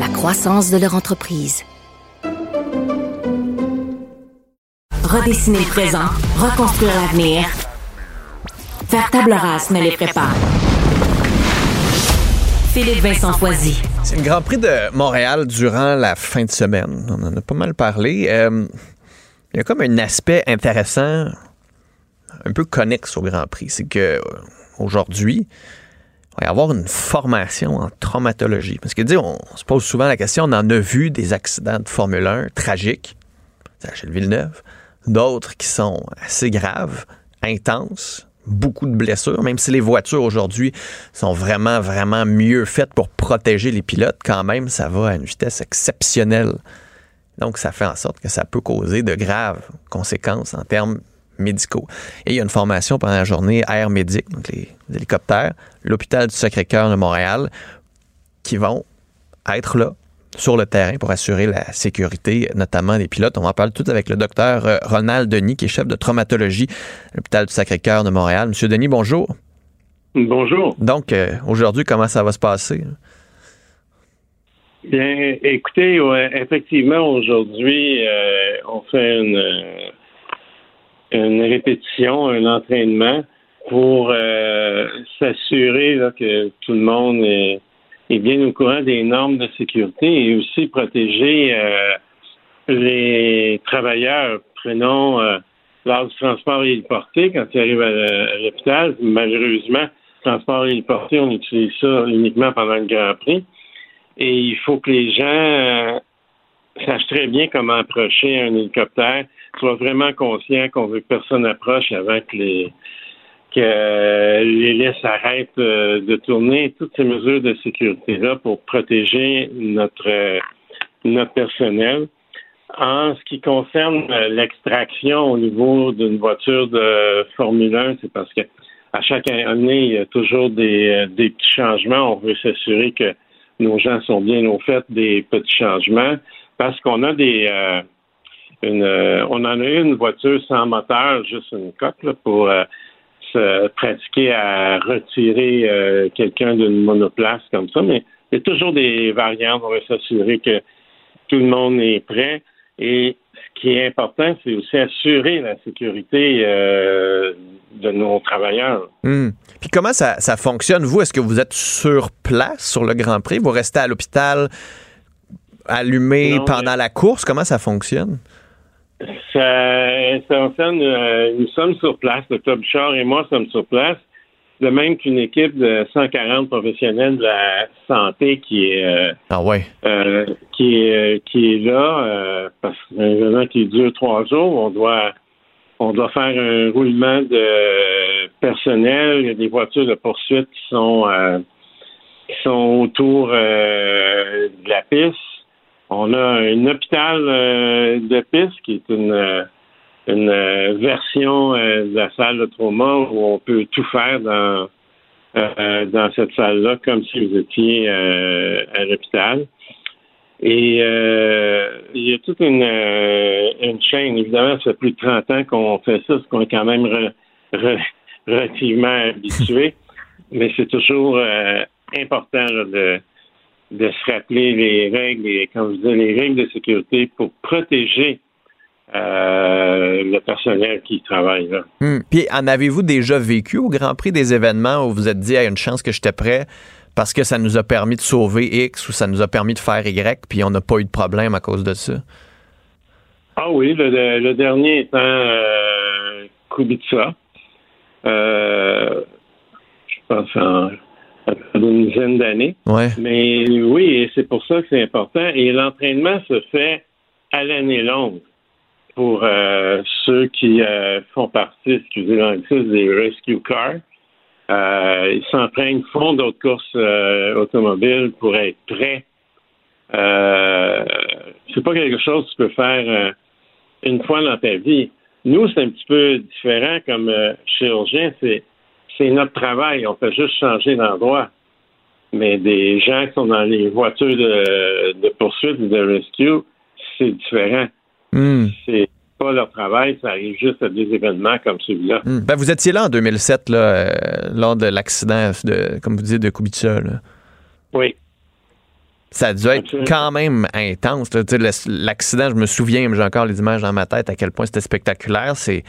la croissance de leur entreprise. Redessiner le présent, reconstruire l'avenir. Faire table rase ne les prépare. Philippe Vincent Foisy. C'est le Grand Prix de Montréal durant la fin de semaine. On en a pas mal parlé. Euh, il y a comme un aspect intéressant, un peu connexe au Grand Prix. C'est que euh, aujourd'hui, avoir une formation en traumatologie. Parce que, dis, on, se pose souvent la question, on en a vu des accidents de Formule 1 tragiques, c'est chez le Villeneuve, d'autres qui sont assez graves, intenses, beaucoup de blessures, même si les voitures aujourd'hui sont vraiment, vraiment mieux faites pour protéger les pilotes, quand même, ça va à une vitesse exceptionnelle. Donc, ça fait en sorte que ça peut causer de graves conséquences en termes médicaux. Et il y a une formation pendant la journée Air Médic, donc les, les hélicoptères, l'hôpital du Sacré-Cœur de Montréal, qui vont être là sur le terrain pour assurer la sécurité, notamment des pilotes. On en parler tout avec le docteur euh, Ronald Denis, qui est chef de traumatologie à l'hôpital du Sacré-Cœur de Montréal. Monsieur Denis, bonjour. Bonjour. Donc, euh, aujourd'hui, comment ça va se passer? Bien, écoutez, ouais, effectivement, aujourd'hui, euh, on fait une, une répétition, un entraînement pour euh, s'assurer que tout le monde est, est bien au courant des normes de sécurité et aussi protéger euh, les travailleurs. Prenons euh, lors du transport héliporté, quand ils arrivent à, à l'hôpital, malheureusement, transport héliporté, on utilise ça uniquement pendant le Grand Prix. Et il faut que les gens euh, sachent très bien comment approcher un hélicoptère, soient vraiment conscients qu'on veut que personne approche avant que les que euh, les laisse arrêtent euh, de tourner, toutes ces mesures de sécurité-là pour protéger notre, notre personnel. En ce qui concerne euh, l'extraction au niveau d'une voiture de Formule 1, c'est parce que à chaque année, il y a toujours des, des petits changements. On veut s'assurer que nos gens sont bien au fait des petits changements parce qu'on a des une, euh, on en a eu une voiture sans moteur, juste une coque là, pour euh, se pratiquer à retirer euh, quelqu'un d'une monoplace comme ça, mais il y a toujours des variantes. On va s'assurer que tout le monde est prêt. Et ce qui est important, c'est aussi assurer la sécurité euh, de nos travailleurs. Hmm. Puis comment ça, ça fonctionne, vous? Est-ce que vous êtes sur place sur le Grand Prix? Vous restez à l'hôpital allumé Non, pendant la course? Comment ça fonctionne? Ça, ça concerne, euh, nous sommes sur place, le Club Char et moi sommes sur place, de même qu'une équipe de 140 professionnels de la santé qui est euh, ah ouais. euh, qui est qui est là euh, parce que c'est un événement qui dure trois jours. On doit on doit faire un roulement de personnel. Il y a des voitures de poursuite qui sont euh, qui sont autour euh, de la piste. On a un hôpital euh, de piste qui est une, euh, une euh, version euh, de la salle de trauma où on peut tout faire dans, euh, dans cette salle-là, comme si vous étiez euh, à l'hôpital. Et il y a toute une, une chaîne. Évidemment, ça fait plus de 30 ans qu'on fait ça, parce qu'on est quand même re- re- relativement habitué. <laughs> Mais c'est toujours important là, de, de se rappeler les règles, et, comme je disais, les règles de sécurité pour protéger euh, le personnel qui travaille là. Hmm. Puis en avez-vous déjà vécu au Grand Prix des événements où vous vous êtes dit, il y a une chance que j'étais prêt parce que ça nous a permis de sauver X ou ça nous a permis de faire Y, puis on n'a pas eu de problème à cause de ça? Ah oui, le dernier étant euh, Kubica. Euh, je pense en, d'une dizaine d'années. Ouais. Mais oui, et c'est pour ça que c'est important. Et l'entraînement se fait à l'année longue pour euh, ceux qui euh, font partie, excusez l'anglicisme, des rescue cars. Euh, ils s'entraînent, font d'autres courses automobiles pour être prêts. C'est pas quelque chose que tu peux faire une fois dans ta vie. Nous, c'est un petit peu différent comme chirurgien. C'est, c'est notre travail. On fait juste changer d'endroit. Mais des gens qui sont dans les voitures de, de poursuite ou de rescue, c'est différent. Hmm. C'est pas leur travail. Ça arrive juste à des événements comme celui-là. Hmm. Ben, vous étiez là en 2007, là, euh, lors de l'accident, de, comme vous dites, de Kubica. là. Oui. Ça a dû être quand même intense. L'accident, je me souviens, j'ai encore les images dans ma tête à quel point c'était spectaculaire. C'est.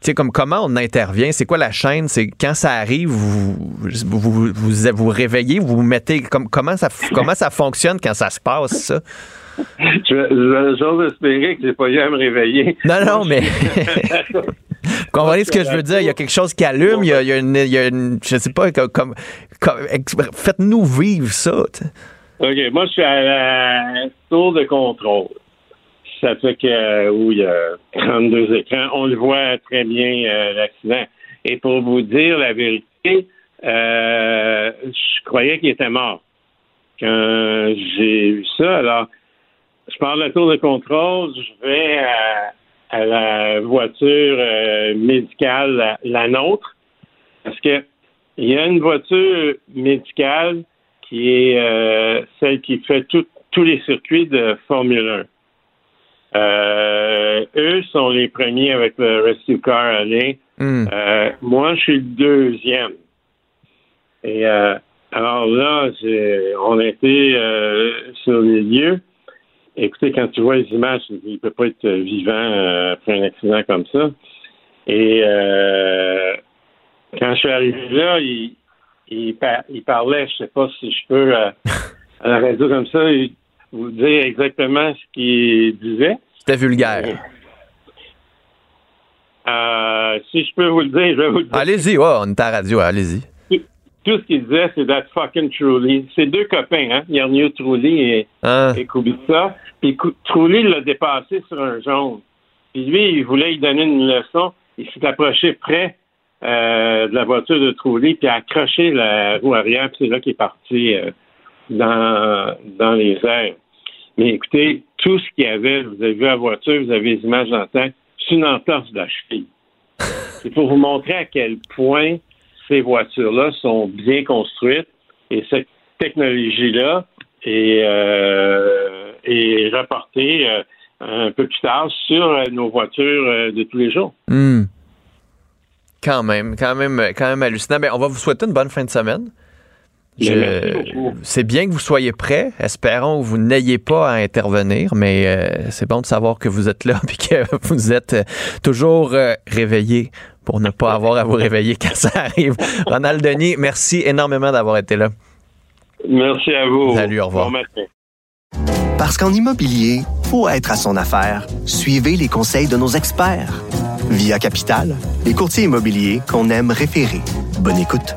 Tu sais, comme comment on intervient, c'est quoi la chaîne? C'est quand ça arrive, vous vous, vous, vous, vous réveillez, vous vous mettez. Comme, comment, ça, comment ça fonctionne quand ça se passe, ça? J'ose espérer que j'ai pas eu à me réveiller. Non, non, mais. <laughs> Vous comprenez ce que je veux dire? Il y a quelque chose qui allume, il y a, il y a une, il y a une- Je sais pas, comme. comme- Faites-nous vivre ça. OK, moi, je suis à la tour de contrôle. Ça fait que, euh, où il y a 32 écrans, on le voit très bien, euh, l'accident. Et pour vous dire la vérité, euh, je croyais qu'il était mort quand j'ai vu ça. Alors, je pars de la tour de contrôle, je vais à, la voiture médicale, la, nôtre, parce que il y a une voiture médicale qui est celle qui fait tout- tous les circuits de Formule 1. Euh, eux sont les premiers avec le Rescue Car à aller. Hmm. Euh, moi, je suis le deuxième. Et euh, alors là, on été euh, sur les lieux. Écoutez, quand tu vois les images, il peut pas être vivant après un accident comme ça. Et quand je suis arrivé là, il, il, par- il parlait, je sais pas si je peux, à la radio comme ça, il- vous dire exactement ce qu'il disait. C'était vulgaire. Euh, si je peux vous le dire, je vais vous le dire. Allez-y, ouais, on est à la radio, allez-y. Tout ce qu'il disait, c'est that fucking Truly. C'est deux copains, hein, Yarnio Truly et, Hein? et Kubica. Puis Truly l'a dépassé sur un jaune. Puis lui, il voulait lui donner une leçon. Il s'est approché près euh, de la voiture de Truly, puis a accroché la roue arrière, puis c'est là qu'il est parti euh, dans, dans les airs. Mais écoutez, tout ce qu'il y avait, vous avez vu la voiture, vous avez les images dans le temps, c'est une entorse de la cheville. <laughs> C'est pour vous montrer à quel point ces voitures-là sont bien construites et cette technologie-là est, euh, est rapportée euh, un peu plus tard sur euh, nos voitures euh, de tous les jours. Hmm. Quand même, quand même, quand même hallucinant. Ben, on va vous souhaiter une bonne fin de semaine. C'est bien que vous soyez prêts. Espérons que vous n'ayez pas à intervenir, mais euh, c'est bon de savoir que vous êtes là <laughs> et que vous êtes euh, toujours euh, réveillé pour ne pas avoir à vous réveiller <laughs> quand ça arrive. Ronald Denis, merci énormément d'avoir été là. Merci à vous. Salut, au revoir. Bon. Parce qu'en immobilier, pour être à son affaire, suivez les conseils de nos experts. Via Capital, les courtiers immobiliers qu'on aime référer. Bonne écoute.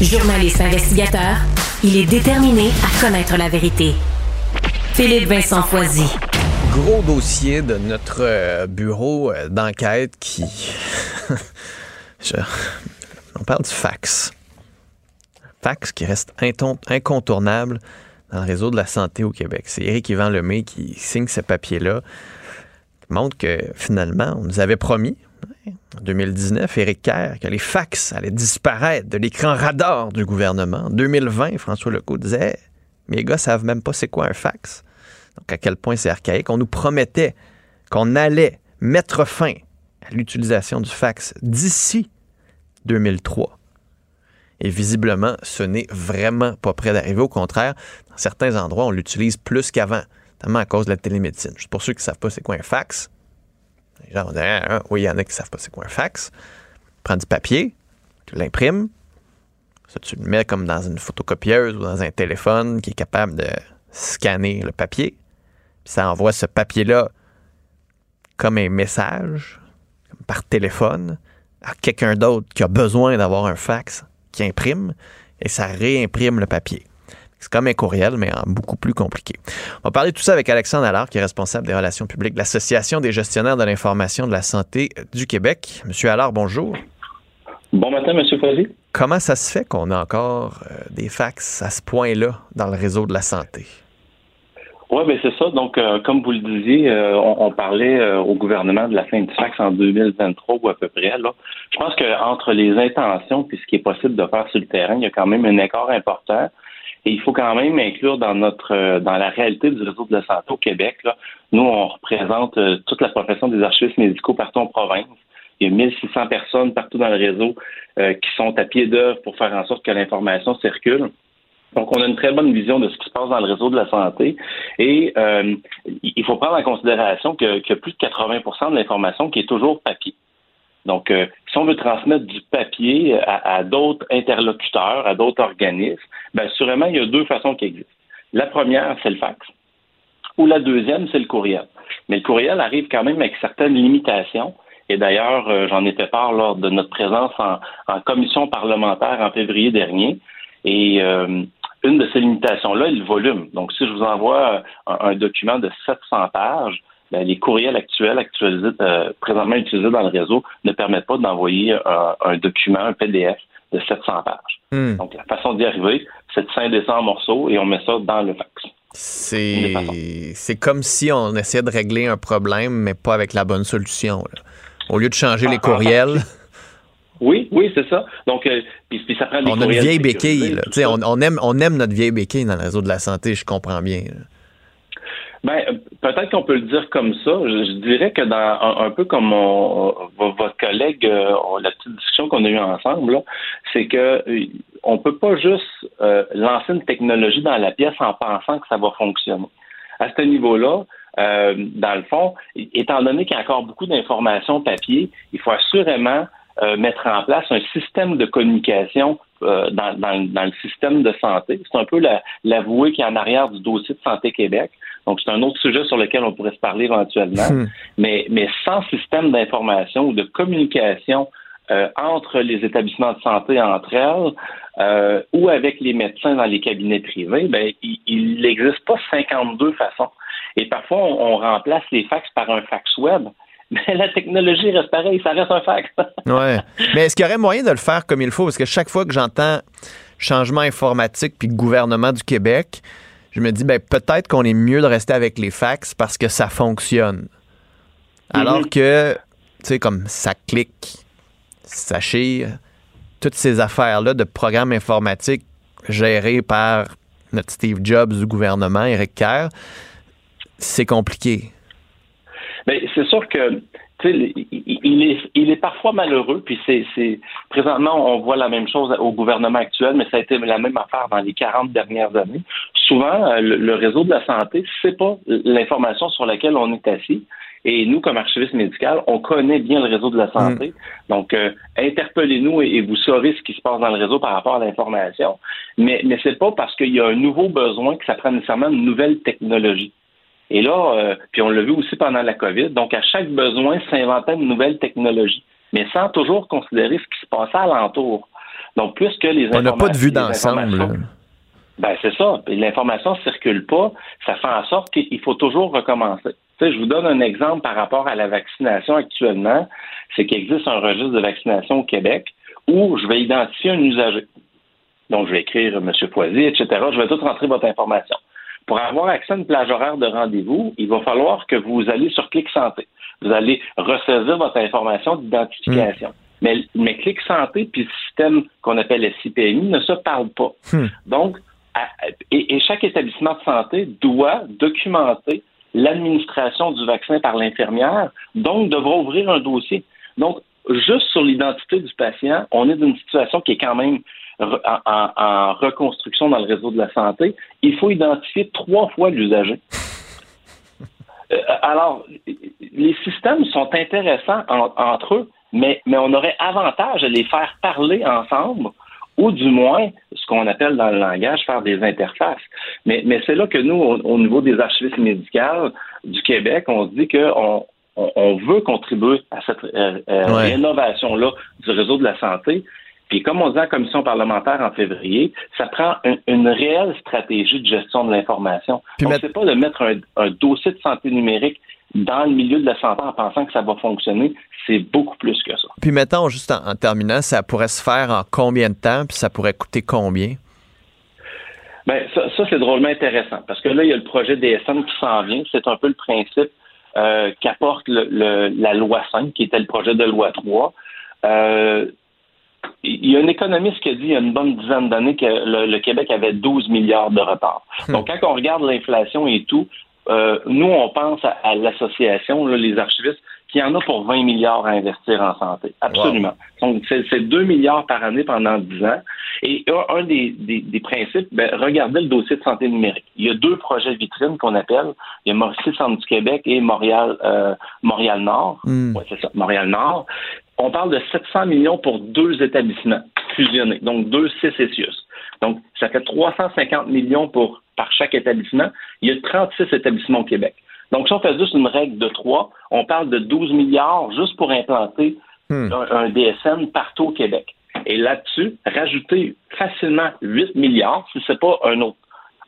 Journaliste investigateur, il est déterminé à connaître la vérité. Philippe Vincent Foisy. Gros dossier de notre euh, bureau euh, d'enquête qui. <laughs> On parle du fax. Fax qui reste incontournable dans le réseau de la santé au Québec. C'est Éric Yvan Lemay qui signe ce papier-là. montre que finalement, on nous avait promis, en 2019, Éric Kerr, que les fax allaient disparaître de l'écran radar du gouvernement. En 2020, François Legault disait Mes gars savent même pas c'est quoi un fax. Donc, à quel point c'est archaïque. On nous promettait qu'on allait mettre fin à l'utilisation du fax d'ici 2003. Et visiblement, ce n'est vraiment pas près d'arriver. Au contraire, dans certains endroits, on l'utilise plus qu'avant, notamment à cause de la télémédecine. Juste pour ceux qui ne savent pas c'est quoi un fax, les gens vont dire oui, il y en a qui ne savent pas c'est quoi un fax. Prends du papier, tu l'imprimes, ça, tu le mets comme dans une photocopieuse ou dans un téléphone qui est capable de scanner le papier. Puis ça envoie ce papier-là comme un message, comme par téléphone, à quelqu'un d'autre qui a besoin d'avoir un fax qui imprime et ça réimprime le papier. C'est comme un courriel, mais en beaucoup plus compliqué. On va parler de tout ça avec Alexandre Allard, qui est responsable des relations publiques de l'Association des gestionnaires de l'information de la santé du Québec. Monsieur Allard, bonjour. Bon matin, Monsieur Fauzi. Comment ça se fait qu'on a encore euh, des fax à ce point-là dans le réseau de la santé? Oui, ben c'est ça. Donc, euh, comme vous le disiez, euh, on, on, parlait euh, au gouvernement de la fin du fax en 2023 ou à peu près. Là. Je pense qu'entre les intentions et ce qui est possible de faire sur le terrain, il y a quand même un écart important. Et il faut quand même inclure dans notre dans la réalité du réseau de la santé au Québec. Nous, on représente toute la profession des archivistes médicaux partout en province. Il y a 1600 personnes partout dans le réseau qui sont à pied d'œuvre pour faire en sorte que l'information circule. Donc, on a une très bonne vision de ce qui se passe dans le réseau de la santé. Et euh, il faut prendre en considération que, plus de 80% de l'information qui est toujours papier. Donc, euh, si on veut transmettre du papier à d'autres interlocuteurs, à d'autres organismes, bien, sûrement, il y a deux façons qui existent. La première, c'est le fax. Ou la deuxième, c'est le courriel. Mais le courriel arrive quand même avec certaines limitations. Et d'ailleurs, euh, j'en ai fait part lors de notre présence en, commission parlementaire en février dernier. Et euh, une de ces limitations-là est le volume. Donc, si je vous envoie un, un document de 700 pages, ben, les courriels actuels, actualisés, euh, présentement utilisés dans le réseau, ne permettent pas d'envoyer un, document, un PDF de 700 pages. Hmm. Donc, la façon d'y arriver, c'est de scinder ça en morceaux et on met ça dans le fax. C'est comme si on essayait de régler un problème, mais pas avec la bonne solution. Là. Au lieu de changer Ah, les courriels. Oui, oui, c'est ça. Donc, euh, puis, puis ça prend des On a une vieille béquille. Là. On, on aime, on aime notre vieille béquille dans le réseau de la santé, je comprends bien. là. Ben, peut-être qu'on peut le dire comme ça. Je, dirais que dans un, peu comme vo- votre collègue, euh, on- la petite discussion qu'on a eue ensemble, c'est que euh, on peut pas juste euh, lancer une technologie dans la pièce en pensant que ça va fonctionner. À ce niveau-là, euh, dans le fond, étant donné qu'il y a encore beaucoup d'informations papier, il faut assurément mettre en place un système de communication dans, le système de santé. C'est un peu la- l'avoué qui est en arrière du dossier de Santé Québec. Donc, c'est un autre sujet sur lequel on pourrait se parler éventuellement. Hmm. Mais, mais sans système d'information ou de communication euh, entre les établissements de santé entre elles euh, ou avec les médecins dans les cabinets privés, ben, il- il n'existe pas 52 façons. Et parfois, on, on remplace les fax par un fax web. <laughs> Mais la technologie reste pareille, ça reste un fax. <laughs> Ouais. Mais est-ce qu'il y aurait moyen de le faire comme il faut? Parce que chaque fois que j'entends changement informatique puis gouvernement du Québec, je me dis, ben, peut-être qu'on est mieux de rester avec les fax parce que ça fonctionne. Alors Mhm. que, tu sais, comme ça clique, ça chire, toutes ces affaires-là de programmes informatiques gérés par notre Steve Jobs du gouvernement, Eric Kerr, c'est compliqué. Mais c'est sûr que il, est, il est parfois malheureux, puis c'est, c'est présentement on voit la même chose au gouvernement actuel, mais ça a été la même affaire dans les 40 dernières années. Souvent, euh, le, le réseau de la santé, c'est pas l'information sur laquelle on est assis. Et nous, comme archiviste médical, on connaît bien le réseau de la santé. Donc, euh, interpellez-nous et, et vous saurez ce qui se passe dans le réseau par rapport à l'information. Mais, mais c'est pas parce qu'il y a un nouveau besoin que ça prend nécessairement une nouvelle technologie. Et là, euh, puis on l'a vu aussi pendant la COVID, donc à chaque besoin s'inventait une nouvelle technologie, mais sans toujours considérer ce qui se passait alentour. Donc, puisque les On n'a pas de vue d'ensemble. ben, c'est ça. L'information ne circule pas. Ça fait en sorte qu'il faut toujours recommencer. Tu sais, je vous donne un exemple par rapport à la vaccination actuellement. C'est qu'il existe un registre de vaccination au Québec où je vais identifier un usager. Donc, je vais écrire M. Poisy, etc. Je vais tout rentrer votre information. Pour avoir accès à une plage horaire de rendez-vous, il va falloir que vous allez sur Clic Santé. Vous allez ressaisir votre information d'identification. Mais, mais Clic Santé puis le système qu'on appelle SIPMI ne se parlent pas. Donc, à- et, et chaque établissement de santé doit documenter l'administration du vaccin par l'infirmière, donc devra ouvrir un dossier. Donc, juste sur l'identité du patient, on est dans une situation qui est quand même en, reconstruction dans le réseau de la santé, il faut identifier trois fois l'usager. <laughs> Euh, alors, les systèmes sont intéressants en- entre eux, mais, mais on aurait avantage à les faire parler ensemble ou du moins, ce qu'on appelle dans le langage, faire des interfaces. Mais, mais c'est là que nous, au, au niveau des archivistes médicales du Québec, on se dit qu'on on, on veut contribuer à cette euh, euh, Ouais. rénovation-là du réseau de la santé. Puis comme on dit en commission parlementaire en février, ça prend un- une réelle stratégie de gestion de l'information. Donc, mettre- c'est pas de mettre un, un dossier de santé numérique dans le milieu de la santé en pensant que ça va fonctionner. C'est beaucoup plus que ça. Puis mettons, juste en, en terminant, ça pourrait se faire en combien de temps, puis ça pourrait coûter combien? Ben, ça, ça c'est drôlement intéressant parce que là, il y a le projet DSM qui s'en vient. C'est un peu le principe euh, qu'apporte le, le- la loi 5, qui était le projet de loi 3. Euh, il y a un économiste qui a dit il y a une bonne dizaine d'années que le, le Québec avait 12 milliards de retard. Donc, quand on regarde l'inflation et tout, euh, nous, on pense à, à l'association, les archivistes, qu'il y en a pour 20 milliards à investir en santé. Absolument. Donc, c'est c'est 2 milliards par année pendant 10 ans. Et un, un des, des- des principes, ben, regardez le dossier de santé numérique. Il y a deux projets vitrines qu'on appelle. Il y a Mauricie Centre du Québec et Montréal, euh, Montréal-Nord. Hmm. Ouais, c'est ça, Montréal-Nord. On parle de 700 millions pour deux établissements fusionnés, donc deux CCCIUS. Donc, ça fait 350 millions pour, par chaque établissement. Il y a 36 établissements au Québec. Donc, si on fait juste une règle de trois, on parle de 12 milliards juste pour implanter un, un DSN partout au Québec. Et là-dessus, rajouter facilement 8 milliards, si c'est pas un autre,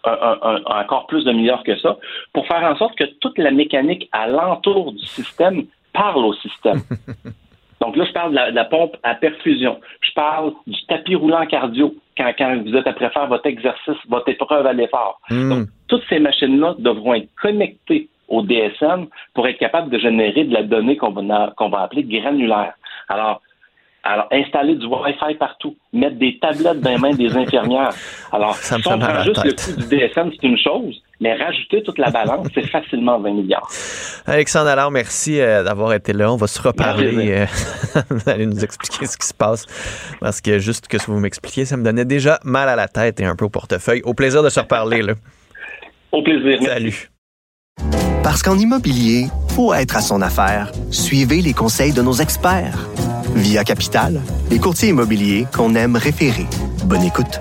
un- un- un- encore plus de milliards que ça, pour faire en sorte que toute la mécanique alentour du système parle au système. <laughs> Donc là, je parle de la, de la pompe à perfusion. Je parle du tapis roulant cardio quand, quand vous êtes après faire votre exercice, votre épreuve à l'effort. Donc, toutes ces machines-là devront être connectées au DSM pour être capables de générer de la donnée qu'on va, qu'on va appeler granulaire. Alors, alors, installer du Wi-Fi partout, mettre des tablettes dans les mains des <laughs> infirmières. Alors, Ça me si on prend juste le coût du DSM, c'est une chose, mais rajouter toute la balance, c'est facilement 20 milliards. Alexandre Allard, merci euh, d'avoir été là. On va se reparler. euh, <laughs> vous allez nous expliquer ce qui se passe. Parce que juste que ce que vous m'expliquiez, ça me donnait déjà mal à la tête et un peu au portefeuille. Au plaisir de se reparler. Là. Au plaisir. Salut. Parce qu'en immobilier, faut être à son affaire. Suivez les conseils de nos experts. Via Capital, les courtiers immobiliers qu'on aime référer. Bonne écoute.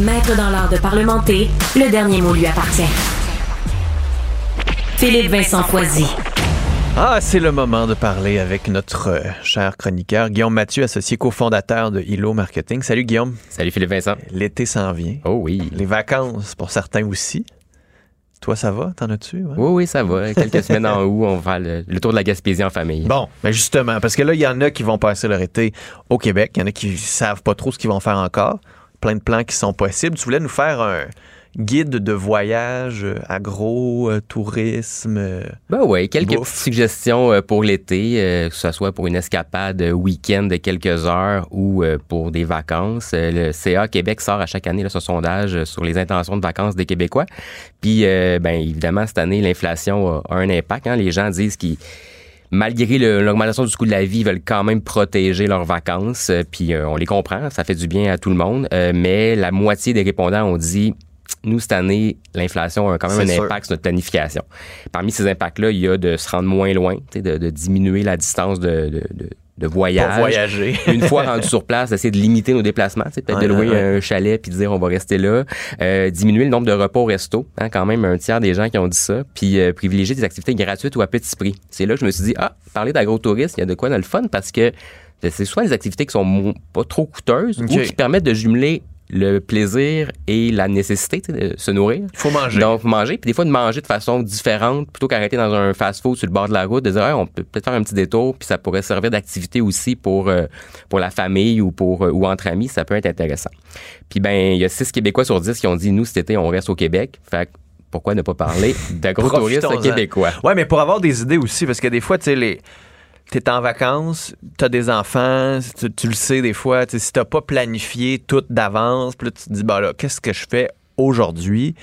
Maître dans l'art de parlementer, le dernier mot lui appartient. Philippe Vincent Foisy. Ah, c'est le moment de parler avec notre euh, cher chroniqueur, Guillaume Mathieu, associé cofondateur de Hilo Marketing. Salut Guillaume. Salut Philippe Vincent. L'été s'en vient. Oh oui. Les vacances pour certains aussi. Toi, ça va? T'en as-tu? ouais? Oui, oui, ça va. Quelques <laughs> semaines en août, on va faire le, le tour de la Gaspésie en famille. Bon, mais justement, parce que là, il y en a qui vont passer leur été au Québec. Il y en a qui savent pas trop ce qu'ils vont faire encore. Plein de plans qui sont possibles. Tu voulais nous faire un guide de voyage, euh, agro, euh, tourisme. euh, Ben oui, quelques Bouffe. petites suggestions pour l'été, que ce soit pour une escapade week-end de quelques heures ou pour des vacances. Le CA Québec sort à chaque année là, ce sondage sur les intentions de vacances des Québécois. Puis, ben évidemment, cette année, l'inflation a, a un impact. hein. Les gens disent qu'ils malgré l'augmentation du coût de la vie, ils veulent quand même protéger leurs vacances. Euh, Puis euh, on les comprend, ça fait du bien à tout le monde. Euh, mais la moitié des répondants ont dit nous, cette année, l'inflation a quand même un sûr. impact sur notre planification. Parmi ces impacts-là, il y a de se rendre moins loin, de, de diminuer la distance de, de, de- voyage. Pour voyager. <laughs> Une fois rendu sur place, d'essayer de limiter nos déplacements, sais, peut-être Ouais, de louer ouais, un chalet puis de dire on va rester là. Euh, diminuer le nombre de repas au resto, hein, quand même un tiers des gens qui ont dit ça. Puis euh, privilégier des activités gratuites ou à petit prix. C'est là que je me suis dit, ah, parler d'agro-tourisme, il y a de quoi dans le fun parce que c'est soit des activités qui sont pas trop coûteuses ou qui permettent de jumeler le plaisir et la nécessité de se nourrir. Il faut manger. Donc, manger. Puis des fois, de manger de façon différente, plutôt qu'arrêter dans un fast-food sur le bord de la route, de dire, Hey, on peut peut-être faire un petit détour, puis ça pourrait servir d'activité aussi pour, euh, pour la famille ou, pour, euh, ou entre amis. Ça peut être intéressant. Puis, ben, il y a 6 Québécois sur 10 qui ont dit, nous, cet été, on reste au Québec. Fait que pourquoi ne pas parler d'agro-tourisme québécois? Ouais, mais pour avoir des idées aussi, parce que des fois, tu sais, les. T'es en vacances, t'as des enfants, tu, le sais des fois, si t'as pas planifié tout d'avance, puis tu te dis, bah là, qu'est-ce que je fais aujourd'hui?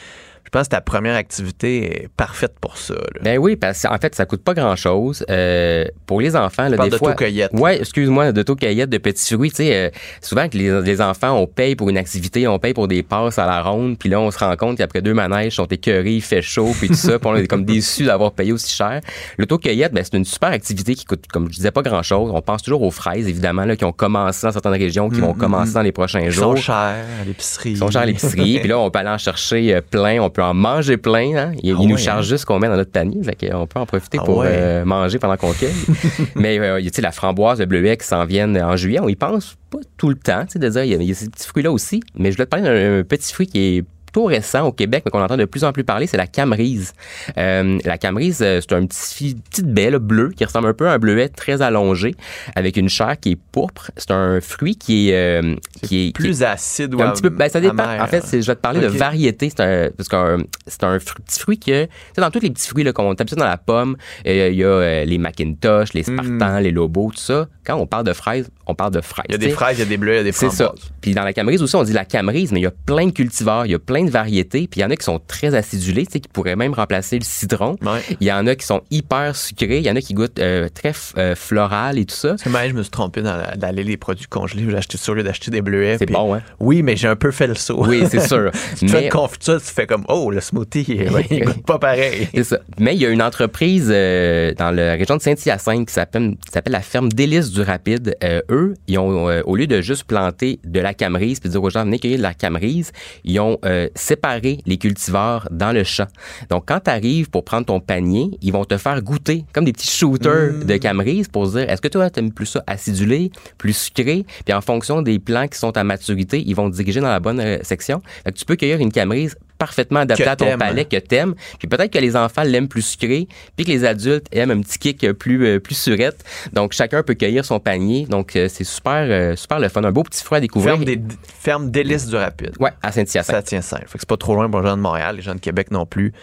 Je pense que ta première activité est parfaite pour ça. là. Ben oui, parce qu'en fait, ça coûte pas grand-chose. Euh, pour les enfants, là, des fois... d'autocueillette. Ouais, excuse-moi, d'autocueillette, de petits fruits. Tu sais, euh, souvent que les, les enfants, on paye pour une activité, on paye pour des passes à la ronde, puis là, on se rend compte qu'après deux manèges, ils sont écœurés, il fait chaud, puis tout ça, puis on est comme déçus d'avoir payé aussi cher. L'autocueillette, ben, c'est une super activité qui coûte, comme je disais, pas grand-chose. On pense toujours aux fraises, évidemment, là, qui ont commencé dans certaines régions, qui vont Mhm, commencer dans les prochains Ils jours. sont chers à l'épicerie. Ils sont chers à l'épicerie. puis là, on peut aller en chercher euh, plein. On peut en manger plein. Hein? Ils, Ah nous ouais, chargent juste ce qu'on met dans notre panier. Fait qu'on peut en profiter Ah pour ouais. euh, manger pendant qu'on cueille. <laughs> Mais euh, il y a tu sais, la framboise, le bleuet qui s'en viennent en juillet. On y pense pas tout le temps. tu sais, De dire, il y, a, il y a ces petits fruits-là aussi. Mais je voulais te parler d'un un petit fruit qui est plutôt récent au Québec, mais qu'on entend de plus en plus parler, c'est la camerise. Euh, la camerise, euh, c'est un petit petite baie là, bleue qui ressemble un peu à un bleuet très allongé, avec une chair qui est pourpre. C'est un fruit qui est euh, qui est Plus qui est- acide ou un petit peu, ben, ça dépend. En fait, je vais te parler de variété. C'est un, parce qu'un, c'est un fru- petit fruit que, tu sais, dans tous les petits fruits qu'on tape ça dans la pomme, euh, il y a les Macintosh, les Spartans, les Lobos, tout ça. Quand on parle de fraises, on parle de fraises. Il y a des fraises, il y a des bleus, il y a des C'est ça. framboises. Puis dans la camerise aussi, on dit la camerise, mais il y a plein de cultivars, il y a plein de variétés, puis il y en a qui sont très acidulés, tu sais, qui pourraient même remplacer le citron. Il y en a qui sont hyper sucrés, il y en a qui goûtent euh, très euh, floral et tout ça. C'est même, je me suis trompé dans d'aller les produits congelés. J'ai acheté ça au lieu d'acheter des bleuets. C'est bon, hein? Oui, mais j'ai un peu fait le saut. Oui, c'est sûr. <laughs> tu fais Mais- une confiture, tu fais comme, oh, le smoothie, ouais, <laughs> il goûte pas pareil. C'est ça. Mais il y a une entreprise euh, dans la région de Saint-Hyacinthe qui s'appelle la ferme Délice du Rapide. Eux, ils ont au lieu de juste planter de la camerise puis dire aux gens venez cueillir de la camerise, ils ont euh, séparé les cultivars dans le champ. Donc quand tu arrives pour prendre ton panier, ils vont te faire goûter comme des petits shooters Mm. de camerise pour se dire est-ce que toi t'aimes plus ça acidulé, plus sucré, puis en fonction des plants qui sont à maturité, ils vont te diriger dans la bonne euh, section. Fait que tu peux cueillir une camerise parfaitement adaptée Que à ton palais que t'aimes. Puis peut-être que les enfants l'aiment plus sucré, puis que les adultes aiment un petit kick euh, plus euh, plus surette. Donc chacun peut cueillir son panier. Donc euh, c'est super super le fun, un beau petit fruit à découvrir. Ferme, des, ferme délices du rapide. Ouais, à Saint-Hyacinthe. Ça tient simple. Fait que c'est pas trop loin pour les gens de Montréal. Les gens de Québec non plus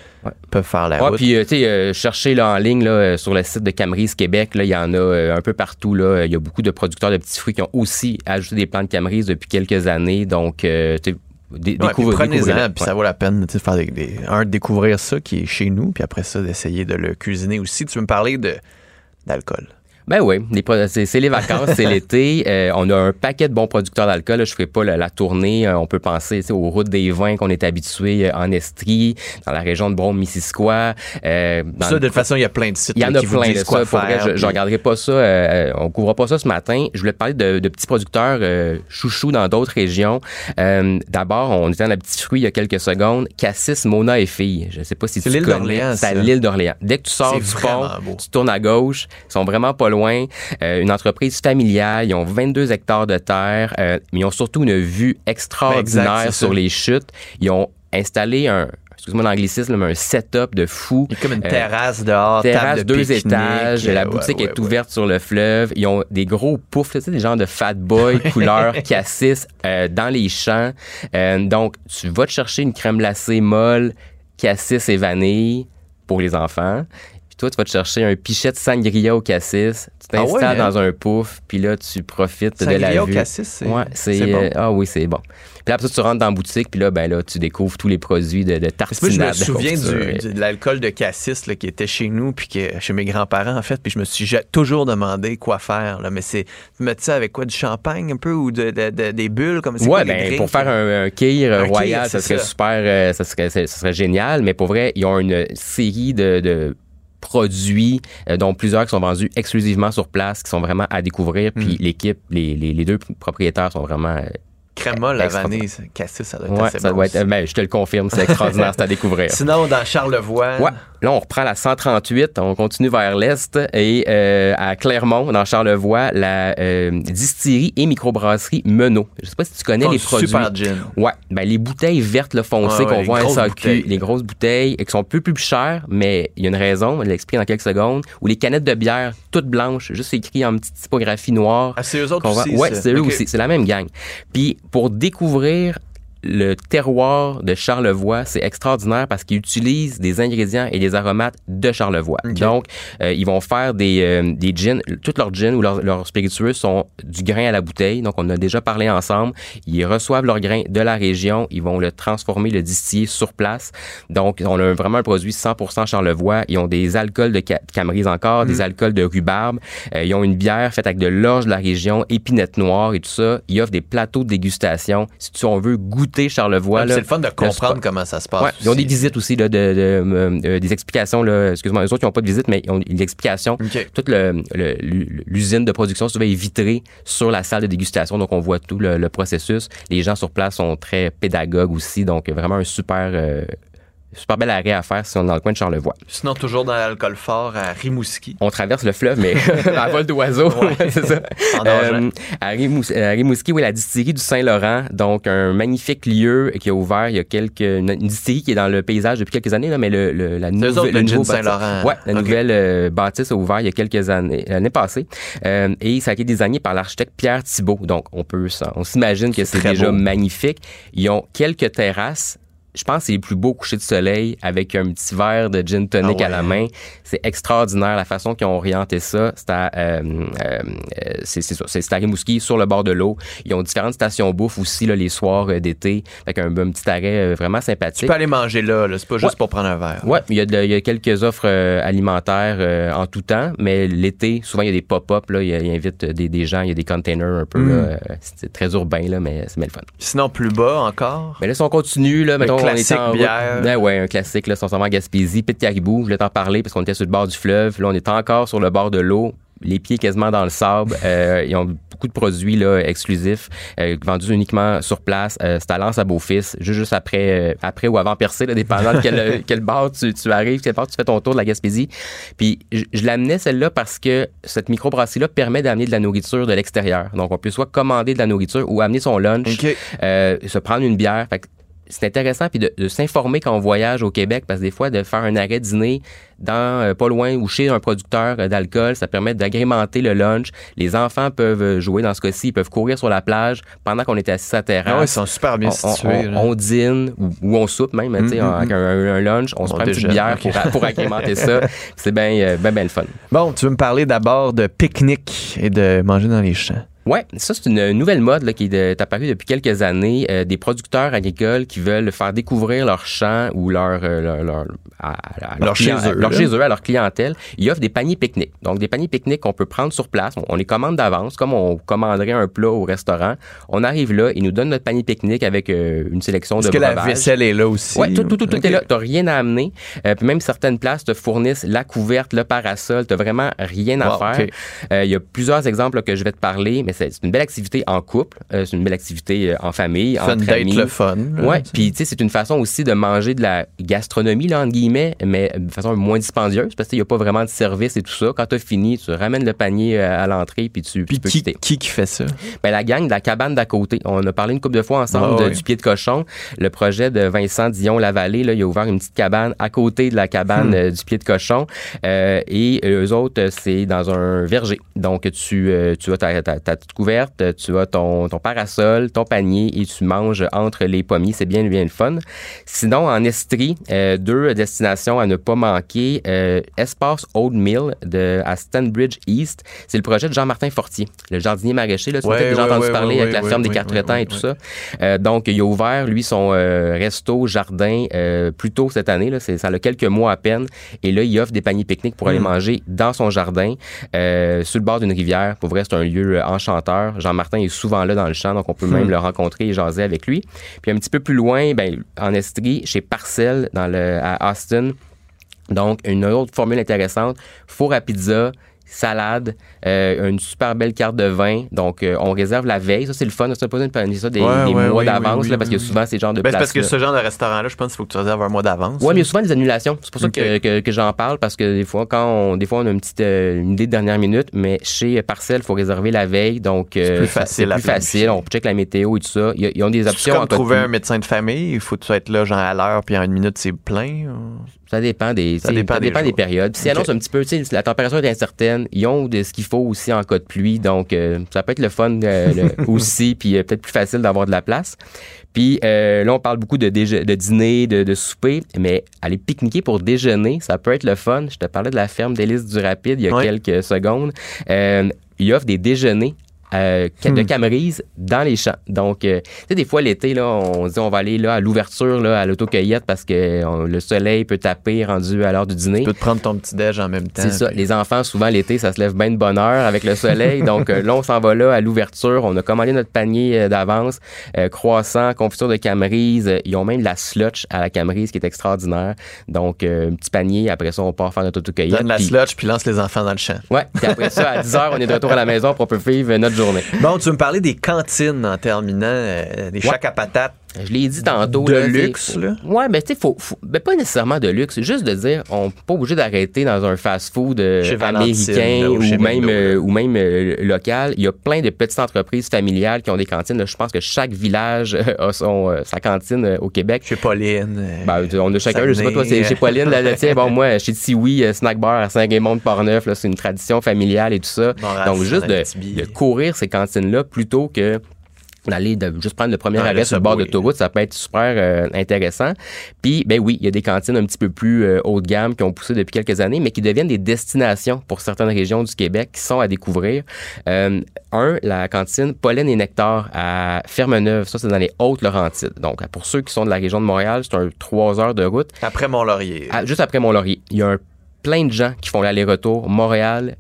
peuvent faire la Ouais, route. puis euh, tu sais, euh, cherchez là, en ligne là, sur le site de Camerise Québec, là, il y en a euh, un peu partout. Là. Il y a beaucoup de producteurs de petits fruits qui ont aussi ajouté des plants de Camerise depuis quelques années. Donc, tu sais, dé- Ouais, découvre- puis puis ça vaut la peine de faire des, des- un, de découvrir ça qui est chez nous, puis après ça, d'essayer de le cuisiner aussi. Tu veux me parler de d'alcool? Ben oui, c'est les vacances, c'est <laughs> l'été. Euh, on a un paquet de bons producteurs d'alcool. là. Je ferai pas la, la tournée. Euh, on peut penser aux routes des vins qu'on est habitué euh, en Estrie, dans la région de Brome-Missisquoi. Euh, Ça, de toute façon, il y a plein de sites il y en a qui plein de ça. quoi Pour vrai, je, puis- regarderai pas ça. euh, on couvrira pas ça ce matin. Je voulais te parler de, de petits producteurs euh, chouchous dans d'autres régions. Euh, D'abord, on était dans la petite fruit il y a quelques secondes. Cassis, Mona et Filles. Je sais pas si C'est tu l'île connais. d'Orléans, C'est l'île d'Orléans. Dès que tu sors du pont, beau. tu tournes à gauche. Ils sont vraiment pas loin. Euh, une entreprise familiale. Ils ont 22 hectares de terre. euh, mais ils ont surtout une vue extraordinaire Exact, sur les chutes. Ils ont installé un excuse-moi l'anglicisme, mais un setup de fou. Il y a comme une Euh, terrasse dehors, terrasse, table de deux étages. la ouais, boutique ouais, est ouverte sur le fleuve. Ils ont des gros poufs, tu sais, des genres de fat boy <laughs> couleur cassis euh, dans les champs. Euh, donc, tu vas te chercher une crème glacée molle, cassis et vanille pour les enfants. Toi, tu vas te chercher un pichet de sangria au cassis. Tu Ah t'installes ouais, hein? dans un pouf, puis là, tu profites de la Sangria au vue. cassis, c'est- ouais, c'est bon. euh, ah oui, c'est bon. Puis là, après ça, tu rentres dans la boutique, puis là, ben là, tu découvres tous les produits de, de Moi, je tartinade. me souviens du, du- de l'alcool de cassis là, qui était chez nous, puis que, chez mes grands-parents, en fait. Puis je me suis toujours demandé quoi faire. Là. Mais c'est, tu mets ça avec quoi? Du champagne un peu ou de, de- de- des bulles? Comme c'est Ouais, quoi, ben, drinks? pour faire un, un kir euh, Un royal, kir, ça serait ça. super, euh, ça serait, ça serait génial. Mais pour vrai, ils ont une série de produits, euh, dont plusieurs qui sont vendus exclusivement sur place, qui sont vraiment à découvrir. Puis Mm. l'équipe, les, les, les deux propriétaires sont vraiment. Créma, la extra- vanille, cassis, ça doit être Ouais, assez ça bon doit être. aussi. Ben, je te le confirme, c'est extraordinaire, c'est à découvrir. <laughs> Sinon, dans Charlevoix, Ouais. Là, on reprend la 138, on continue vers l'est et euh, à Clermont, dans Charlevoix, la euh, distillerie et microbrasserie Menot. Je sais pas si tu connais Font les du produits. super gin. Ouais, ben les bouteilles vertes le foncées Ouais, ouais, qu'on voit à SAQ, bouteilles. les grosses bouteilles qui sont un peu plus chères, mais il y a une raison, je l'explique dans quelques secondes. Ou les canettes de bière toutes blanches, juste écrit en petite typographie noire. Ah, c'est eux autres aussi, Ouais, c'est eux aussi, c'est la même gang. Puis pour découvrir le terroir de Charlevoix, c'est extraordinaire parce qu'ils utilisent des ingrédients et des aromates de Charlevoix. Donc, euh, ils vont faire des, euh, des gins, tous leurs gins ou leurs, leurs spiritueux sont du grain à la bouteille. Donc, on a déjà parlé ensemble. Ils reçoivent leur grain de la région. Ils vont le transformer, le distiller sur place. Donc, on a vraiment un produit 100% Charlevoix. Ils ont des alcools de ca- Camerise encore, des alcools de rhubarbe. Euh, ils ont une bière faite avec de l'orge de la région, épinette noire et tout ça. Ils offrent des plateaux de dégustation. Si tu on veut goûter Charlevoix, c'est le fun de comprendre comment ça se passe Ouais, ils ont des visites aussi, là, de, de, euh, euh, des explications. Excuse-moi, les autres, ils n'ont pas de visite, mais ils ont une explication. Toute l'usine de production souvent est vitrée sur la salle de dégustation, donc on voit tout le, le processus. Les gens sur place sont très pédagogues aussi, donc vraiment un super, euh, super bel arrêt à faire si on est dans le coin de Charlevoix. Sinon, toujours dans l'alcool fort à Rimouski. On traverse le fleuve, mais <laughs> <laughs> à vol d'oiseau, Ouais. c'est ça. En. Euh, à, Rimous- à Rimouski, oui, la distillerie du Saint-Laurent, donc un magnifique lieu qui a ouvert il y a quelques... Une, distillerie qui est dans le paysage depuis quelques années, là, mais le, le- la le nouveau Saint-Laurent. Ouais, la nouvelle euh, bâtisse a ouvert il y a quelques années, l'année passée. Euh, et ça a été désigné par l'architecte Pierre Thibault. Donc, on peut, s'en- on s'imagine que c'est déjà beau. magnifique. Ils ont quelques terrasses. Je pense que c'est les plus beaux couchers de soleil avec un petit verre de gin tonic Ah à la main. C'est extraordinaire la façon qu'ils ont orienté ça. C'est à, euh, euh, euh, c'est, c'est à Rimouski, sur le bord de l'eau. Ils ont différentes stations bouffe aussi là, les soirs euh, d'été, avec un, un petit arrêt vraiment sympathique. Tu peux aller manger là, là. c'est pas juste Ouais. pour prendre un verre. Ouais, il y, a de- il y a quelques offres alimentaires en tout temps, mais l'été, souvent il y a des pop-up, là, il, il invite des, des gens, il y a des containers un peu, Mm. là, c'est très urbain, là, mais c'est bien le fun. Sinon, plus bas encore? Mais là, si on continue, là, Le on classique en bière. Ben ouais, un classique, là, si on s'en va en Gaspésie, Pit Caribou, je voulais t'en parler parce qu'on était sur le bord du fleuve. Là, on est encore sur le bord de l'eau, les pieds quasiment dans le sable. <laughs> Euh, ils ont beaucoup de produits là, exclusifs, euh, vendus uniquement sur place. Euh, c'est à Lens à Beaufils, juste, juste après, euh, après ou avant Percé, là, dépendant de quel, <laughs> quel bord tu, tu arrives, quel bord tu fais ton tour de la Gaspésie. Puis je, je l'amenais celle-là parce que cette microbrasserie-là permet d'amener de la nourriture de l'extérieur. Donc on peut soit commander de la nourriture ou amener son lunch, euh, se prendre une bière. Fait que c'est intéressant puis de, de s'informer quand on voyage au Québec parce que des fois de faire un arrêt dîner dans euh, pas loin ou chez un producteur euh, d'alcool, ça permet d'agrémenter le lunch. Les enfants peuvent euh, jouer dans ce cas-ci, ils peuvent courir sur la plage pendant qu'on est assis à terrasse. Ah ouais, ils sont super bien On- situés, On, on dîne ou, ou on soupe même, tu sais, Mm, mm, avec un, un lunch, on se prend une petite bière pour, pour agrémenter ça. <laughs> C'est bien euh, ben, ben le fun. Bon, tu veux me parler d'abord de pique-nique et de manger dans les champs. Ouais, ça c'est une nouvelle mode là, qui est, apparue depuis quelques années. Euh, des producteurs agricoles qui veulent faire découvrir leur champ ou leur euh, leur, leur, à- chez eux, leur là. chez eux, à leur clientèle. Ils offrent des paniers pique-nique. Donc des paniers pique-nique qu'on peut prendre sur place. On, on les commande d'avance, comme on commanderait un plat au restaurant. On arrive là, ils nous donnent notre panier pique-nique avec euh, une sélection Est-ce de que la vaisselle est là aussi? Ouais, tout, tout, tout, est là. T'as rien à amener. Euh, puis même certaines places te fournissent la couverte, le parasol. T'as vraiment rien à Wow, faire. Euh, Il y a plusieurs exemples là, que je vais te parler, mais c'est une belle activité en couple, euh, c'est une belle activité euh, en famille, Fun entre date amis. le fun, ouais, tu puis tu sais, c'est une façon aussi de manger de la gastronomie là entre guillemets, mais de façon moins dispendieuse parce qu'il n'y a pas vraiment de service et tout ça. Quand tu as fini, tu ramènes le panier euh, à l'entrée puis tu, tu peux qui, quitter. qui qui fait ça? Ben, la gang de la cabane d'à côté. On a parlé une couple de fois ensemble Ah de- oui. du pied de cochon. Le projet de Vincent Dion Lavallée, là, il a ouvert une petite cabane à côté de la cabane Hmm. du pied de cochon. Euh, et eux autres, c'est dans un verger. Donc, tu, euh, tu as ta, ta, ta petite couverte, tu as ton, ton parasol, ton panier et tu manges entre les pommiers. C'est bien, bien le fun. Sinon, en Estrie, euh, deux destinations à ne pas manquer. Euh, Espace Old Mill de, à Stanbridge East. C'est le projet de Jean-Martin Fortier, le jardinier maraîcher. Là, tu Ouais, as déjà ouais, entendu ouais, parler avec la ferme des ouais, et tout ça. Euh, donc, il a ouvert, lui, son euh, resto, jardin, euh, plus tôt cette année. Là, ça a quelques mois à peine. Et là, il offre des paniers pique-nique pour aller Mm. manger dans son jardin, euh, sur le bord d'une rivière. Pour vrai, c'est un lieu euh, Jean-Martin est souvent là dans le champ, donc on peut même le rencontrer et jaser avec lui. Puis un petit peu plus loin, ben, en Estrie, chez Parcel, dans le, à Austin, donc, une autre formule intéressante, four à pizza, salade, euh, une super belle carte de vin. Donc, euh, on réserve la veille. Ça, c'est le fun. Ça, pas besoin de planifier ça des, Ouais, des ouais, mois oui, d'avance, oui, parce que souvent, c'est le genre de Ben, c'est parce que ce genre de restaurant-là, je pense qu'il faut que tu réserves un mois d'avance. oui, mais il y a souvent des annulations. C'est pour ça que, que, que j'en parle, parce que des fois, quand on, des fois, on a une petite euh, une idée de dernière minute, mais chez Parcelle, il faut réserver la veille. Donc, euh, plus facile c'est plus facile. On check la météo et tout ça. Ils, ont des C'est options. comme cas de trouver un médecin de famille, il faut que tu être là genre à l'heure, puis en une minute, c'est plein. ou- Ça dépend des, Ça dépend ça des dépend des, périodes. Puis s'ils Ok. annoncent un petit peu, tu sais, la température est incertaine. Ils ont de ce faut aussi en cas de pluie. Donc, euh, ça peut être le fun euh, le- <laughs> aussi, puis euh, peut-être plus facile d'avoir de la place. Puis euh, là, on parle beaucoup de, de dîner, de, de souper, mais aller pique-niquer pour déjeuner, ça peut être le fun. Je te parlais de la ferme d'Hélice du Rapide il y a Ouais. quelques secondes. Il offre des déjeuners euh, de Hmm. Camerise dans les champs. Donc, euh, tu sais, des fois, l'été, là, on se dit on va aller là, à l'ouverture, là, à l'autocueillette, parce que on- le soleil peut taper rendu à l'heure du dîner. Tu peux te prendre ton petit déj en même temps. C'est ça. puis- Les enfants, souvent, l'été, ça se lève bien de bonne heure avec le soleil. Donc, euh, là, on s'en va là à l'ouverture. On a commandé notre panier euh, d'avance. Euh, croissant, confiture de camerise. Ils ont même la slotch à la camerise qui est extraordinaire. Donc, euh, un petit panier. Après ça, on part faire notre autocueillette. Donne la Puis- slotch, puis lance les enfants dans le champ. Ouais. Puis après ça, à 10 heures, on est de retour à la maison pour on peut vivre notre journée. Bon, tu veux me parler des cantines en terminant, euh, des chacs à patates? Je l'ai dit tantôt. De là, luxe, là? Ouais, mais tu sais, faut, faut- ben, pas nécessairement de luxe. Juste de dire, on n'est pas obligé d'arrêter dans un fast-food euh, américain là, ou ou, même, McDo, euh, ou même euh, local. Il y a plein de petites entreprises familiales qui ont des cantines. Je pense que chaque village euh, a son, euh, sa cantine euh, au Québec. Chez Pauline. euh, Ben, on a chacun, je sais pas, toi, c'est chez Pauline, là, le tien. Bon, <laughs> moi, chez Tiwi, euh, Snack Bar à Saint-Guémont-de-Portneuf, là, c'est une tradition familiale et tout ça. Donc, juste de courir ces cantines-là plutôt que d'aller de juste prendre le premier Ouais, arrêt sur le bord d'autoroute, ça peut être super euh, intéressant. Puis, ben oui, il y a des cantines un petit peu plus euh, haut de gamme qui ont poussé depuis quelques années, mais qui deviennent des destinations pour certaines régions du Québec qui sont à découvrir. Euh, un, la cantine Pollen et Nectar à Fermeneuve, ça c'est dans les Hautes-Laurentides. Donc, pour ceux qui sont de la région de Montréal, c'est un trois heures de route. Après Mont-Laurier. Ah, juste après Mont-Laurier. Il y a un- plein de gens qui font l'aller-retour Montréal,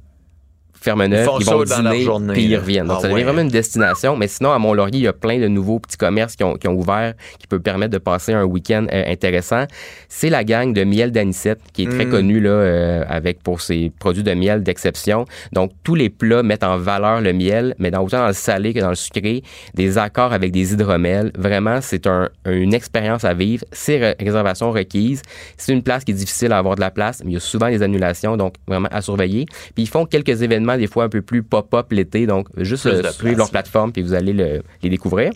Fermeneuve, Ils font ils, vont dîner, journée, puis ils reviennent. Donc, Ah ça devient ouais. vraiment une destination. Mais sinon, à Mont-Laurier, il y a plein de nouveaux petits commerces qui ont, qui ont ouvert, qui peuvent permettre de passer un week-end euh, intéressant. C'est la gang de miel d'anisette, qui est très Mm. connue là, euh, avec pour ses produits de miel d'exception. Donc, tous les plats mettent en valeur le miel, mais dans, autant dans le salé que dans le sucré, des accords avec des hydromels. Vraiment, c'est un- une expérience à vivre. C'est ré- réservation requise. C'est une place qui est difficile à avoir de la place, mais il y a souvent des annulations, donc vraiment à surveiller. Puis ils font quelques événements, des fois un peu plus pop-up l'été, donc juste euh, suivre leur plateforme, puis vous allez le- les découvrir.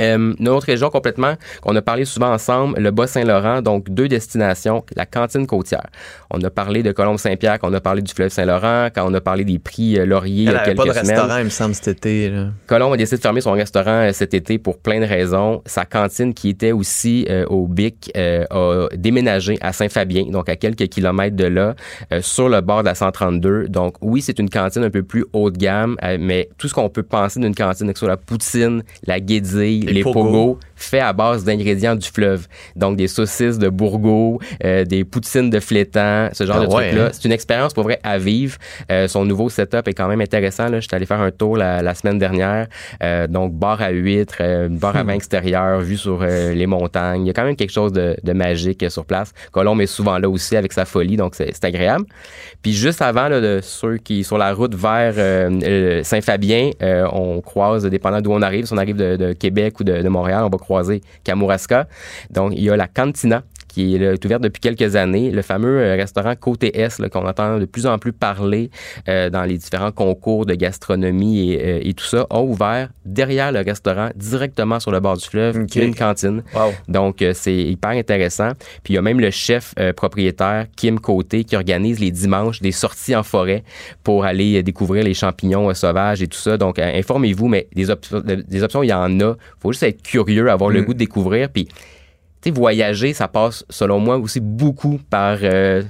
Euh, une autre région complètement qu'on a parlé souvent ensemble, le Bas-Saint-Laurent, donc deux destinations, la cantine côtière. On a parlé de Colombe-Saint-Pierre, quand on a parlé du fleuve Saint-Laurent, quand on a parlé des prix euh, Laurier il y a quelques pas de semaines. restaurant, il me semble, cet été. Là. Colombe a décidé de fermer son restaurant euh, cet été pour plein de raisons. Sa cantine, qui était aussi euh, au Bic, euh, a déménagé à Saint-Fabien, donc à quelques kilomètres de là, sur le bord de la 132. Donc oui, c'est une cantine un peu plus haut de gamme, mais tout ce qu'on peut penser d'une cantine, que ce soit la poutine, la guédille, Les les, pogos. pogos, fait à base d'ingrédients du fleuve. Donc des saucisses de bourgogne, euh, des poutines de flétan, ce genre Ah de ouais, trucs-là. hein? C'est une expérience pour vrai à vivre. Euh, son nouveau setup est quand même intéressant. Là. J'étais allé faire un tour la, la semaine dernière. Euh, donc, bar à huîtres, euh, bar à vin extérieur, vue sur euh, les montagnes. Il y a quand même quelque chose de, de magique euh, sur place. Colombe est souvent là aussi avec sa folie, donc c'est agréable. Puis juste avant, là, de ceux qui sur la route vers Saint-Fabien, euh, on croise, dépendant d'où on arrive, si on arrive de, de Québec ou de, de Montréal, on va croiser Kamouraska. Donc, il y a la Cantina qui est, là, est ouverte depuis quelques années, le fameux euh, restaurant Côté S qu'on entend de plus en plus parler euh, dans les différents concours de gastronomie et, euh, et tout ça, ont ouvert derrière le restaurant, directement sur le bord du fleuve, Ok. une cantine. Wow. Donc, euh, c'est hyper intéressant. Puis, il y a même le chef propriétaire, Kim Côté, qui organise les dimanches des sorties en forêt pour aller découvrir les champignons sauvages et tout ça. Donc, informez-vous, mais des, options des options, il y en a. faut juste être curieux, avoir le Mm. goût de découvrir. Puis, tu sais, voyager, ça passe, selon moi, aussi beaucoup par... euh,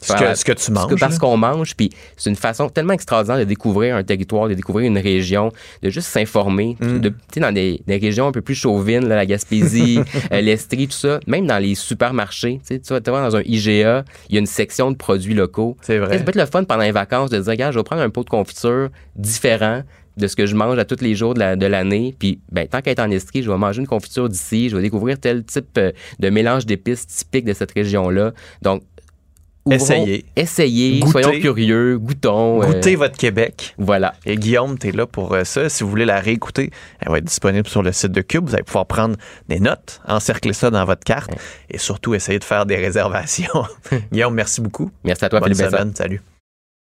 Ce par- que- ce que tu manges, Parce là. qu'on mange, puis c'est une façon tellement extraordinaire de découvrir un territoire, de découvrir une région, de juste s'informer. Mm. De- Tu sais, dans des, des régions un peu plus chauvines, là, la Gaspésie, <laughs> euh, l'Estrie, tout ça, même dans les supermarchés, tu sais, tu vas tu vas dans un IGA, il y a une section de produits locaux. C'est vrai. Ça peut être le fun pendant les vacances de dire, regarde, je vais prendre un pot de confiture différent de ce que je mange à tous les jours de la- de l'année. Puis, ben, tant qu'à être en Estrie, je vais manger une confiture d'ici, je vais découvrir tel type euh, de mélange d'épices typique de cette région-là. Donc, ouvrons- Essayez. Essayez, Goûtez. soyons curieux, goûtons. euh, Goûtez votre Québec. Voilà. Et Guillaume, tu es là pour euh, ça. Si vous voulez la réécouter, elle va être disponible sur le site de Cube. Vous allez pouvoir prendre des notes, encercler ça dans votre carte et surtout essayer de faire des réservations. <laughs> Guillaume, merci beaucoup. Merci à toi, Bonne Philippe semaine. Salut.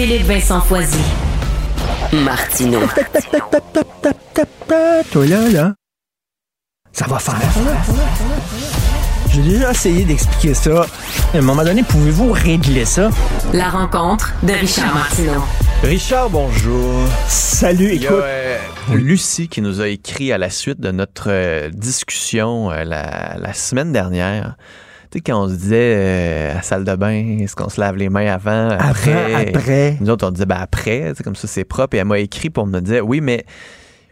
Philippe Vincent Foisy. Martino. Toi là, là, ça va faire. J'ai déjà essayé d'expliquer ça. À un moment donné, pouvez-vous régler ça? La rencontre de Richard Martineau. Richard, bonjour. Salut, Il y a écoute. euh, Lucie qui nous a écrit à la suite de notre euh, discussion euh, la, la semaine dernière. Tu sais, quand on se disait euh, à la salle de bain, est-ce qu'on se lave les mains avant, après? après. Nous autres, on disait ben après, tu sais, comme ça c'est propre. Et elle m'a écrit pour me dire oui, mais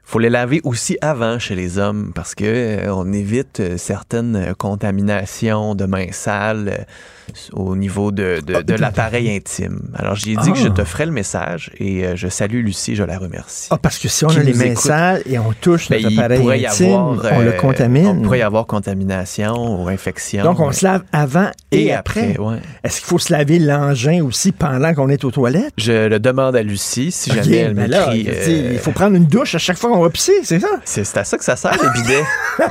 faut les laver aussi avant chez les hommes parce que euh, on évite euh, certaines euh, contaminations de mains sales euh, au niveau de, de, de l'appareil intime. Alors j'ai dit que je Ah. te ferai le message et euh, je salue Lucie, je la remercie. Ah, parce que si on a les mains écoute. sales et on touche Ben, notre il appareil intime, avoir, on le euh, contamine. On pourrait y avoir contamination ou infection. Donc, on se lave avant et, Et après. après, ouais. Est-ce qu'il faut se laver l'engin aussi pendant qu'on est aux toilettes? Je le demande à Lucie si jamais elle ben m'écrit. euh, il faut prendre une douche à chaque fois qu'on va pisser, c'est ça? C'est à ça que ça sert, les bidets. <laughs>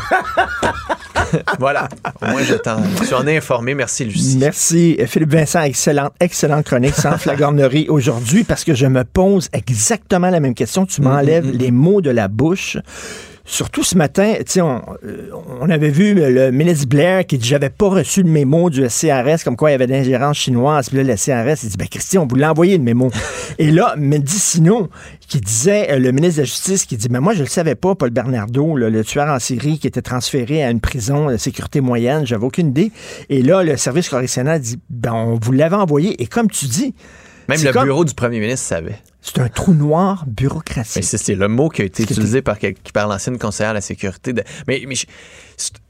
<laughs> voilà. Au moins, je t'en en ai informé. Merci, Lucie. Merci. Philippe Vincent, excellente, excellente chronique sans <laughs> flagornerie aujourd'hui parce que je me pose exactement la même question. Tu m'enlèves les mots de la bouche. Surtout ce matin, on, euh, on avait vu le ministre Blair qui dit j'avais pas reçu le mémo du CRS comme quoi il y avait d'ingérence chinoise. Puis là, le CRS, il dit ben Christian, on vous l'a envoyé le mémo. <laughs> Et là, Mendicino, qui disait, euh, le ministre de la Justice, qui dit mais moi je le savais pas, Paul Bernardo, là, le tueur en série qui était transféré à une prison de sécurité moyenne, j'avais aucune idée. Et là, le service correctionnel dit ben on vous l'avait envoyé. Et comme tu dis, Même le comme- bureau du premier ministre savait. c'est un trou noir bureaucratique. Mais c'est le mot qui a été utilisé par, par l'ancienne conseillère à la sécurité. de- mais mais je,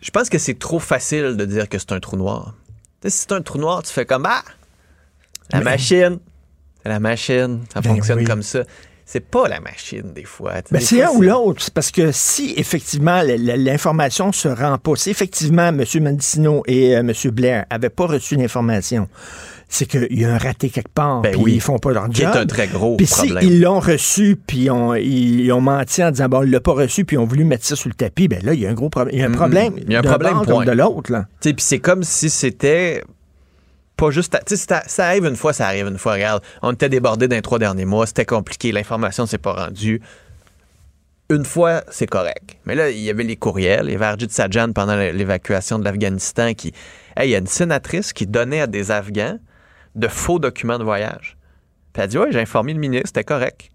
je pense que c'est trop facile de dire que c'est un trou noir. Si c'est un trou noir, tu fais comme Ah! La Mais- machine. C'est la machine. Ça Ben fonctionne oui. comme ça. C'est pas la machine, des fois. Ben, c'est un ou l'autre. Parce que si effectivement l'information se rend pas, si effectivement M. Mendicino et euh, M. Blair avaient pas reçu l'information, c'est qu'il y a un raté quelque part, Ben puis oui. ils font pas leur Qui est job. un très gros Puis problème. s'ils l'ont reçu, puis on- ils ont menti en disant bon, on l'a pas reçu, puis ils ont voulu mettre ça sur le tapis, ben là, il y a un gros problème. Il y a un problème. Mm-hmm. Il y a un problème, bord point. comme de l'autre, là. Puis c'est comme si c'était pas juste. à- à- ça arrive une fois, ça arrive une fois. Regarde, on était débordé dans les trois derniers mois, c'était compliqué, l'information ne s'est pas rendue. Une fois, c'est correct. Mais là, il y avait les courriels. Il y avait Arjit Sajjan pendant l'évacuation de l'Afghanistan qui. Hey, il y a une sénatrice qui donnait à des Afghans de faux documents de voyage. Puis elle dit Ouais, j'ai informé le ministre, c'était correct.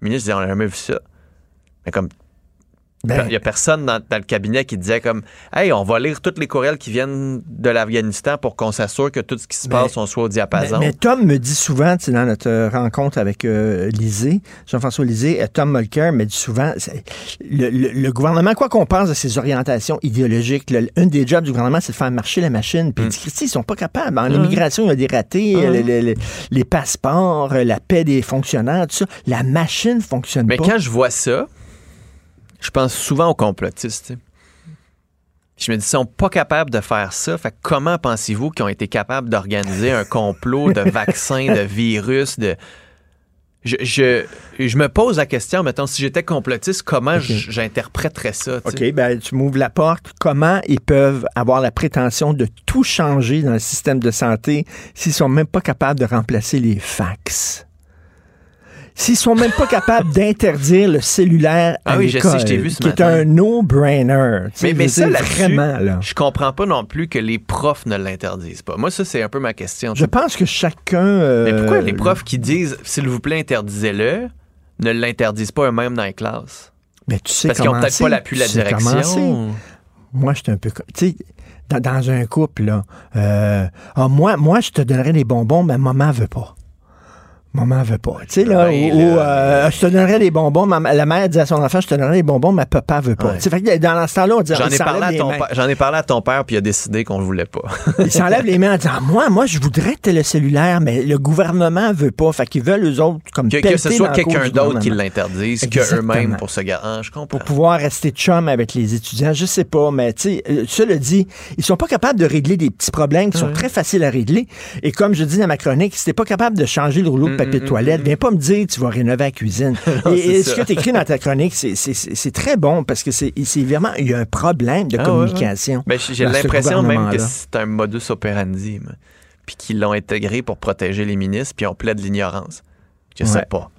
Le ministre dit On n'a jamais vu ça. Mais comme Ben, il n'y a personne dans, dans le cabinet qui disait comme Hey, on va lire tous les courriels qui viennent de l'Afghanistan pour qu'on s'assure que tout ce qui se Mais- passe, on soit au diapason. Mais, mais Tom me dit souvent, tu sais, dans notre euh, rencontre avec euh, Lisée, Jean-François Lisée, euh, Tom Mulcair me dit souvent, le, le- le gouvernement, quoi qu'on pense de ses orientations idéologiques, le- un des jobs du gouvernement, c'est de faire marcher la machine. Puis il dit, Christy, ils sont pas capables. En Mm. immigration, il y a des ratés, Mm. le- le- le- les passeports, euh, la paix des fonctionnaires, tout ça. La machine fonctionne Mais pas. quand je vois ça, je pense souvent aux complotistes. Je me dis, ils sont pas capables de faire ça. Fait comment pensez-vous qu'ils ont été capables d'organiser un complot de <laughs> vaccins, de virus, de. Je, je, je me pose la question, mettons, si j'étais complotiste, comment j'interpréterais ça? tu sais? OK, ben, tu m'ouvres la porte. Comment ils peuvent avoir la prétention de tout changer dans le système de santé s'ils sont même pas capables de remplacer les fax? S'ils sont même pas capables <laughs> d'interdire le cellulaire à Ah oui, je sais, l'école, je t'ai vu ce qui matin. est un no-brainer. Mais, mais je ça, vraiment, là. je comprends pas non plus que les profs ne l'interdisent pas. Moi, ça, c'est un peu ma question. Je pense que chacun. euh, Mais pourquoi les profs qui disent, s'il vous plaît, interdisez-le, ne l'interdisent pas eux-mêmes dans les classes? Mais tu sais Parce qu'ils ont comment peut-être pas l'appui de la direction. Moi, j'étais un peu. Tu sais, dans, dans un couple, là, euh, ah, moi, moi, je te donnerais des bonbons, mais maman veut pas. Maman veut pas. Tu sais, là, Ben, ou, euh, je te donnerais des bonbons, la mère dit à son enfant, je te donnerais des bonbons, mais papa veut pas. Ouais. Tu sais, fait que dans ce temps-là, on dit, J'en il ai, parlé s'enlève à ton j'en ai parlé à ton père, puis il a décidé qu'on le voulait pas. Ils s'enlèvent les mains en disant Moi, moi, je voudrais que le cellulaire, mais le gouvernement veut pas. Fait qu'ils veulent, eux autres, comme Que, que ce soit quelqu'un d'autre qui l'interdise Exactement. qu'eux-mêmes pour se garder. Ah, je comprends. Pour pouvoir rester chum avec les étudiants, je sais pas, mais tu sais, euh, cela dit, ils sont pas capables de régler des petits problèmes qui sont très faciles à régler. Et comme je dis dans ma chronique, si t'es pas capable de changer le rouleau de Mm, papier mm, de toilette, mm, viens pas me dire tu vas rénover la cuisine. <laughs> Non, et ce que tu écris dans ta chronique, c'est- très bon parce que c'est vraiment, il y a un problème de Ah, ouais, ouais. communication. Ben, j'ai l'impression même que c'est un modus operandi, puis qu'ils l'ont intégré pour protéger les ministres, puis on plaide l'ignorance. Je sais Ouais. pas.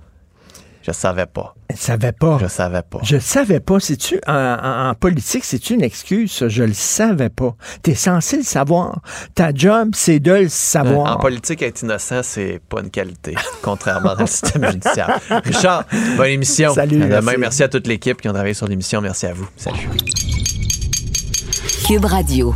Je savais pas. Je savais pas. Je savais pas. Je savais pas. C'est-tu, en, en- en politique, c'est une excuse, ça? Je le savais pas. T'es censé le savoir. Ta job, c'est de le savoir. En politique, être innocent, c'est pas une qualité, <laughs> contrairement dans le système judiciaire. Richard, bonne émission. Salut, À demain. merci. Merci à toute l'équipe qui ont travaillé sur l'émission. Merci à vous. Salut. Cube Radio.